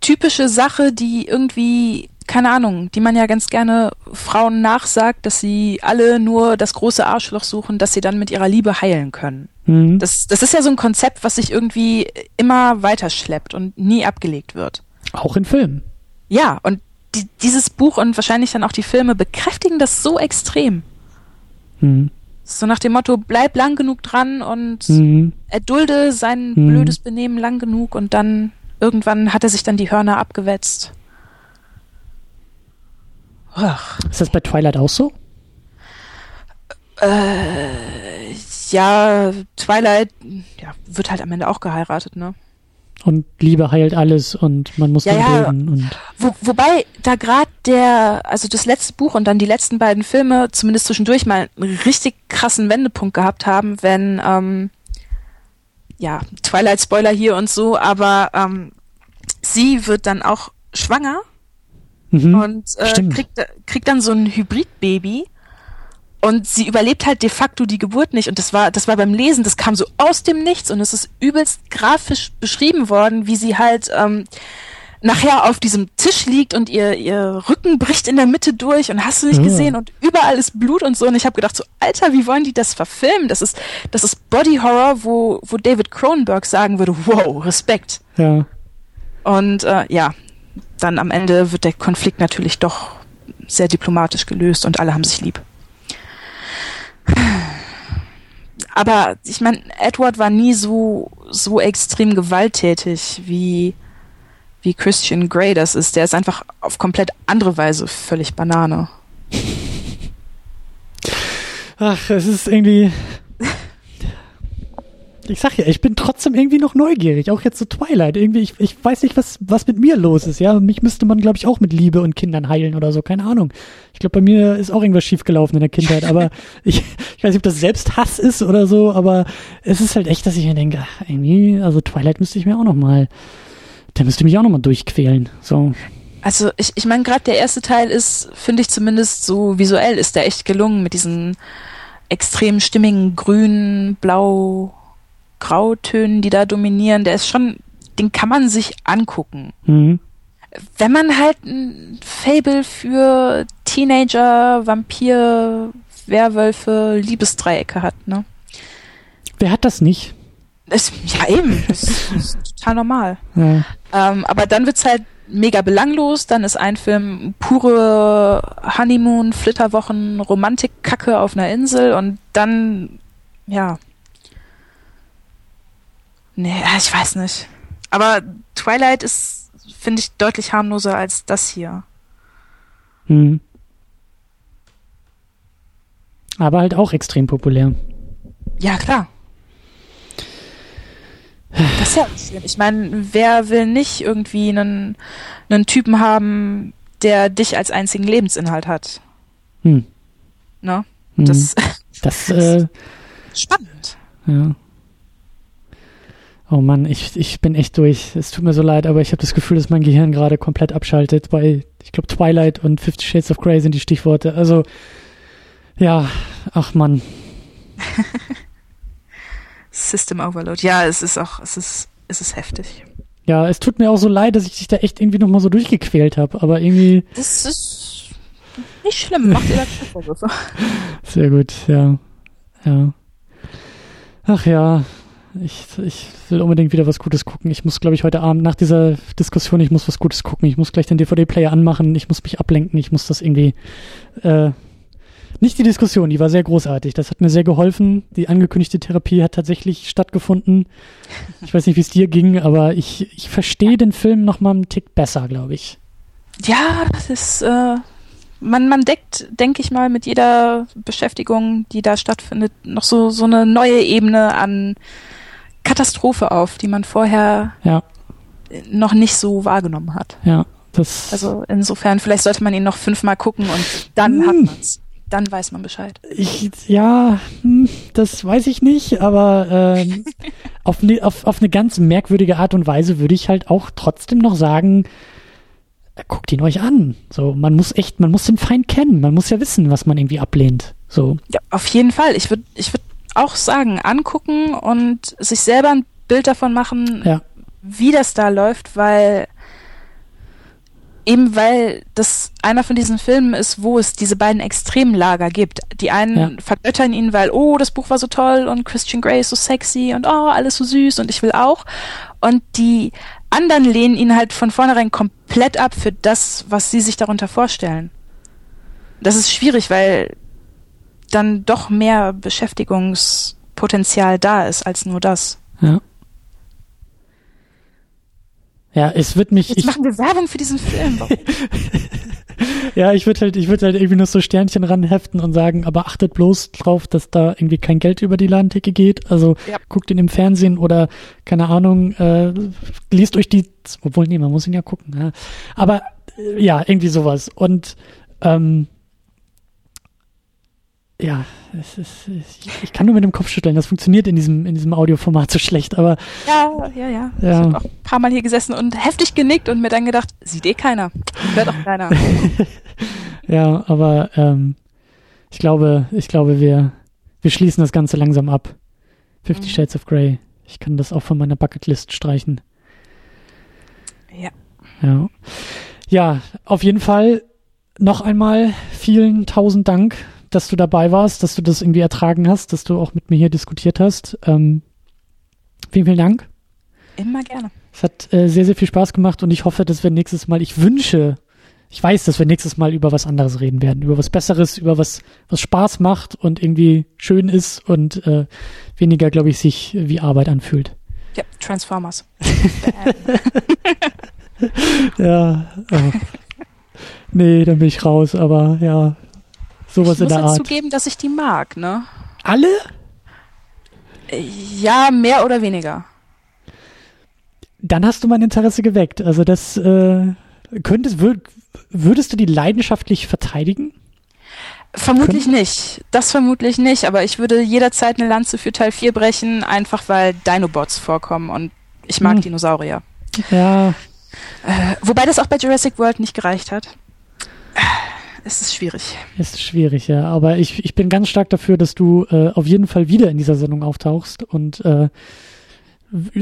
typische Sache, die irgendwie keine Ahnung, die man ja ganz gerne Frauen nachsagt, dass sie alle nur das große Arschloch suchen, dass sie dann mit ihrer Liebe heilen können. Mhm. Das, das ist ja so ein Konzept, was sich irgendwie immer weiterschleppt und nie abgelegt wird. Auch in Filmen. Ja, und die, dieses Buch und wahrscheinlich dann auch die Filme bekräftigen das so extrem. Mhm. So nach dem Motto, bleib lang genug dran und mhm. erdulde sein mhm. blödes Benehmen lang genug und dann irgendwann hat er sich dann die Hörner abgewetzt. Ach. Ist das bei Twilight auch so? Äh, ja, Twilight ja, wird halt am Ende auch geheiratet, ne? Und Liebe heilt alles und man muss ja, ja. Und Wo, wobei da gerade der, also das letzte Buch und dann die letzten beiden Filme zumindest zwischendurch mal einen richtig krassen Wendepunkt gehabt haben, wenn, ähm, ja, Twilight-Spoiler hier und so, aber ähm, sie wird dann auch schwanger Mhm. und äh, kriegt, kriegt dann so ein Hybridbaby. Und sie überlebt halt de facto die Geburt nicht. Und das war, das war beim Lesen, das kam so aus dem Nichts und es ist übelst grafisch beschrieben worden, wie sie halt ähm, nachher auf diesem Tisch liegt und ihr, ihr Rücken bricht in der Mitte durch und hast du nicht Ja. gesehen und überall ist Blut und so. Und ich habe gedacht, so, Alter, wie wollen die das verfilmen? Das ist, das ist Body Horror, wo, wo David Cronenberg sagen würde, wow, Respekt. Ja. Und äh, ja, dann am Ende wird der Konflikt natürlich doch sehr diplomatisch gelöst und alle haben sich lieb. Aber ich meine, Edward war nie so so extrem gewalttätig wie wie Christian Grey das ist. Der ist einfach auf komplett andere Weise völlig Banane. Ach, es ist irgendwie. Ich sag ja, ich bin trotzdem irgendwie noch neugierig, auch jetzt zu Twilight. Irgendwie, ich, ich weiß nicht, was, was mit mir los ist, ja. Mich müsste man, glaube ich, auch mit Liebe und Kindern heilen oder so, keine Ahnung. Ich glaube, bei mir ist auch irgendwas schiefgelaufen in der Kindheit, aber ich, ich weiß nicht, ob das Selbsthass ist oder so, aber es ist halt echt, dass ich mir denke, ach, irgendwie, also Twilight müsste ich mir auch noch mal, der müsste mich auch noch mal durchquälen. So, Also ich, ich meine, gerade der erste Teil ist, finde ich zumindest so visuell, ist der echt gelungen mit diesen extrem stimmigen Grün, Blau, Grautönen, die da dominieren. Der ist schon, den kann man sich angucken. mhm. Wenn man halt ein Fable für Teenager, Vampir, Werwölfe, Liebesdreiecke hat, ne? Wer hat das nicht? Das, ja, eben. Das ist, total normal. Ja. Ähm, aber dann wird's halt mega belanglos. Dann ist ein Film pure Honeymoon, Flitterwochen, Romantik-Kacke auf einer Insel und dann, ja. Nee, ich weiß nicht. Aber Twilight ist, finde ich, deutlich harmloser als das hier. Mhm. Aber halt auch extrem populär. Ja, klar. Das ist ja schlimm. Ich meine, wer will nicht irgendwie einen, einen Typen haben, der dich als einzigen Lebensinhalt hat? Hm. Ne? Mhm. Das Das, äh, spannend. ja. Oh Mann, ich, ich bin echt durch. Es tut mir so leid, aber ich habe das Gefühl, dass mein Gehirn gerade komplett abschaltet. Bei, ich glaube, Twilight und Fifty Shades of Grey sind die Stichworte. Also, ja, ach Mann. System Overload. Ja, es ist auch, es ist, es ist heftig. Ja, es tut mir auch so leid, dass ich dich da echt irgendwie nochmal so durchgequält habe. Aber irgendwie, Das ist nicht schlimm. Macht ihr da keine Vorwürfe. sehr gut, ja. Ja. Ach ja, ich, ich will unbedingt wieder was Gutes gucken. Ich muss, glaube ich, heute Abend nach dieser Diskussion, ich muss was Gutes gucken. Ich muss gleich den DVD-Player anmachen. Ich muss mich ablenken. Ich muss das irgendwie. Äh, nicht die Diskussion, die war sehr großartig. Das hat mir sehr geholfen. Die angekündigte Therapie hat tatsächlich stattgefunden. Ich weiß nicht, wie es dir ging, aber ich, ich verstehe den Film noch mal einen Tick besser, glaube ich. Ja, das ist, äh, man, man deckt, denke ich mal, mit jeder Beschäftigung, die da stattfindet, noch so, so eine neue Ebene an Katastrophe auf, die man vorher Ja, noch nicht so wahrgenommen hat. ja. Das, Also insofern, vielleicht sollte man ihn noch fünfmal gucken und dann hat Hm. man's. Dann weiß man Bescheid. Ich, ja, hm, das weiß ich nicht, aber ähm, auf, ne, auf, auf eine ganz merkwürdige Art und Weise würde ich halt auch trotzdem noch sagen, guckt ihn euch an. So, man muss echt, man muss den Feind kennen, man muss ja wissen, was man irgendwie ablehnt. So, Ja, auf jeden Fall. Ich würde ich würd auch sagen, angucken und sich selber ein Bild davon machen, ja, wie das da läuft, weil eben weil das einer von diesen Filmen ist, wo es diese beiden Extremlager gibt. Die einen Ja. vergöttern ihn, weil, oh, das Buch war so toll und Christian Grey ist so sexy und oh, alles so süß und ich will auch. Und die anderen lehnen ihn halt von vornherein komplett ab für das, was sie sich darunter vorstellen. Das ist schwierig, weil dann doch mehr Beschäftigungspotenzial da ist als nur das. ja. Ja, es wird mich, Jetzt ich, machen wir Werbung für diesen Film. Ja, ich würde halt, ich würde halt irgendwie noch so Sternchen ranheften und sagen, aber achtet bloß drauf, dass da irgendwie kein Geld über die Ladentheke geht. Also Ja. guckt ihn im Fernsehen oder keine Ahnung, äh, liest euch die, obwohl nee, man muss ihn ja gucken. Ja. Aber äh, ja, irgendwie sowas. Und ähm, ja, es ist, ich, kann nur mit dem Kopf schütteln. Das funktioniert in diesem, in diesem Audioformat so schlecht, aber. Ja, ja, ja. Ja. Ich habe auch ein paar Mal hier gesessen und heftig genickt und mir dann gedacht, sieht eh keiner. Hört auch keiner. Ja, aber ähm, ich glaube, ich glaube, wir, wir schließen das Ganze langsam ab. Fifty Mhm. Shades of Grey. Ich kann das auch von meiner Bucketlist streichen. Ja. Ja. Ja, auf jeden Fall noch einmal vielen tausend Dank, dass du dabei warst, dass du das irgendwie ertragen hast, dass du auch mit mir hier diskutiert hast. Ähm, vielen, vielen Dank. Immer gerne. Es hat äh, sehr, sehr viel Spaß gemacht und ich hoffe, dass wir nächstes Mal, ich wünsche, ich weiß, dass wir nächstes Mal über was anderes reden werden, über was Besseres, über was, was Spaß macht und irgendwie schön ist und äh, weniger, glaube ich, sich wie Arbeit anfühlt. Ja, Transformers. Ja. Oh. nee, dann bin ich raus, aber ja, sowas ich in muss der Art. zugeben, dass ich die mag, ne? Alle? Äh, Ja, mehr oder weniger. Dann hast du mein Interesse geweckt. Also das äh, könntest, würd, würdest du die leidenschaftlich verteidigen? Vermutlich nicht. Das vermutlich nicht, aber ich würde jederzeit eine Lanze für Teil 4 brechen, einfach weil Dinobots vorkommen und ich mag Hm. Dinosaurier. Ja, Äh, wobei das auch bei Jurassic World nicht gereicht hat. Es ist schwierig. ist schwierig, ja. Aber ich, ich bin ganz stark dafür, dass du äh, auf jeden Fall wieder in dieser Sendung auftauchst und äh,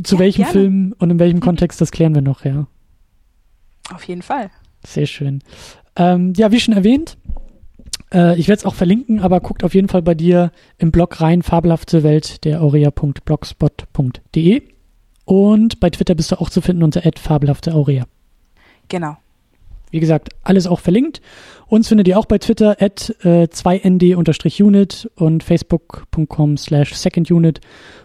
zu Ja, welchem gerne. Film und in welchem Mhm. Kontext, das klären wir noch, ja. Auf jeden Fall. Sehr schön. Ähm, ja, wie schon erwähnt, äh, ich werde es auch verlinken, aber guckt auf jeden Fall bei dir im Blog rein, fabelhafte Welt der aurea.blogspot.de. Und bei Twitter bist du auch zu finden unter fabelhafteaurea. Genau. Wie gesagt, alles auch verlinkt. Uns findet ihr auch bei Twitter at äh, 2nd-unit und facebook.com slash secondunit.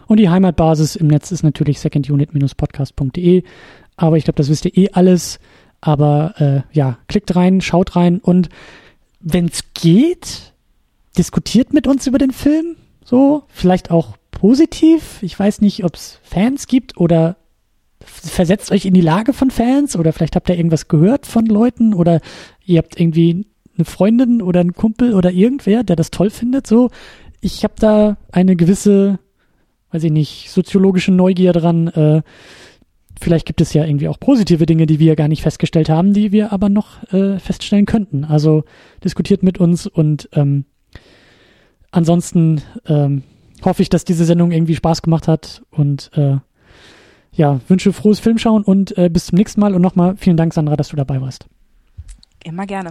Und die Heimatbasis im Netz ist natürlich secondunit-podcast.de. Aber ich glaube, das wisst ihr eh alles. Aber äh, ja, klickt rein, schaut rein und wenn es geht, diskutiert mit uns über den Film. So, vielleicht auch positiv. Ich weiß nicht, ob es Fans gibt oder versetzt euch in die Lage von Fans oder vielleicht habt ihr irgendwas gehört von Leuten oder ihr habt irgendwie eine Freundin oder einen Kumpel oder irgendwer, der das toll findet. So, ich habe da eine gewisse, weiß ich nicht, soziologische Neugier dran. Äh, vielleicht gibt es ja irgendwie auch positive Dinge, die wir gar nicht festgestellt haben, die wir aber noch äh, feststellen könnten. Also diskutiert mit uns und ähm, ansonsten ähm, hoffe ich, dass diese Sendung irgendwie Spaß gemacht hat und äh, ja, wünsche frohes Filmschauen und äh, bis zum nächsten Mal und nochmal vielen Dank, Sandra, dass du dabei warst. Immer gerne.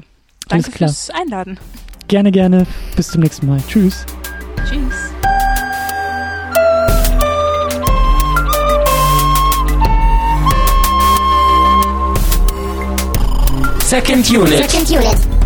Alles Danke klar. fürs Einladen. Gerne, gerne. Bis zum nächsten Mal. Tschüss. Tschüss. Second Unit. Second unit.